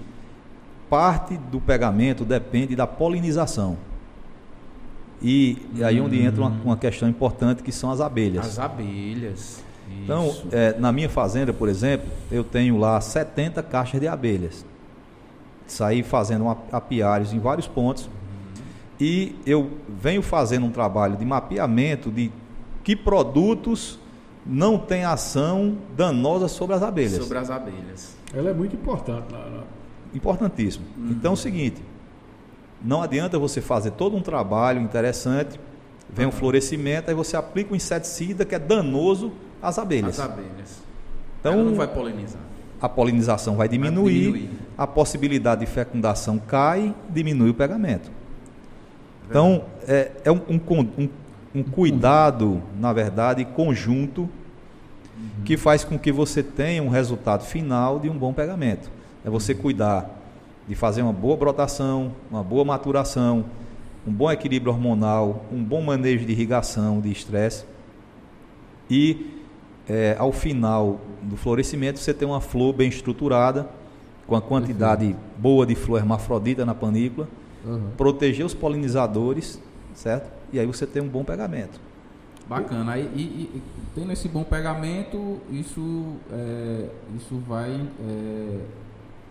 parte do pegamento depende da polinização. E, e aí onde entra uma, uma questão importante que são as abelhas. As abelhas. Então, é, na minha fazenda, por exemplo, eu tenho lá 70 caixas de abelhas. Saí fazendo uma- apiários em vários pontos. E eu venho fazendo um trabalho de mapeamento de que produtos não têm ação danosa sobre as abelhas. Sobre as abelhas. Ela é muito importante. Na, na- Importantíssimo. Então é o seguinte: não adianta você fazer todo um trabalho interessante, vem um florescimento, aí você aplica um inseticida que é danoso às abelhas. As abelhas. Então- Ela não vai polinizar. A polinização vai diminuir, diminuir. a possibilidade de fecundação cai, diminui o pegamento. Então, é, é um, um um- um cuidado, na verdade, conjunto, que faz com que você tenha um resultado final de um bom pegamento. É você cuidar de fazer uma boa brotação, uma boa maturação, um bom equilíbrio hormonal, um bom manejo de irrigação, de estresse. E é, ao final do florescimento você tem uma flor bem estruturada, com a quantidade boa de flor hermafrodita na panícula, proteger os polinizadores, certo? E aí você tem um bom pegamento. Bacana. Aí, e, e- e tendo esse bom pegamento, isso, é, isso vai é,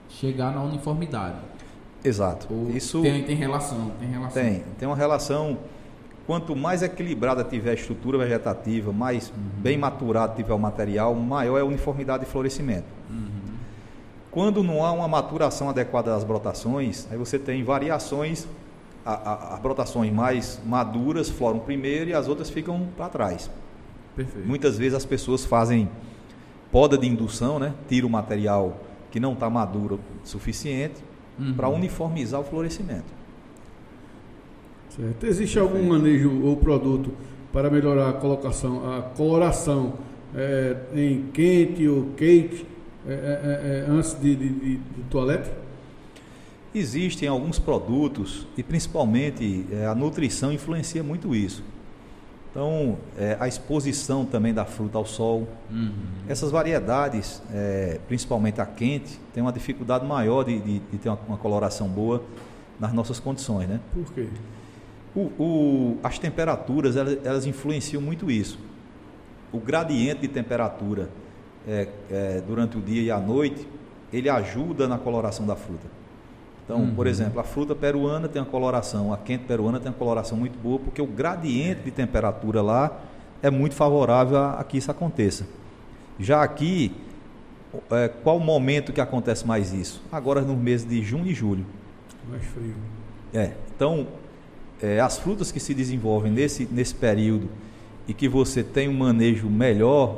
chegar na uniformidade. Exato. Ou Isso tem, tem relação, tem relação. tem, tem uma relação. Quanto mais equilibrada tiver a estrutura vegetativa, mais bem maturado tiver o material, maior é a uniformidade de florescimento. Quando não há uma maturação adequada das brotações, aí você tem variações, a- a- as brotações mais maduras floram primeiro e as outras ficam para trás. Perfeito. Muitas vezes as pessoas fazem poda de indução, né? tira o material que não está maduro o suficiente Uhum. para uniformizar o florescimento. Certo. Existe algum manejo ou produto para melhorar a colocação, a coloração é, em quente ou quente é, é, é, é, antes de, de, de, de toalete? Existem alguns produtos e principalmente a nutrição influencia muito isso. Então, eh, a exposição também da fruta ao sol. Uhum. Essas variedades, eh, principalmente a quente, tem uma dificuldade maior de, de- de ter uma, uma coloração boa nas nossas condições. Né? Por quê? O- o- as temperaturas, elas, elas influenciam muito isso. O gradiente de temperatura eh, eh, durante o dia e a noite, ele ajuda na coloração da fruta. Então, por exemplo, a fruta peruana tem uma coloração, a quente peruana tem uma coloração muito boa, porque o gradiente de temperatura lá é muito favorável a, a que isso aconteça. Já aqui, eh, qual o momento que acontece mais isso? Agora nos meses de junho e julho. Mais frio. É, então, é, as frutas que se desenvolvem nesse, nesse período e que você tem um manejo melhor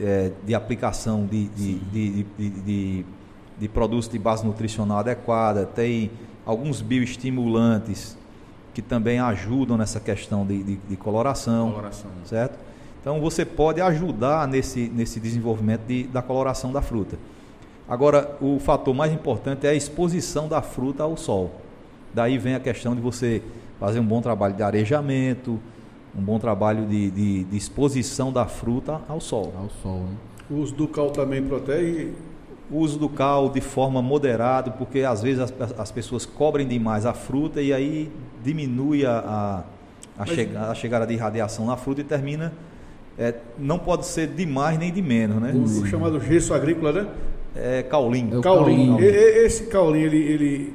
é, de aplicação de, de, de, de, de, produtos de base nutricional adequada, tem alguns bioestimulantes que também ajudam nessa questão de, coloração, Coloração. certo? Então você pode ajudar nesse, nesse desenvolvimento de- da coloração da fruta. Agora, o fator mais importante é a exposição da fruta ao sol. Daí vem a questão de você fazer um bom trabalho de arejamento, um bom trabalho de, de- de exposição da fruta ao sol. Ao sol, né? O uso do cal também protege. O uso do cal de forma moderada, porque às vezes as, as pessoas cobrem demais a fruta e aí diminui a, a, a, Mas- chega- a chegada de radiação na fruta e termina. é, não pode ser de mais nem de menos, né? O, o chamado gesso agrícola, né? É caulim. É Caulim. caulim. Esse caulim, ele, ele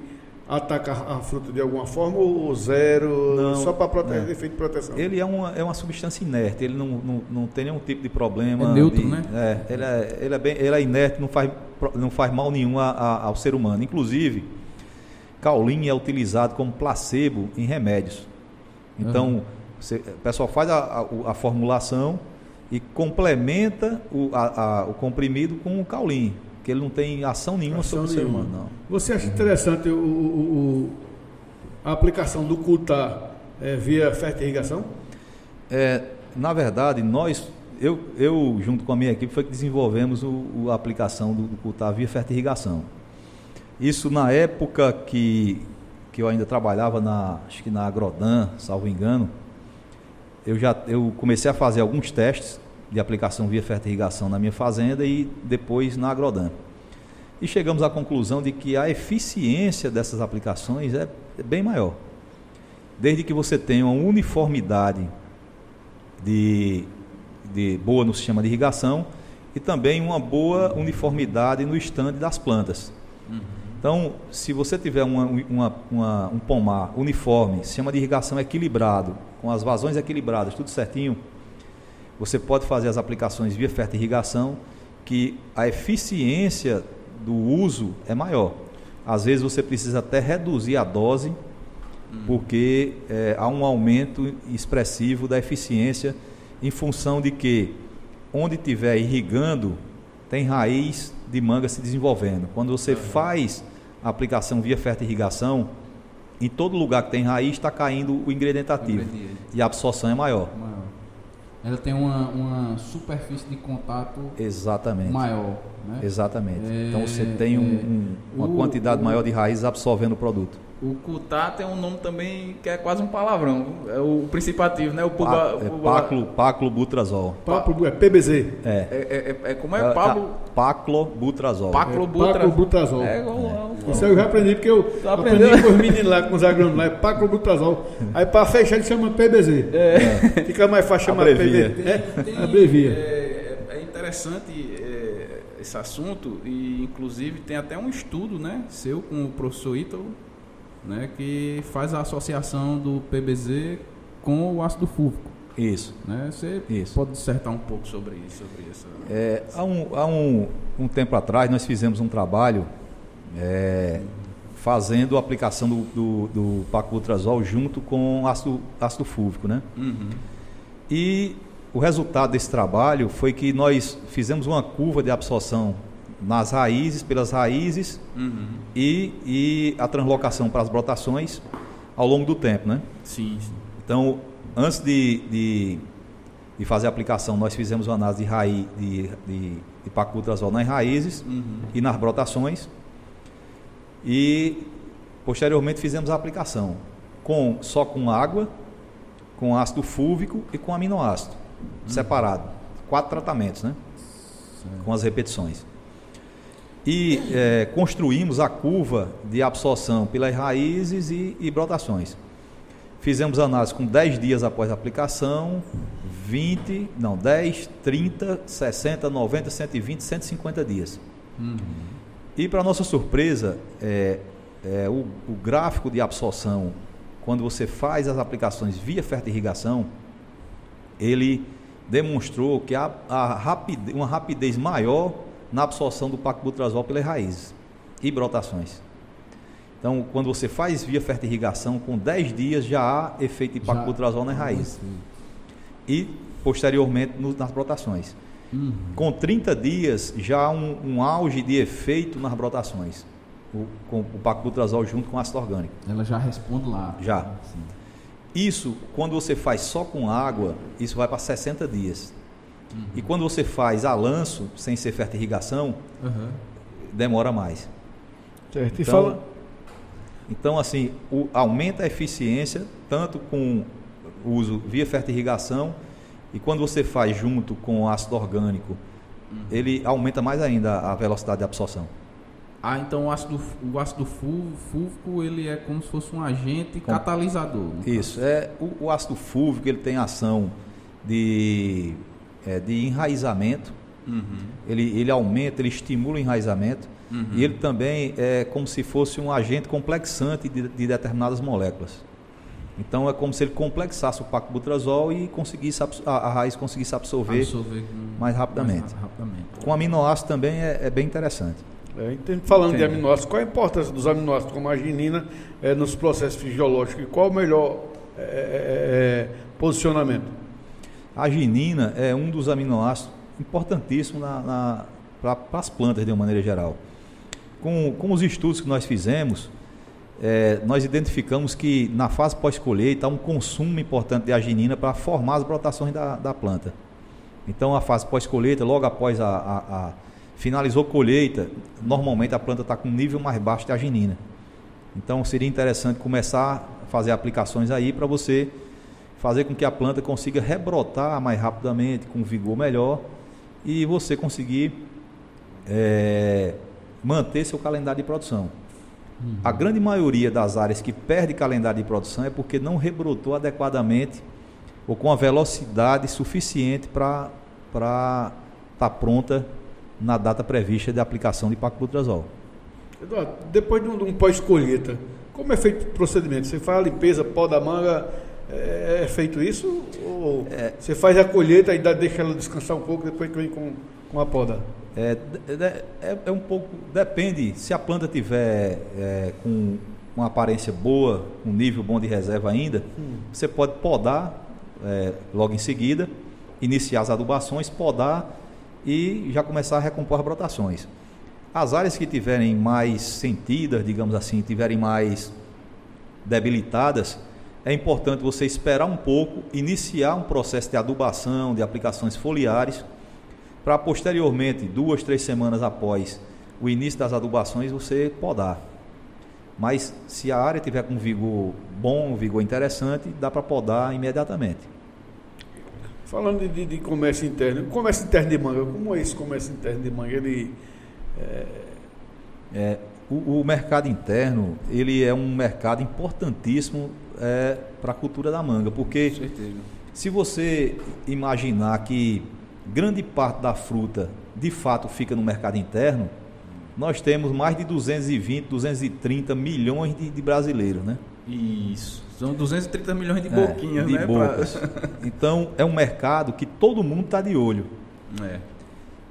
ataca a fruta de alguma forma ou zero? Não, só para proteger, não. efeito de proteção? Ele é uma, é uma substância inerte, ele não, não, não tem nenhum tipo de problema. É neutro, de- né? É, ele é, ele é, bem, ele é inerte, não faz, não faz mal nenhum a- a- ao ser humano. Inclusive, caolin é utilizado como placebo em remédios. Então, Uhum. você- o pessoal faz a, a- a formulação e complementa o, a- a- o comprimido com o caolin, que ele não tem ação nenhuma Ação sobre o ser nenhuma. humano. Não. Você acha interessante o, o- o- a aplicação do cultar eh, via fertirrigação? É, na verdade, nós, eu, eu junto com a minha equipe, foi que desenvolvemos o, o- a aplicação do, do cultivar via fertirrigação. Isso na época que, que eu ainda trabalhava na, acho que na Agrodan, salvo engano, eu já eu comecei a fazer alguns testes de aplicação via fertirrigação na minha fazenda e depois na Agrodan. E chegamos à conclusão de que a eficiência dessas aplicações é, é bem maior. Desde que você tenha uma uniformidade de, de boa no sistema de irrigação e também uma boa uniformidade no estande das plantas. Então, se você tiver uma, uma- uma- um pomar uniforme, sistema de irrigação equilibrado, com as vazões equilibradas, tudo certinho, você pode fazer as aplicações via fertirrigação, que a eficiência do uso é maior. Às vezes você precisa até reduzir a dose, porque eh, há um aumento expressivo da eficiência em função de que onde estiver irrigando tem raiz de manga se desenvolvendo. Quando você faz a aplicação via fertirrigação, em todo lugar que tem raiz está caindo o ingrediente ativo Ingrediente. e a absorção é maior. Maior. Ela tem uma, uma superfície de contato Exatamente. maior. Né? Exatamente. É, então você tem um- um- uma o- quantidade o- maior de raízes absorvendo o produto. O Cutá tem um nome também que é quase um palavrão. É o principativo, né? O Puba, Pa- é Puba- Paclo, paclobutrazol. Papo, é PBZ. É. É, é- é- é- como é? Pablo Paclobutrazol. Paclobutra. Paclobutrazol. É, igual- Isso aí eu já aprendi, porque eu Tu aprendeu? aprendi com os meninos lá, com os agrônomos lá, é paclobutrazol. Aí para fechar ele chama PBZ. Fica mais fácil chamar Abrevia. PBZ. É, Tem- abrevia. É, é interessante é, esse assunto e inclusive tem até um estudo, né, seu com o professor Ítalo, né, que faz a associação do PBZ com o ácido fúvico, Isso. né? Você Isso. pode dissertar um pouco sobre isso, sobre essa. É, há um, há um, um tempo atrás nós fizemos um trabalho é, fazendo a aplicação do, do, do junto com ácido, ácido fúvico, né? Uhum. E o resultado desse trabalho foi que nós fizemos uma curva de absorção nas raízes, pelas raízes Uhum. e, e a translocação para as brotações ao longo do tempo, né? Sim, sim. Então, antes de, de, de fazer a aplicação, nós fizemos uma análise de raiz de, de, de paclobutrazol nas raízes Uhum. e nas brotações. E posteriormente fizemos a aplicação com só com água, com ácido fúvico e com aminoácido separado. Quatro tratamentos, né? Com as repetições. E eh, construímos a curva de absorção pelas raízes e, e brotações. Fizemos análise com 10 dias após a aplicação, 20, não, 10, 30, 60, 90, 120, 150 dias. Uhum. E para nossa surpresa, é, é, o, o gráfico de absorção, quando você faz as aplicações via fertirrigação, ele demonstrou que há, há rapide- uma rapidez maior na absorção do paclobutrazol pelas raízes e brotações. Então, quando você faz via fertirrigação, com 10 dias já há efeito de paclobutrazol nas raízes. E, posteriormente, no- nas brotações. Uhum. Com 30 dias já há um, um auge de efeito nas brotações, o, com o paclobutrazol junto com ácido orgânico. Ela já responde lá. Já. Sim. Isso, quando você faz só com água, isso vai para 60 dias. Uhum. E quando você faz a lanço, sem ser fertirrigação, Uhum. demora mais. Certo. E Então, fala. Então, assim, o- aumenta a eficiência, tanto com o uso via fertirrigação, e quando você faz junto com o ácido orgânico, ele aumenta mais ainda a velocidade de absorção. Ah, então o ácido, o ácido fúvico ele é como se fosse um agente Com- catalisador. Isso, é, o, o ácido fúvico ele tem ação de, é, de enraizamento. Uhum. ele, ele aumenta, ele estimula o enraizamento, Uhum. E ele também é como se fosse um agente complexante de, de determinadas moléculas. Então é como se ele complexasse o paclobutrazol e conseguisse a, a raiz conseguisse absorver, absorver mais, rapidamente. mais, rapidamente. Com aminoácido também é, é bem interessante. É, falando Entendi. de aminoácidos, qual a importância dos aminoácidos como a arginina é, nos processos fisiológicos e qual o melhor é, é, é posicionamento? A arginina é um dos aminoácidos importantíssimos na, na para as plantas de uma maneira geral. Com, com os estudos que nós fizemos, é, nós identificamos que na fase pós-colheita há um consumo importante de arginina para formar as brotações da, da planta. Então, a fase pós-colheita, logo após a, a, a finalizou colheita, normalmente a planta está com um nível mais baixo de arginina. Então, seria interessante começar a fazer aplicações aí para você fazer com que a planta consiga rebrotar mais rapidamente, com vigor melhor, e você conseguir é, manter seu calendário de produção. Uhum. A grande maioria das áreas que perde calendário de produção é porque não rebrotou adequadamente ou com a velocidade suficiente para estar tá pronta na data prevista de aplicação de paclobutrazol. Eduardo, depois de um, um pós-colheita, como é feito o procedimento? Você faz a limpeza, pó da manga, é, é feito isso? Ou é, você faz a colheita e dá, deixa ela descansar um pouco, depois que vem com, com a poda? É, é, é, um pouco. Depende. Se a planta tiver é, com uma aparência boa, um nível bom de reserva ainda, hum. você pode podar é, logo em seguida, iniciar as adubações, podar e já começar a recompor as brotações. As áreas que tiverem mais sentidas, digamos assim, tiverem mais debilitadas, é importante você esperar um pouco, iniciar um processo de adubação, de aplicações foliares para posteriormente, duas, três semanas após o início das adubações, você podar. Mas se a área tiver com vigor bom, vigor interessante, dá para podar imediatamente. Falando de, de, comércio interno, comércio interno de manga, como é esse comércio interno de manga? Ele, é... É, o, o, mercado interno ele é um mercado importantíssimo é, para a cultura da manga, porque se você imaginar que grande parte da fruta de fato fica no mercado interno, nós temos mais de 220, 230 milhões de, de brasileiros, né? Isso. São 230 milhões de é, boquinhas, de né? Bocas. Pra... então, é um mercado que todo mundo está de olho. É.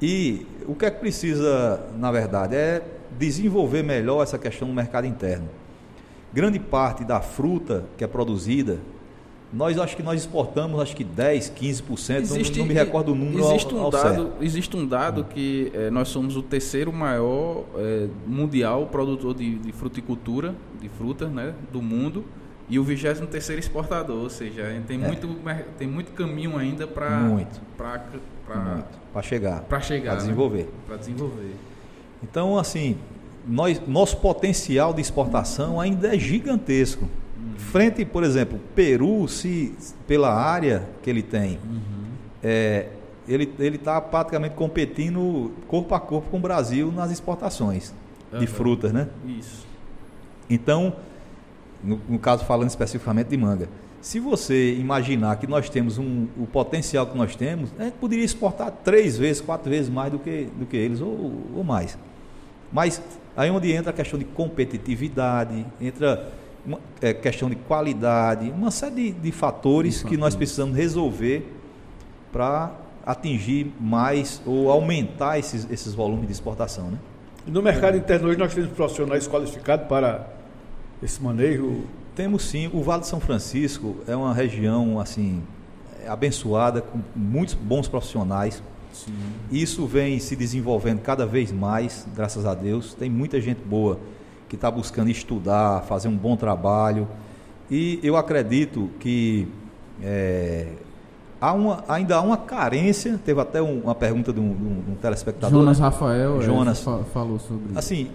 E o que é que precisa, na verdade, é desenvolver melhor essa questão no mercado interno. Grande parte da fruta que é produzida nós acho que nós exportamos acho que 10, 15%, existe, não, não me recordo o número existe um ao, ao dado, certo. Existe um dado que é, nós somos o terceiro maior é, mundial produtor de, de, fruticultura, de frutas, né, do mundo, e o 23 terceiro exportador, ou seja, tem, é. muito, tem muito caminho ainda para para chegar, para chegar, para desenvolver. Né? Para desenvolver. Então, assim, nós, nosso potencial de exportação ainda é gigantesco. Frente, por exemplo, Peru, se pela área que ele tem, uhum. é, ele está praticamente competindo corpo a corpo com o Brasil nas exportações uhum. de frutas, né? Isso. Então, no, no, caso falando especificamente de manga, se você imaginar que nós temos um, o potencial que nós temos, a gente poderia exportar três vezes, quatro vezes mais do que, do que eles, ou, ou mais. Mas aí é onde entra a questão de competitividade, entra uma é, questão de qualidade, uma série de, de fatores que nós precisamos resolver para atingir mais ou aumentar esses, esses volumes de exportação. Né? no mercado é. interno hoje nós temos profissionais qualificados para esse manejo? Temos sim. O Vale de São Francisco é uma região assim abençoada com muitos bons profissionais. Sim. Isso vem se desenvolvendo cada vez mais, graças a Deus. Tem muita gente boa que está buscando estudar, fazer um bom trabalho. E eu acredito que é, há uma, ainda há uma carência. Teve até um, uma pergunta de um, de um telespectador. Jonas Rafael é, Jonas é, falou sobre isso. Assim,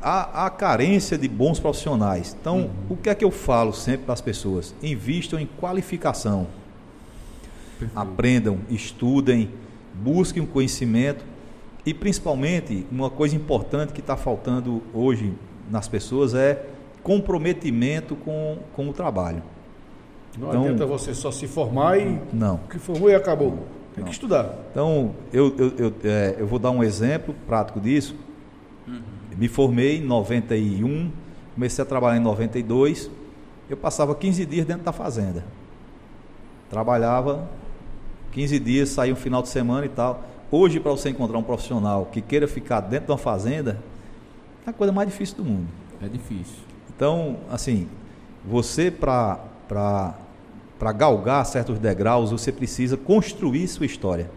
há, há carência de bons profissionais. Então, uhum. o que é que eu falo sempre para as pessoas? Invistam em qualificação. Perfeito. Aprendam, estudem, busquem o conhecimento e principalmente uma coisa importante que está faltando hoje nas pessoas é comprometimento com, com o trabalho. Não então, adianta você só se formar e não. que formou e acabou. Tem não. que estudar. Então, eu, eu, eu, é, eu, vou dar um exemplo prático disso. Uhum. me formei em 91, comecei a trabalhar em 92. Eu passava 15 dias dentro da fazenda. Trabalhava 15 dias, saía um final de semana e tal. Hoje, para você encontrar um profissional que queira ficar dentro de uma fazenda, é a coisa mais difícil do mundo. É difícil. Então, assim, você para galgar certos degraus, você precisa construir sua história.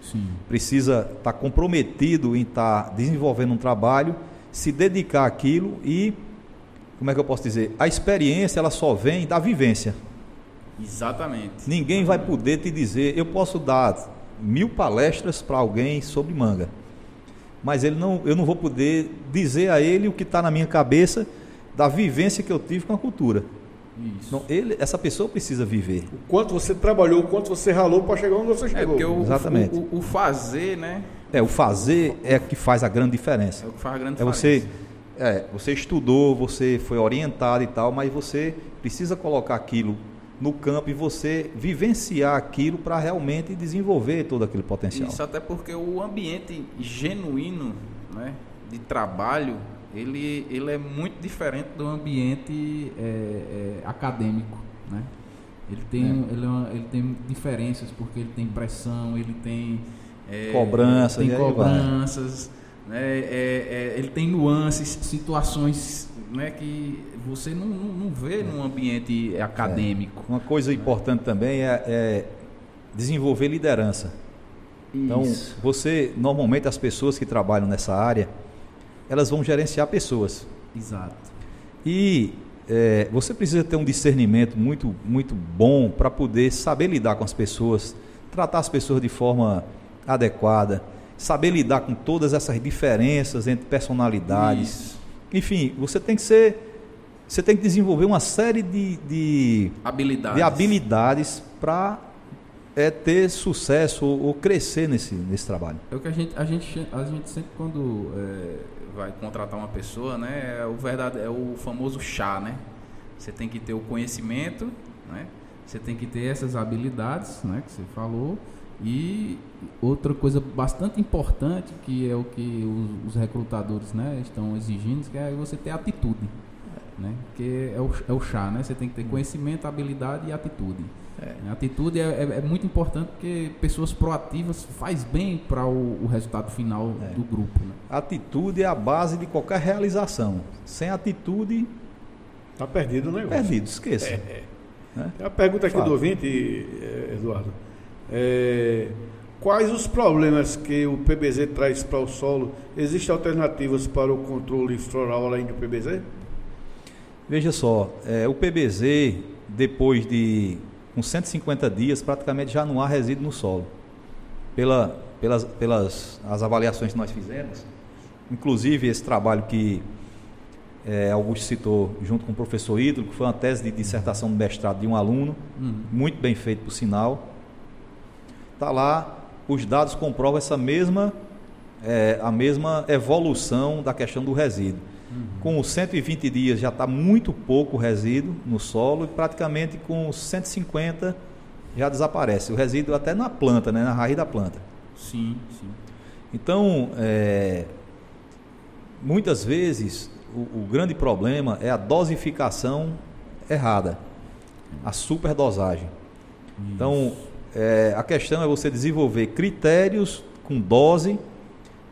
Sim. Precisa estar tá comprometido em estar tá desenvolvendo um trabalho, se dedicar àquilo e, como é que eu posso dizer? A experiência ela só vem da vivência. Exatamente. Ninguém vai poder te dizer, eu posso dar mil palestras para alguém sobre manga, mas ele não, eu não vou poder dizer a ele o que está na minha cabeça da vivência que eu tive com a cultura. Isso. Então, ele, essa pessoa precisa viver. O quanto você trabalhou, o quanto você ralou para chegar onde você é, chegou. É o, Exatamente. O, o, o, fazer, né? É, o fazer é que faz a grande diferença. É o que faz a grande é diferença. Você, é, você estudou, você foi orientado e tal, mas você precisa colocar aquilo no campo e você vivenciar aquilo para realmente desenvolver todo aquele potencial. Isso até porque o ambiente genuíno né, de trabalho ele, ele é muito diferente do ambiente é, é, acadêmico, né? Ele tem, é. Ele, é ele, tem diferenças porque ele tem pressão, ele tem é, cobranças, tem cobranças, né? É, ele tem nuances, situações né, que você não, não, não vê num ambiente acadêmico. Uma coisa importante também é, desenvolver liderança. Então, Isso. Então, você normalmente as pessoas que trabalham nessa área elas vão gerenciar pessoas. Exato. E é, você precisa ter um discernimento muito, muito bom para poder saber lidar com as pessoas, tratar as pessoas de forma adequada, saber lidar com todas essas diferenças entre personalidades. Isso. Enfim, você tem que ser. Você tem que desenvolver uma série de, de habilidades, de habilidades para é, ter sucesso ou, ou, crescer nesse, nesse trabalho. É o que a gente, a gente, a gente sempre quando é vai contratar uma pessoa, né, é o verdade, é o famoso chá, né? Você tem que ter o conhecimento, né? Você tem que ter essas habilidades, né, que você falou. E outra coisa bastante importante que é o que os, os recrutadores, né, estão exigindo, que é você ter atitude, né? Que é o, é o chá, né? Você tem que ter conhecimento, habilidade e atitude. É. A atitude é, é, é, muito importante porque pessoas proativas faz bem para o, o, resultado final é. do grupo. Né? Atitude é a base de qualquer realização. Sem atitude. Está perdido o negócio. Perdido, esqueça. É, é. Né? Uma pergunta aqui Fala. do ouvinte, eh, Eduardo. É, quais os problemas que o PBZ traz para o solo? Existem alternativas para o controle floral além do PBZ? Veja só, é, o PBZ, depois de com 150 dias, praticamente já não há resíduo no solo. Pela, pelas, pelas as avaliações que nós fizemos, inclusive esse trabalho que é, Augusto citou junto com o professor Hidro, que foi uma tese de dissertação de mestrado de um aluno, uhum. muito bem feito por sinal. Está lá, os dados comprovam essa mesma, é, a mesma evolução da questão do resíduo. Uhum. Com os 120 dias já está muito pouco resíduo no solo e praticamente com os 150 já desaparece. O resíduo até na planta, né, na raiz da planta. Sim, sim. Então, é, muitas vezes o, o, grande problema é a dosificação errada, a superdosagem. Isso. Então, é, a questão é você desenvolver critérios com dose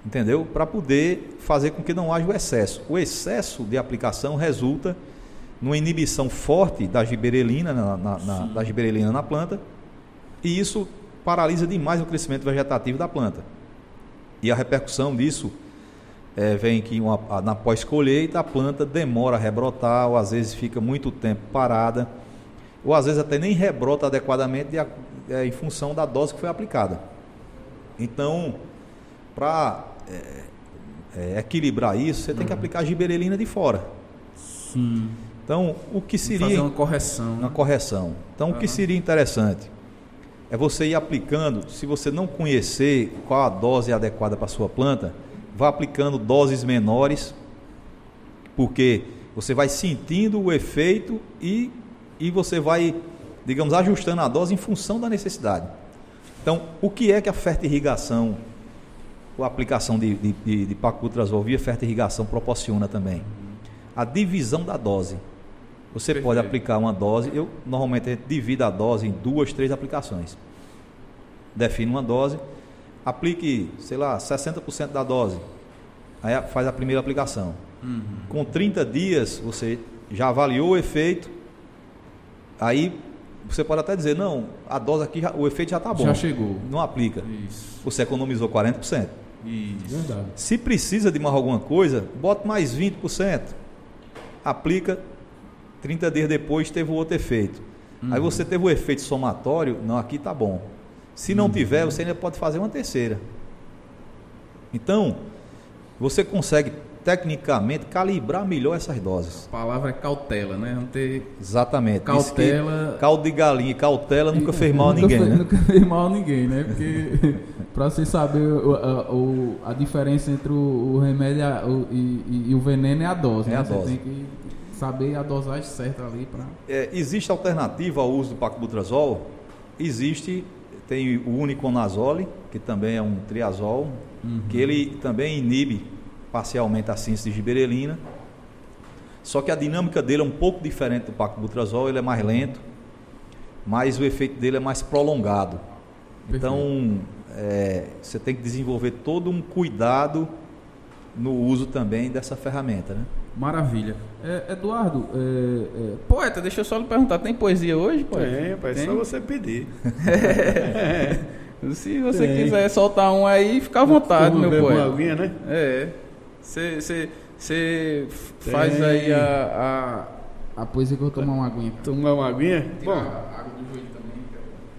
entendeu? Para poder fazer com que não haja o excesso. O excesso de aplicação resulta numa inibição forte da giberelina na, na, na, da giberelina na planta e isso paralisa demais o crescimento vegetativo da planta. E a repercussão disso é, vem que uma, na pós-colheita a planta demora a rebrotar, ou às vezes fica muito tempo parada, ou às vezes até nem rebrota adequadamente de, é, em função da dose que foi aplicada. Então, para é, é, equilibrar isso, você tem que uhum. aplicar a giberelina de fora. Sim. Então, o que seria. Fazer uma correção. Uma né? correção. Então, uhum. o que seria interessante é você ir aplicando, se você não conhecer qual a dose adequada para a sua planta, vá aplicando doses menores, porque você vai sentindo o efeito e, e você vai, digamos, ajustando a dose em função da necessidade. Então, o que é que a fertirrigação a aplicação de, de, de, paclutrazol via fertirrigação proporciona também? A divisão da dose. Você Perfeito. pode aplicar uma dose, eu normalmente divido a dose em duas, três aplicações. Define uma dose, aplique, sei lá, 60% da dose. Aí faz a primeira aplicação. Uhum. Com 30 dias, você já avaliou o efeito. Aí você pode até dizer, não, a dose aqui, o efeito já está bom. Já chegou. Não aplica. Isso. Você economizou 40%. Isso. Verdade. Se precisa de mais alguma coisa, bota mais 20%. Aplica, 30 dias depois teve o outro efeito. Uhum. Aí você teve o efeito somatório, não, aqui está bom. Se não uhum. tiver, você ainda pode fazer uma terceira. Então, você consegue tecnicamente calibrar melhor essas doses. A palavra é cautela, né? Não ter Exatamente. Cautela. Caldo de galinha cautela nunca fez mal a ninguém, nunca, né? Nunca fez mal a ninguém, né? Porque para você saber o, a, o, a, diferença entre o, o remédio o, e, e, o veneno é a dose, é né? A você dose. tem que saber a dosagem certa ali para. É, existe alternativa ao uso do paclobutrazol? Existe, tem o uniconazole, que também é um triazol, uhum. que ele também inibe parcialmente a síntese de giberelina. Só que a dinâmica dele é um pouco diferente do paclobutrazol, ele é mais lento, mas o efeito dele é mais prolongado. Então, é, você tem que desenvolver todo um cuidado no uso também dessa ferramenta, né? Maravilha. É, Eduardo, é, é, poeta, deixa eu só lhe perguntar, tem poesia hoje? Poeta? Tem, pai, é só você pedir. Se você tem. quiser soltar um aí, fica à vontade, meu poeta. Uma aguinha, né? É. Você faz aí a, a, a poesia que eu vou tomar uma aguinha. Tomar uma aguinha? Bom.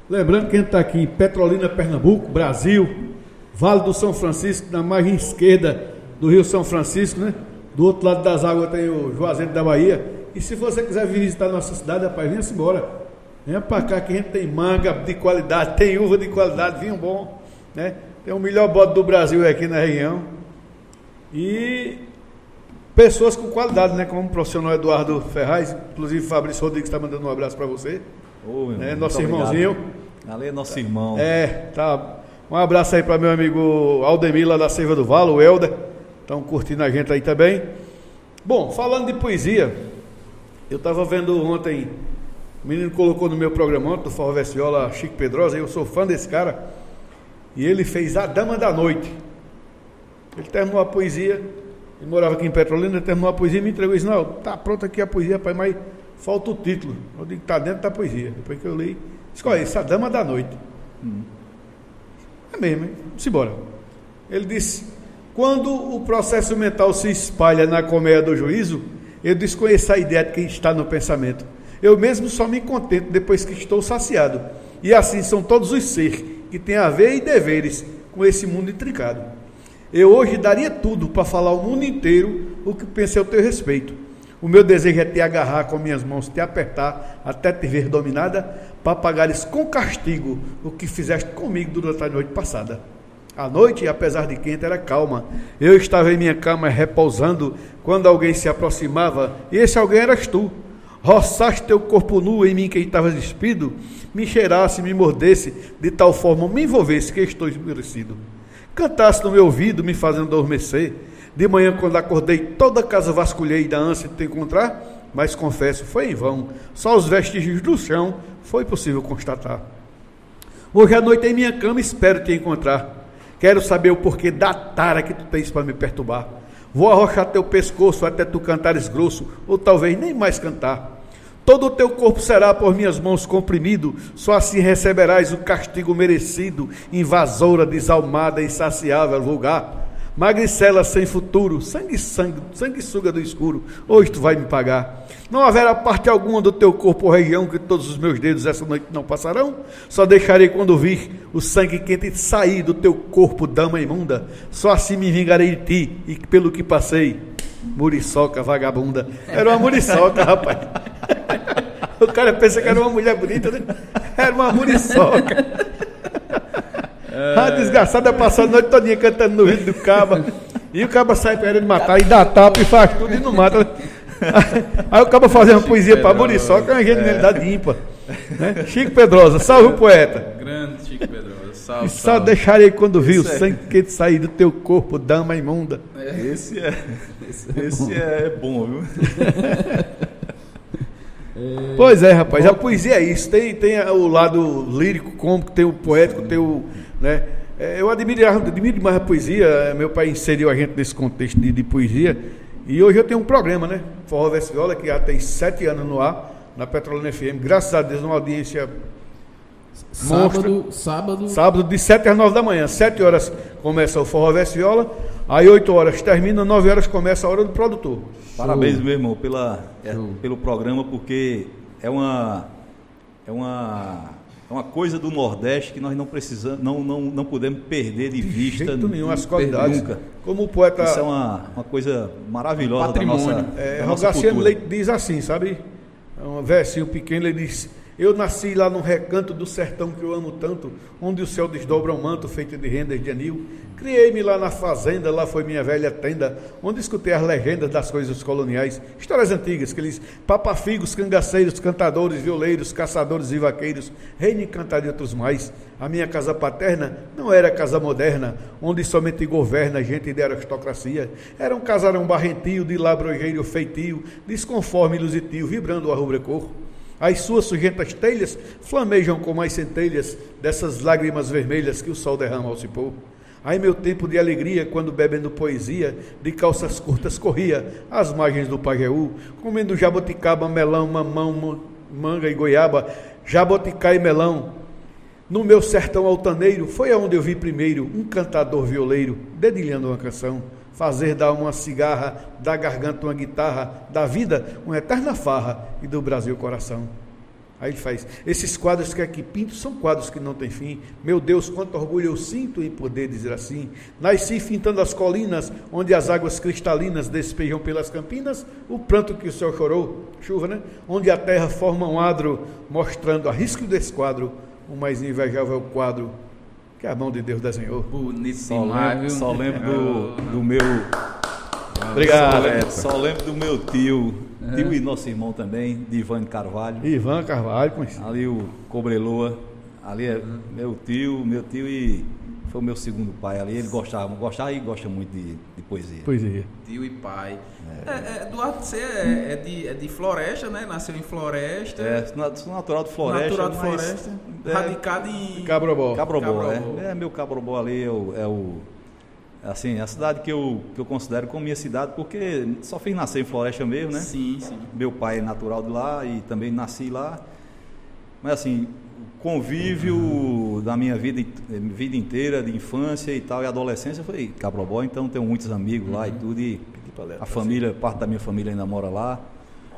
Lembrando que a gente está aqui em Petrolina, Pernambuco, Brasil, Vale do São Francisco, na margem esquerda do Rio São Francisco, né? Do outro lado das águas tem o Juazeiro da Bahia. E se você quiser visitar nossa cidade, rapaz, venha-se embora. Venha para cá que a gente tem manga de qualidade, tem uva de qualidade, vinho bom, né? Tem o melhor bode do Brasil aqui na região. E pessoas com qualidade, né? Como o profissional Eduardo Ferraz, inclusive Fabrício Rodrigues está mandando um abraço para você. Ô, né? Nosso irmãozinho. Ali é nosso irmão. É, tá. Um abraço aí para meu amigo Aldemir lá da Seiva do Valo, o Helder. Estão curtindo a gente aí também. Bom, falando de poesia, eu estava vendo ontem, o menino colocou no meu programa ontem, do Forró Vestiola, Chico Pedrosa, eu sou fã desse cara, e ele fez A Dama da Noite. Ele terminou a poesia, ele morava aqui em Petrolina, terminou a poesia e me entregou e disse, não, tá pronta aqui a poesia, pai, mas falta o título. Eu digo, tá dentro da poesia. Depois que eu li, escolhe essa dama da noite. Hum. É mesmo, hein? Vamos embora. Ele disse, quando o processo mental se espalha na colmeia do juízo, eu desconheço a ideia de quem está no pensamento. Eu mesmo só me contento depois que estou saciado. E assim são todos os seres que têm a ver e deveres com esse mundo intricado. Eu hoje daria tudo para falar ao mundo inteiro o que pensei ao teu respeito. O meu desejo é te agarrar com minhas mãos, te apertar até te ver dominada, para pagares com castigo o que fizeste comigo durante a noite passada. A noite, apesar de quente, era calma. Eu estava em minha cama repousando quando alguém se aproximava, e esse alguém eras tu. Roçaste teu corpo nu em mim que estava despido, me cheirasse, me mordesse, de tal forma me envolvesse que estou esmurecido. Cantasse no meu ouvido, me fazendo adormecer. De manhã, quando acordei, toda a casa vasculhei da ânsia de te encontrar, mas confesso, foi em vão. Só os vestígios do chão foi possível constatar. Hoje à noite em minha cama espero te encontrar. Quero saber o porquê da tara que tu tens para me perturbar. Vou arrochar teu pescoço até tu cantares grosso, ou talvez nem mais cantar. Todo o teu corpo será por minhas mãos comprimido, só assim receberás o castigo merecido, invasora, desalmada, insaciável, vulgar. Magricela sem futuro, sangue, sangue, sanguessuga do escuro, hoje tu vai me pagar. Não haverá parte alguma do teu corpo ou região que todos os meus dedos essa noite não passarão. Só deixarei quando vir o sangue quente sair do teu corpo, dama imunda. Só assim me vingarei de ti e pelo que passei. Muriçoca vagabunda. Era uma muriçoca, rapaz. O cara pensa que era uma mulher bonita, né? Era uma muriçoca. É... A desgraçada passando a noite todinha cantando no vídeo do caba. E o caba sai querendo matar e dá tapa e faz tudo e não mata. Aí o caba faz uma poesia para Muriçoca, é uma genialidade é. ímpar. Né? Chico Pedrosa, salve o poeta. Grande Chico Pedrosa. Salve, Só salve. deixarei quando viu, é. sem que sair do teu corpo, dama imunda. É. Esse é, esse é, esse é bom, viu? É... Pois é, rapaz, a poesia é isso. Tem, tem o lado lírico, cômico, tem o poético, tem o. Né? É, eu admiro, admiro demais a poesia. Meu pai inseriu a gente nesse contexto de, de poesia. E hoje eu tenho um programa, né? Forró Viola, que já tem sete anos no ar, na Petrolina FM. Graças a Deus, uma audiência Sábado, sábado. Sábado de 7 às 9 da manhã. 7 horas começa o Forró Veste Viola, aí 8 horas termina, 9 horas começa a hora do produtor. Parabéns, meu irmão, pela, é, pelo programa, porque é uma, é uma, é uma coisa do Nordeste que nós não precisamos, não, não, não podemos perder de, de vista. Jeito nenhum, as qualidades. Nunca. Como o poeta. Isso é uma, uma coisa maravilhosa patrimônio. da nossa, é, da nossa Leite diz assim, sabe? É um versinho pequeno, ele diz eu nasci lá no recanto do sertão que eu amo tanto, onde o céu desdobra um manto feito de rendas de anil. Criei-me lá na fazenda, lá foi minha velha tenda, onde escutei as legendas das coisas coloniais, histórias antigas, aqueles papafigos, cangaceiros, cantadores, violeiros, caçadores e vaqueiros, reino encantado e outros mais. A minha casa paterna não era casa moderna, onde somente governa gente de aristocracia. Era um casarão barrentio, de labrojeiro feitio, desconforme lusitio, vibrando a rubra-cor. As suas sujentas telhas flamejam como as centelhas dessas lágrimas vermelhas que o sol derrama ao pôr. Ai, meu tempo de alegria, quando bebendo poesia, de calças curtas corria às margens do Pajeú, comendo jaboticaba, melão, mamão, manga e goiaba, jaboticá e melão. No meu sertão altaneiro, foi aonde eu vi primeiro um cantador violeiro dedilhando uma canção fazer dar uma cigarra, da garganta uma guitarra, da vida uma eterna farra e do Brasil coração. Aí ele faz. Esses quadros que aqui pinto são quadros que não têm fim. Meu Deus, quanto orgulho eu sinto em poder dizer assim. Nasci fintando as colinas, onde as águas cristalinas despejam pelas campinas o pranto que o céu chorou, chuva, né? Onde a terra forma um adro, mostrando a risco desse quadro, o mais invejável quadro que a mão de Deus desenhou. Bonito só lembro, Só lembro do, do meu. Obrigado. Só lembro, só lembro do meu tio, é. tio e nosso irmão também, de Ivan Carvalho. Ivan Carvalho, conhecido. Ali o Cobreloa, ali é meu tio, meu tio e foi o meu segundo pai ali. Ele gostava, gostava e gosta muito de, de poesia. Poesia. Tio e pai. É. É, é, Eduardo, você é, é, de, é de Floresta, né? Nasceu em Floresta. É, sou natural de Floresta. Natural de Floresta. É, radicado em. Cabrobó. Cabrobó, Cabrobó. É. é. meu Cabrobó ali é o. É o assim, a cidade que eu, que eu considero como minha cidade, porque só fiz nascer em Floresta mesmo, né? Sim, sim. Meu pai é natural de lá e também nasci lá. Mas assim, convívio da minha vida, vida inteira, de infância e tal, e adolescência, foi Cabrobó, então tenho muitos amigos lá uhum. e tudo, e a família, parte da minha família ainda mora lá.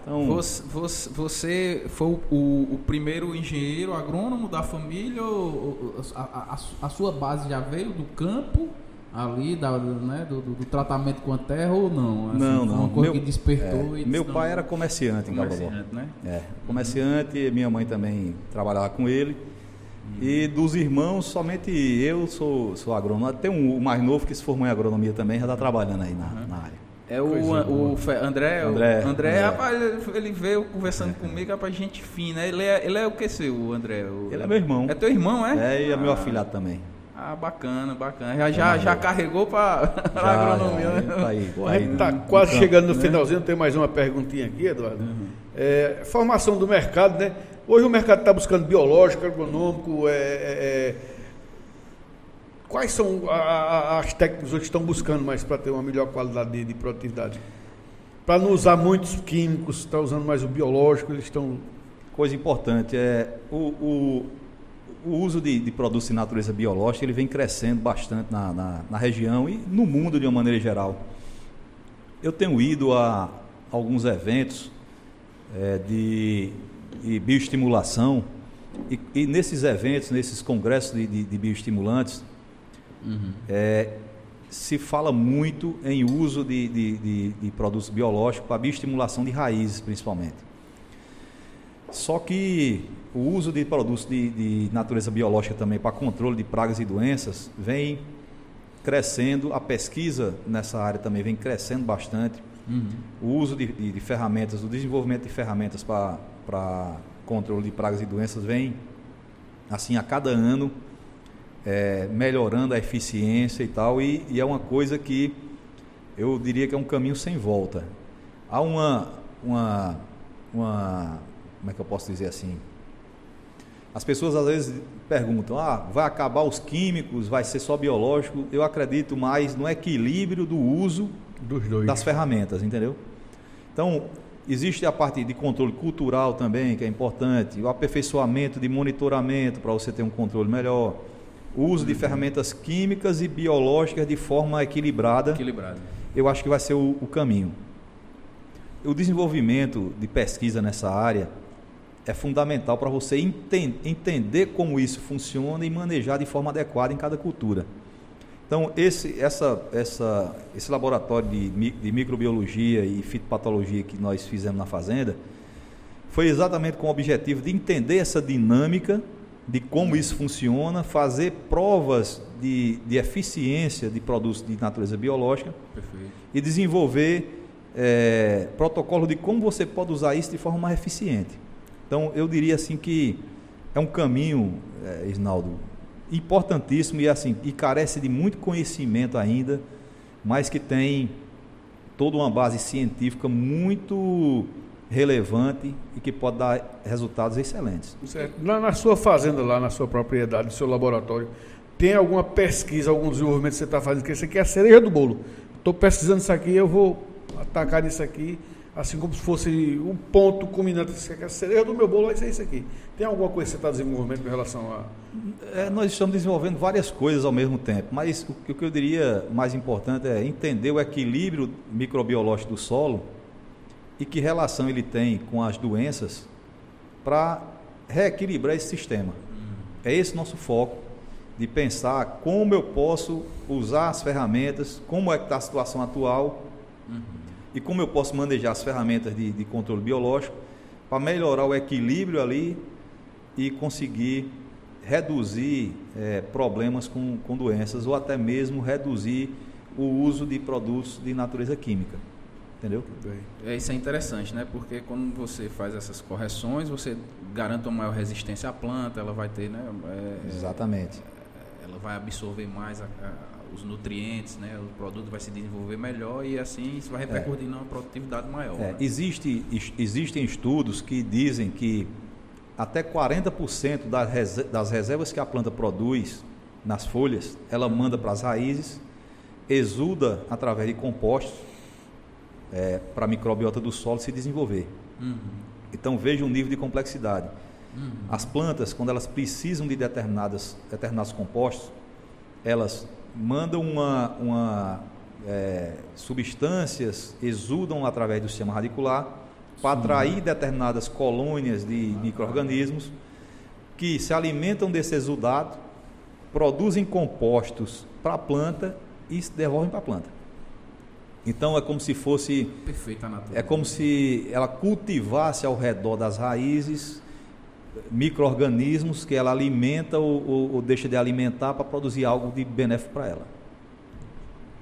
Então, você, você, você foi o, o, primeiro engenheiro agrônomo da família ou a, a, a, sua base já veio do campo ali, da, né, do, do, tratamento com a terra ou não? Assim, não, não. Uma coisa meu, que despertou. É, meu pai era comerciante, comerciante em. Né? É, comerciante, minha mãe também trabalhava com ele. Uhum. E dos irmãos, somente eu sou, sou agrônomo. Tem um o mais novo que se formou em agronomia também, já está trabalhando aí na, uhum. na área. É o, o, o André, André, o André, rapaz, ele veio conversando é. comigo, rapaz, gente fina. Ele é, ele é o que seu, André? O, ele é meu irmão. É teu irmão, é? É, e é meu ah. afilhado também. Ah, bacana, bacana. Já, já, já carregou para a agronomia, né? Tá aí, tá aí tá quase campo, chegando no né? finalzinho, tem mais uma perguntinha aqui, Eduardo. Uhum. É, formação do mercado, né? Hoje o mercado está buscando biológico, agronômico, é, é, é Quais são a, a, as técnicas que estão buscando mais para ter uma melhor qualidade de, de produtividade? Para não usar muitos químicos, está usando mais o biológico, eles estão. Coisa importante é o, o, o uso de, de, produtos de natureza biológica ele vem crescendo bastante na, na, na, região e no mundo de uma maneira geral. Eu tenho ido a alguns eventos é, de, de bioestimulação e, e, nesses eventos, nesses congressos de, de, bioestimulantes, Uhum. É, se fala muito em uso de produtos biológicos para bioestimulação de raízes, principalmente. Só que o uso de produtos de, de, natureza biológica também para controle de pragas e doenças vem crescendo, a pesquisa nessa área também vem crescendo bastante. Uhum. O uso de, de, de, ferramentas, o desenvolvimento de ferramentas para, controle de pragas e doenças vem, assim, a cada ano é, melhorando a eficiência e tal, e, e, é uma coisa que eu diria que é um caminho sem volta. Há uma, uma, uma como é que eu posso dizer assim? As pessoas às vezes perguntam: ah, vai acabar os químicos, vai ser só biológico? Eu acredito mais no equilíbrio do uso das ferramentas, entendeu? Então, existe a parte de controle cultural também, que é importante, o aperfeiçoamento de monitoramento para você ter um controle melhor, o uso de uhum. ferramentas químicas e biológicas de forma equilibrada. Equilibrada. Eu acho que vai ser o, o caminho. O desenvolvimento de pesquisa nessa área é fundamental para você enten entender como isso funciona e manejar de forma adequada em cada cultura. Então, esse, essa, essa, esse laboratório de, de microbiologia e fitopatologia que nós fizemos na fazenda foi exatamente com o objetivo de entender essa dinâmica de como isso funciona, fazer provas de, de eficiência de produtos de natureza biológica Perfeito. e desenvolver é, protocolo de como você pode usar isso de forma mais eficiente. Então, eu diria assim que é um caminho, é, Isnaldo, importantíssimo e assim e carece de muito conhecimento ainda, mas que tem toda uma base científica muito relevante e que pode dar resultados excelentes. Certo. Na, sua fazenda, lá na sua propriedade, no seu laboratório, tem alguma pesquisa, algum desenvolvimento que você está fazendo? Que isso aqui é a cereja do bolo. Estou pesquisando isso aqui, eu vou atacar nisso aqui assim como se fosse um ponto culminante, a cereja do meu bolo vai ser isso aqui. Tem alguma coisa que você está desenvolvendo em relação a... É, nós estamos desenvolvendo várias coisas ao mesmo tempo, mas o, o que eu diria mais importante é entender o equilíbrio microbiológico do solo e que relação ele tem com as doenças para reequilibrar esse sistema. É esse nosso foco, de pensar como eu posso usar as ferramentas, como é que está a situação atual, uhum e como eu posso manejar as ferramentas de, de controle biológico para melhorar o equilíbrio ali e conseguir reduzir é, problemas com, com doenças ou até mesmo reduzir o uso de produtos de natureza química. Entendeu? É, isso é interessante, né? Porque quando você faz essas correções, você garante uma maior resistência à planta, ela vai ter, né? É, Exatamente. Ela vai absorver mais a, a os nutrientes, né, o produto vai se desenvolver melhor e assim isso vai repercutir é. numa produtividade maior. É. Né? Existe, existem estudos que dizem que até 40% das, das reservas que a planta produz nas folhas, ela manda para as raízes, exuda através de compostos é, para a microbiota do solo se desenvolver. Uhum. Então veja o nível de complexidade. Uhum. As plantas, quando elas precisam de determinadas, determinados compostos, elas mandam uma, uma é, substâncias, exudam através do sistema radicular para atrair determinadas colônias de micro-organismos que se alimentam desse exudado, produzem compostos para a planta e se devolvem para a planta. Então é como se fosse. Perfeita natureza. É como se ela cultivasse ao redor das raízes micro-organismos que ela alimenta ou, ou, ou deixa de alimentar para produzir algo de benéfico para ela.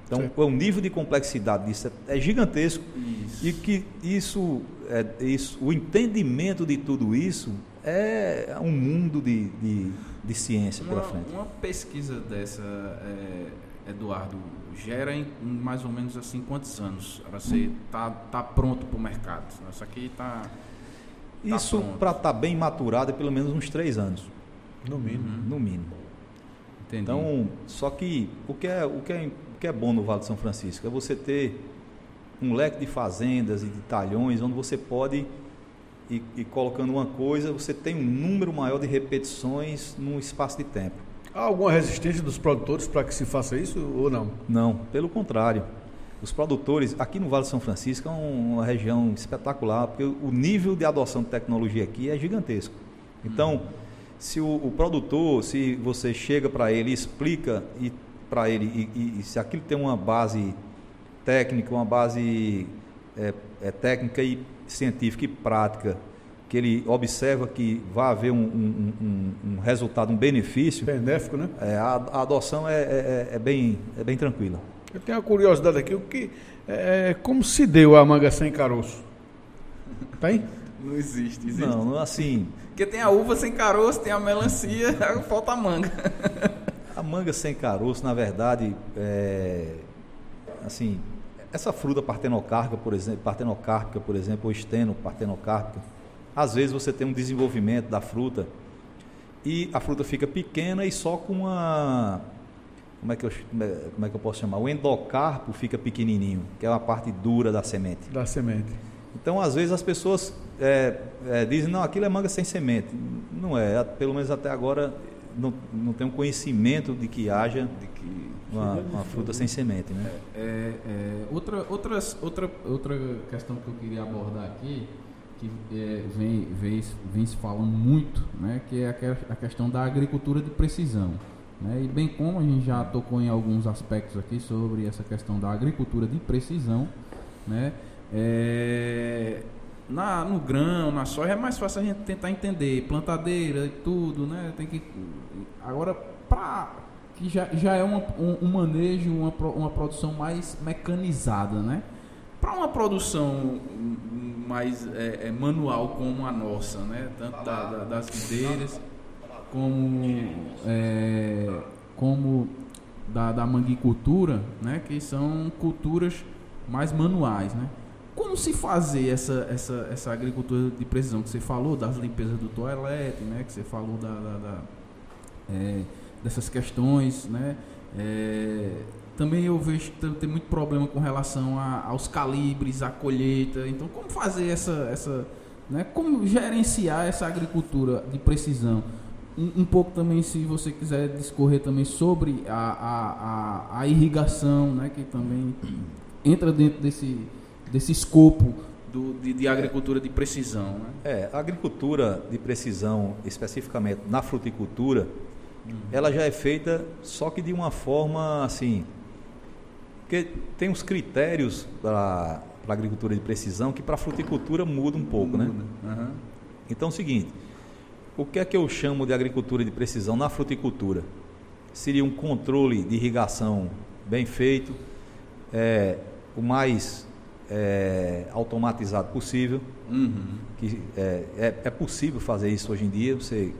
Então, Sim. o nível de complexidade disso é, é gigantesco isso. e que isso, é, isso, o entendimento de tudo isso é um mundo de, de, de ciência uma, pela frente. Uma pesquisa dessa, é, Eduardo, gera em mais ou menos assim quantos anos? Você está tá pronto para o mercado? Isso aqui está Tá Isso para estar tá bem maturado é pelo menos uns três anos. No mínimo. Uhum. No mínimo. Entendi. Então, só que o que, é, o, que é, o que é bom no Vale de São Francisco é você ter um leque de fazendas e de talhões onde você pode e, e colocando uma coisa, você tem um número maior de repetições num espaço de tempo. Há alguma resistência dos produtores para que se faça isso ou não? Não, pelo contrário. Os produtores, aqui no Vale de São Francisco, é uma região espetacular, porque o nível de adoção de tecnologia aqui é gigantesco. Então, se o, o produtor, se você chega para ele explica e para ele, e, e, se aquilo tem uma base técnica, uma base é, é, técnica e científica e prática, que ele observa que vai haver um, um, um, um resultado, um benefício. Benéfico, né? É, a, a, adoção é, é, é, bem, é bem tranquila. Eu tenho uma curiosidade aqui, o que, é, como se deu a manga sem caroço? Tem? Não existe, existe. Não, assim. Porque tem a uva sem caroço, tem a melancia, falta a manga. A, manga sem caroço, na verdade, é, assim, essa fruta partenocárpica, por exemplo, partenocárpica, por exemplo, ou esteno partenocárpica, às vezes você tem um desenvolvimento da fruta e a fruta fica pequena e só com uma como é que eu, como é que eu posso chamar? O endocarpo fica pequenininho, que é uma parte dura da semente. Da semente. Então, às vezes as pessoas é, é, dizem, não, aquilo é manga sem semente. Não é, pelo menos até agora não, não tem um conhecimento de que haja de que uma, uma fruta sem semente. Né? É, é, outra, outras, outra, outra questão que eu queria abordar aqui, que é, vem, vem, vem se falando muito, né, que é a, a questão da agricultura de precisão. Né? E bem como a gente já tocou em alguns aspectos aqui sobre essa questão da agricultura de precisão, né? É, na, no grão, na soja é mais fácil a gente tentar entender, plantadeira e tudo, né? Tem que agora para que já, já é uma, um, um, manejo, uma, uma produção mais mecanizada, né? Para uma produção mais é, é, manual como a nossa, né? Tanto da, da, das videiras como, é, como da, da manguicultura, né, que são culturas mais manuais. Né? Como se fazer essa, essa, essa agricultura de precisão que você falou, das limpezas do toalete, né, que você falou da, da, da é, dessas questões, né? É, também eu vejo que tem muito problema com relação a, aos calibres, à colheita. Então, como fazer essa, essa né? Como gerenciar essa agricultura de precisão? Um, um, pouco também, se você quiser discorrer também sobre a, a, a, a, irrigação, né, que também entra dentro desse, desse escopo do, de, de agricultura de precisão. Né? É, a agricultura de precisão, especificamente na fruticultura, uhum. ela já é feita só que de uma forma assim, porque tem uns critérios para a agricultura de precisão que para a fruticultura muda um pouco, né? muda. né? Uhum. Então é o seguinte, o que é que eu chamo de agricultura de precisão na fruticultura? Seria um controle de irrigação bem feito, é, o mais é, automatizado possível. Uhum. Que é, é, é, possível fazer isso hoje em dia. Você,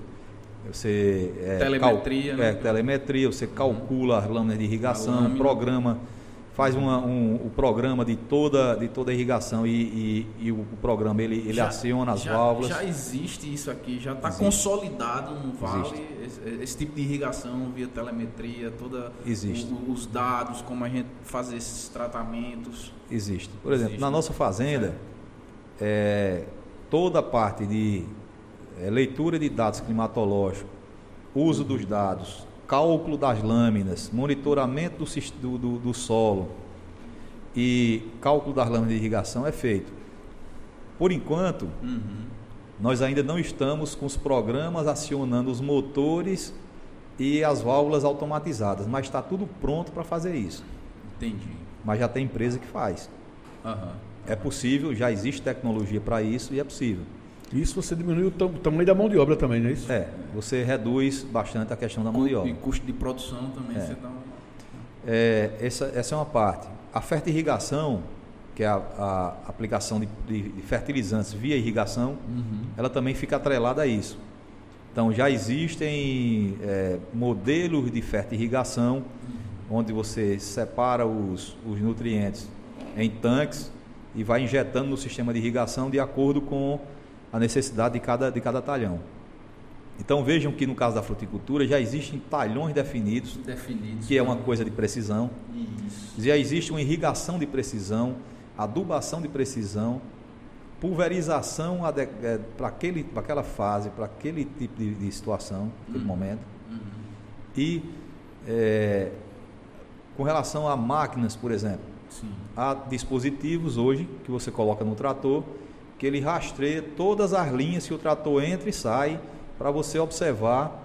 você é, telemetria, cal, né? É, telemetria, você calcula as lâminas de irrigação, programa faz uma, um, o programa de toda, de toda a irrigação e, e, e o, programa ele, ele já, aciona as já, válvulas. Já existe isso aqui, já está consolidado no Vale esse, esse, tipo de irrigação via telemetria, toda existe. O, os dados, como a gente faz esses tratamentos. Existe. Por exemplo, existe. na nossa fazenda, é, toda a parte de é, leitura de dados climatológicos, uso uhum. dos dados, cálculo das lâminas, monitoramento do, do, do solo e cálculo das lâminas de irrigação é feito. Por enquanto, uhum. nós ainda não estamos com os programas acionando os motores e as válvulas automatizadas, mas está tudo pronto para fazer isso. Entendi. Mas já tem empresa que faz. Uhum. É possível, já existe tecnologia para isso e é possível. Isso você diminui o tamanho da mão de obra também, não é isso? É, você reduz bastante a questão da mão de obra. E custo de produção também. É. Você dá é, essa, essa é uma parte. A fertirrigação, que é a, a aplicação de, de, de, fertilizantes via irrigação, uhum. ela também fica atrelada a isso. Então já existem é, modelos de fertirrigação, uhum. onde você separa os, os nutrientes em tanques e vai injetando no sistema de irrigação de acordo com a necessidade de cada, de cada talhão. Então vejam que no caso da fruticultura já existem talhões definidos, definidos que é uma coisa de precisão. Isso. Já existe uma irrigação de precisão, adubação de precisão, pulverização é, para aquela fase, para aquele tipo de, de situação, aquele uhum. momento. Uhum. E é, com relação a máquinas, por exemplo, Sim. há dispositivos hoje que você coloca no trator que ele rastreia todas as linhas que o trator entra e sai para você observar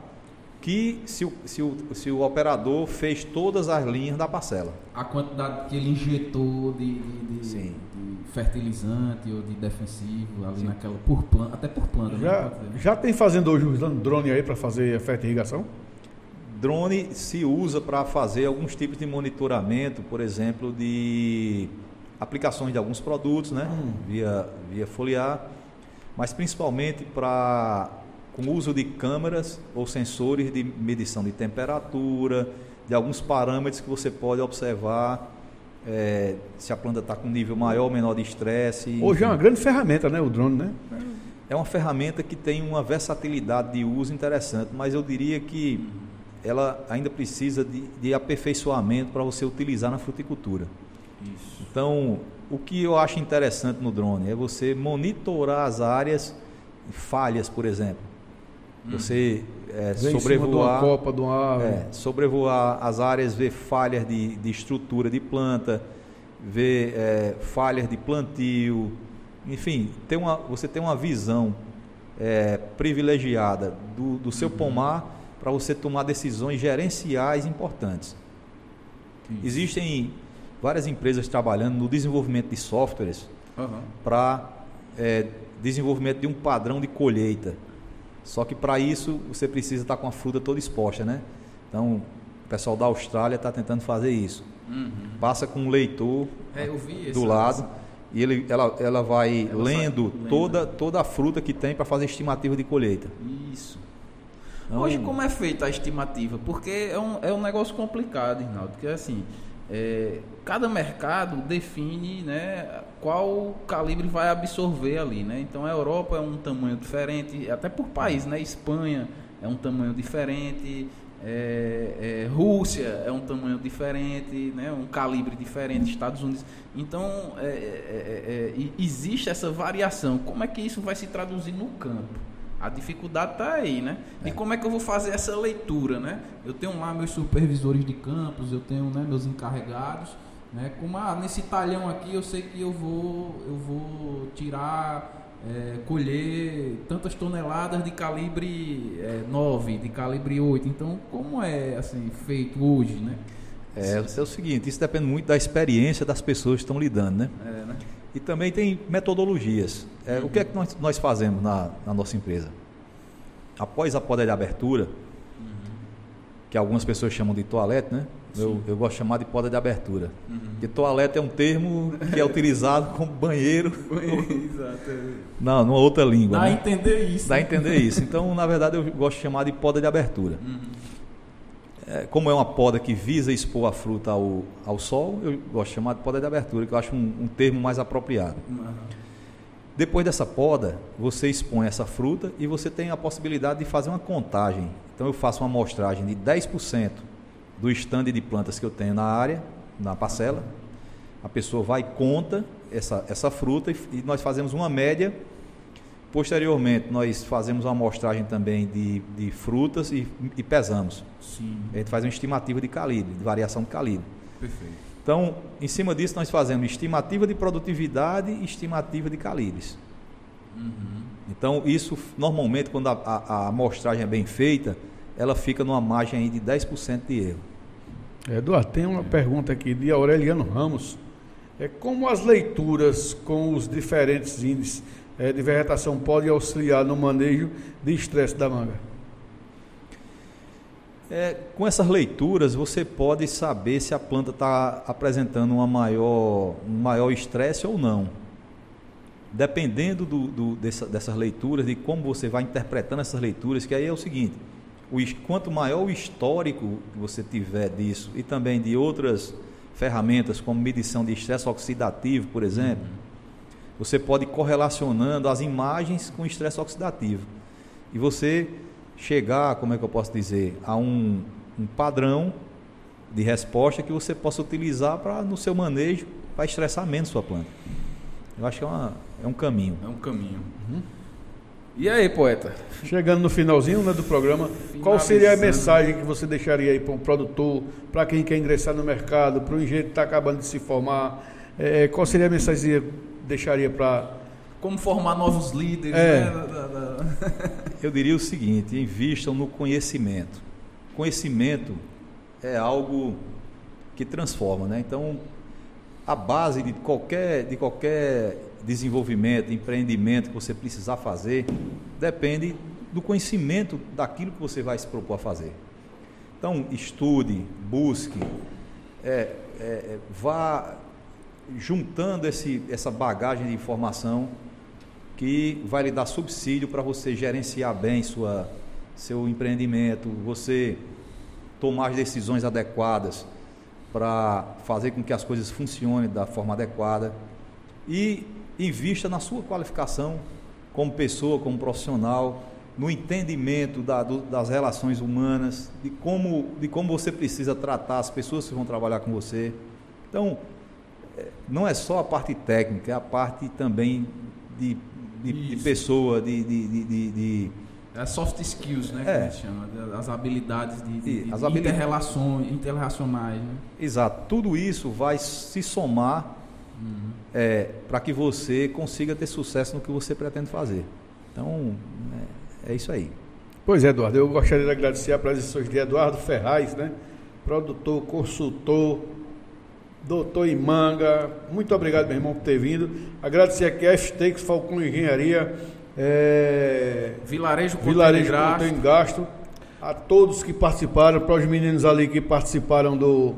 que se o, se, o, se o operador fez todas as linhas da parcela. A quantidade que ele injetou de, de, de, de fertilizante ou de defensivo ali Sim. naquela por planta, até por planta. Né? Já, já tem fazendo hoje usando drone aí para fazer a fertirrigação? Drone se usa para fazer alguns tipos de monitoramento, por exemplo, de aplicações de alguns produtos, né? Hum. Via, via foliar, mas principalmente para com uso de câmeras ou sensores de medição de temperatura, de alguns parâmetros que você pode observar é, se a planta está com nível maior ou menor de estresse. Hoje é uma grande ferramenta, né, o drone, né? É uma ferramenta que tem uma versatilidade de uso interessante, mas eu diria que ela ainda precisa de, de aperfeiçoamento para você utilizar na fruticultura. Então, o que eu acho interessante no drone é você monitorar as áreas falhas, por exemplo. Hum. Você é, sobrevoar, copa ar. É, sobrevoar as áreas, ver falhas de, de estrutura de planta, ver é, falhas de plantio, enfim, tem uma, você tem uma visão é, privilegiada do, do seu uhum. pomar para você tomar decisões gerenciais importantes. Isso. Existem várias empresas trabalhando no desenvolvimento de softwares uhum. para é, desenvolvimento de um padrão de colheita. Só que para isso você precisa estar tá com a fruta toda exposta, né? Então, o pessoal da Austrália está tentando fazer isso. Uhum. Passa com um leitor é, do lado e ele, ela, ela vai ela lendo toda, toda a fruta que tem para fazer estimativa de colheita. Isso. Então, Hoje, como é feita a estimativa? Porque é um, é um negócio complicado, Rinaldo, porque assim, é, cada mercado define né, qual calibre vai absorver ali. Né? Então a Europa é um tamanho diferente, até por país, né? Espanha é um tamanho diferente, é, é, Rússia é um tamanho diferente, né? um calibre diferente, Estados Unidos. Então é, é, é, existe essa variação. Como é que isso vai se traduzir no campo? A dificuldade está aí, né? E é. como é que eu vou fazer essa leitura, né? Eu tenho lá meus supervisores de campos, eu tenho né, meus encarregados, né? Como ah, nesse talhão aqui eu sei que eu vou, eu vou tirar, é, colher tantas toneladas de calibre é, 9, de calibre 8. Então, como é assim feito hoje, né? É, é o seguinte, isso depende muito da experiência das pessoas que estão lidando, né? É, né? E também tem metodologias. É, uhum. O que é que nós, nós fazemos na, na, nossa empresa? Após a poda de abertura, uhum. que algumas pessoas chamam de toalete, né? Eu, eu, gosto de chamar de poda de abertura. Uhum. Porque toalete é um termo que é utilizado como banheiro. Exato. Não, numa outra língua. Dá né? a entender isso. Dá a entender isso. Então, na verdade, eu gosto de chamar de poda de abertura. Uhum é, como é uma poda que visa expor a fruta ao, ao sol, eu gosto de chamar de poda de abertura, que eu acho um, um termo mais apropriado. Uhum. Depois dessa poda, você expõe essa fruta e você tem a possibilidade de fazer uma contagem. Então eu faço uma amostragem de 10% do estande de plantas que eu tenho na área, na parcela. A pessoa vai conta essa, essa fruta e, e nós fazemos uma média Posteriormente, nós fazemos uma amostragem também de, de frutas e, e, pesamos. Sim. A gente faz uma estimativa de calibre, de variação de calibre. Perfeito. Então, em cima disso, nós fazemos estimativa de produtividade e estimativa de calibres. Uhum. Então, isso, normalmente, quando a, a, a, amostragem é bem feita, ela fica numa margem aí de 10% de erro. Eduardo, tem uma é. pergunta aqui de Aureliano Ramos. É como as leituras com os diferentes índices é, de vegetação pode auxiliar no manejo de estresse da manga? É, com essas leituras você pode saber se a planta está apresentando uma maior, um maior estresse ou não. Dependendo do, do, dessa, dessas leituras, de como você vai interpretando essas leituras, que aí é o seguinte, o, quanto maior o histórico que você tiver disso e também de outras ferramentas como medição de estresse oxidativo, por exemplo, uhum você pode ir correlacionando as imagens com estresse oxidativo. E você chegar, como é que eu posso dizer, a um, um padrão de resposta que você possa utilizar para no seu manejo para estressar menos sua planta. Eu acho que é, uma, é um caminho. É um caminho. Uhum. E aí, poeta? Chegando no finalzinho né, do programa, qual seria a mensagem que você deixaria aí para um produtor, para quem quer ingressar no mercado, para o engenheiro que está acabando de se formar? É, qual seria a mensagem deixaria para. Como formar novos líderes, é. né? Eu diria o seguinte: invistam no conhecimento. Conhecimento é algo que transforma, né? Então, a base de qualquer, de qualquer desenvolvimento, empreendimento que você precisar fazer, depende do conhecimento daquilo que você vai se propor a fazer. Então, estude, busque, é, é, vá juntando esse, essa bagagem de informação que vai lhe dar subsídio para você gerenciar bem sua, seu empreendimento, você tomar as decisões adequadas para fazer com que as coisas funcionem da forma adequada e invista na sua qualificação como pessoa, como profissional, no entendimento da, do, das relações humanas, de como, de como você precisa tratar as pessoas que vão trabalhar com você. Então, não é só a parte técnica, é a parte também de, de, de pessoa, de, de, de, de é soft skills, né? É. Que a gente chama, as habilidades de, de, de as habilidades- interrelações, interrelacionais, né? Exato. Tudo isso vai se somar é, para que você consiga ter sucesso no que você pretende fazer. Então, é, é isso aí. Pois é, Eduardo, eu gostaria de agradecer a presença de Eduardo Ferraz, né? Produtor, consultor, doutor em manga. Muito obrigado, meu irmão, por ter vindo. Agradecer aqui a F-Takes, Falcão Engenharia, é, Vilarejo Vilarejo Gráfico. Gasto, a todos que participaram, para os meninos ali que participaram do,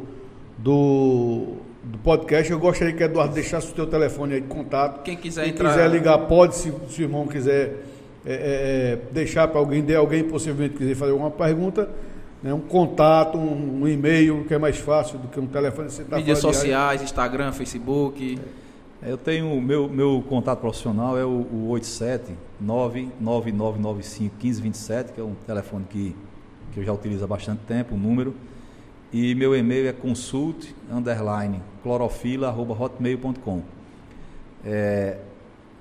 do, do podcast. Eu gostaria que Eduardo deixasse o teu telefone aí de contato. Quem quiser Quem entrar- quiser ligar, pode, se, se o irmão quiser é, é, é, deixar para alguém, de alguém possivelmente quiser fazer alguma pergunta, né, um contato, um, um e-mail, que é mais fácil do que um telefone. Você tá Mídias sociais, Instagram, Facebook. Eu tenho meu meu contato profissional é o, o 87 99995 1527, que é um telefone que, que eu já utilizo há bastante tempo, o número. E meu e-mail é consult underline clorofila arroba hotmail.com. É,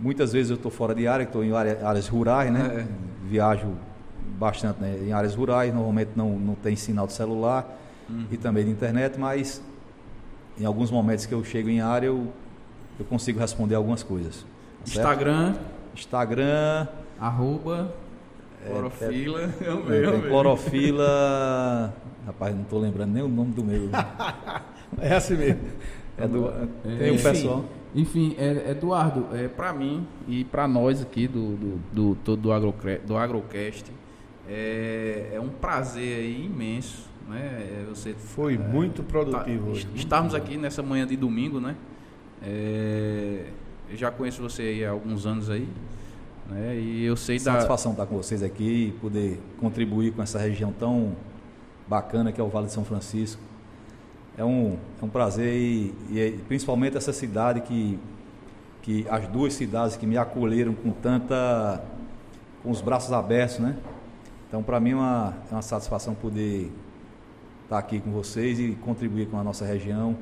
muitas vezes eu estou fora de área, estou em área- áreas rurais, né? Viajo bastante né, em áreas rurais, normalmente não, não tem sinal de celular e também de internet, mas em alguns momentos que eu chego em área eu, eu consigo responder algumas coisas. tá certo? Instagram, Instagram, arroba, É, clorofila. eu tem mesmo, eu clorofila. Rapaz, não estou lembrando nem o nome do meu. É assim mesmo. É do, É, tem o enfim, pessoal. Enfim, é, Eduardo, é, para mim e para nós aqui do, do, do, do, Agrocre- do Agrocast, é, é um prazer aí imenso, né? É, Você Foi muito produtivo tá- hoje. est- estarmos aqui nessa manhã de domingo, né? É, eu já conheço você aí há alguns anos aí, né? E eu sei da Satisfação estar com vocês aqui e poder contribuir com essa região tão bacana que é o Vale de São Francisco. É um, é um prazer e, e é- principalmente essa cidade que, que as duas cidades que me acolheram com tanta com os braços abertos, né? Então para mim é uma, é uma satisfação poder estar aqui com vocês e contribuir com a nossa região,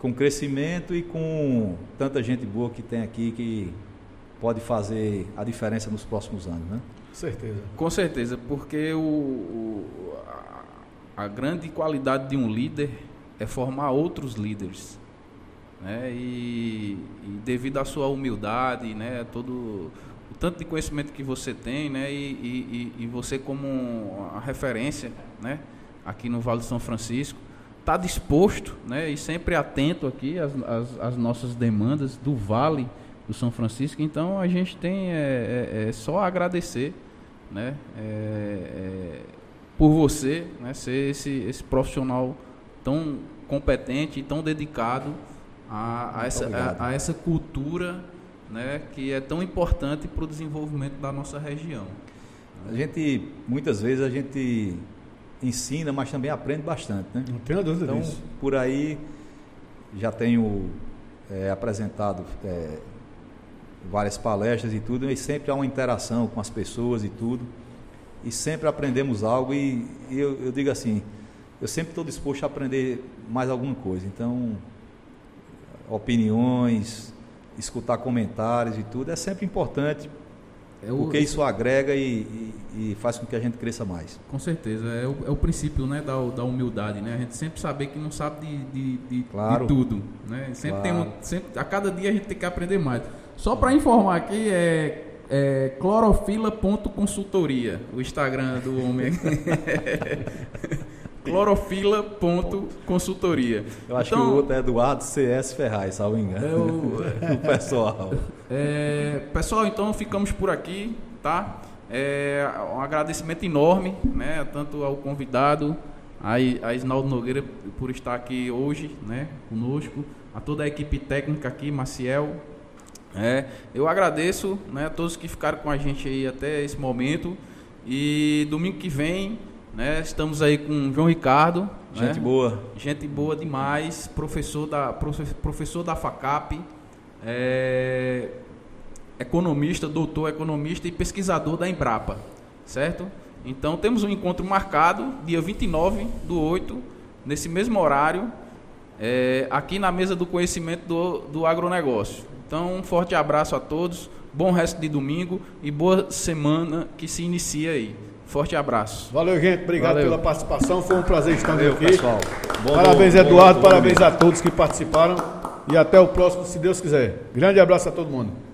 com crescimento e com tanta gente boa que tem aqui que pode fazer a diferença nos próximos anos, né? Com certeza. Com certeza, porque o, o- a, a grande qualidade de um líder é formar outros líderes. Né? E, e devido à sua humildade, né? todo tanto de conhecimento que você tem, né? e, e, e- você como a referência né? aqui no Vale do São Francisco, está disposto né? e sempre atento aqui às, às, às nossas demandas do Vale do São Francisco. Então a gente tem é, é- é só agradecer né? É, é, por você né? ser esse, esse profissional tão competente e tão dedicado a, a, essa, a, a essa cultura né? que é tão importante para o desenvolvimento da nossa região. A gente, muitas vezes, a gente ensina, mas também aprende bastante, né? Não tenho dúvida Então, disso. por aí, já tenho é, apresentado é, várias palestras e tudo, e sempre há uma interação com as pessoas e tudo, e sempre aprendemos algo, e, e eu, eu digo assim, eu sempre estou disposto a aprender mais alguma coisa, então, opiniões, escutar comentários e tudo, é sempre importante, É o- porque isso agrega e, e- e faz com que a gente cresça mais. Com certeza, é o, é o princípio né, da, da humildade, né? A gente sempre saber que não sabe de, de, de- Claro. de tudo, né? Sempre tem um- Claro. sempre, a cada dia a gente tem que aprender mais. Só para informar aqui, é, é clorofila.consultoria, o Instagram do homem. clorofila.consultoria. Eu acho Então, que o outro é Eduardo CS Ferraz, salvo engano. É o- o pessoal. É, pessoal, então ficamos por aqui, tá? É, um agradecimento enorme, né? Tanto ao convidado, a, a Isnaldo Nogueira por estar aqui hoje, né? Conosco, a toda a equipe técnica aqui, Maciel, É, eu agradeço né, a todos que ficaram com a gente aí até esse momento. E domingo que vem, né, estamos aí com o João Ricardo. Gente né? boa. Gente boa demais, professor da, professor da FACAP, é, economista, doutor economista e pesquisador da Embrapa, certo? Então temos um encontro marcado, dia 29 do 8, nesse mesmo horário, é, aqui na mesa do conhecimento do, do agronegócio. Então um forte abraço a todos, bom resto de domingo e boa semana que se inicia aí. Forte abraço. Valeu, gente. Obrigado Valeu. pela participação. Foi um prazer estar Valeu, aqui. pessoal. Bom parabéns, domingo, Eduardo. bom parabéns a todos que participaram. E até o próximo, se Deus quiser. Grande abraço a todo mundo.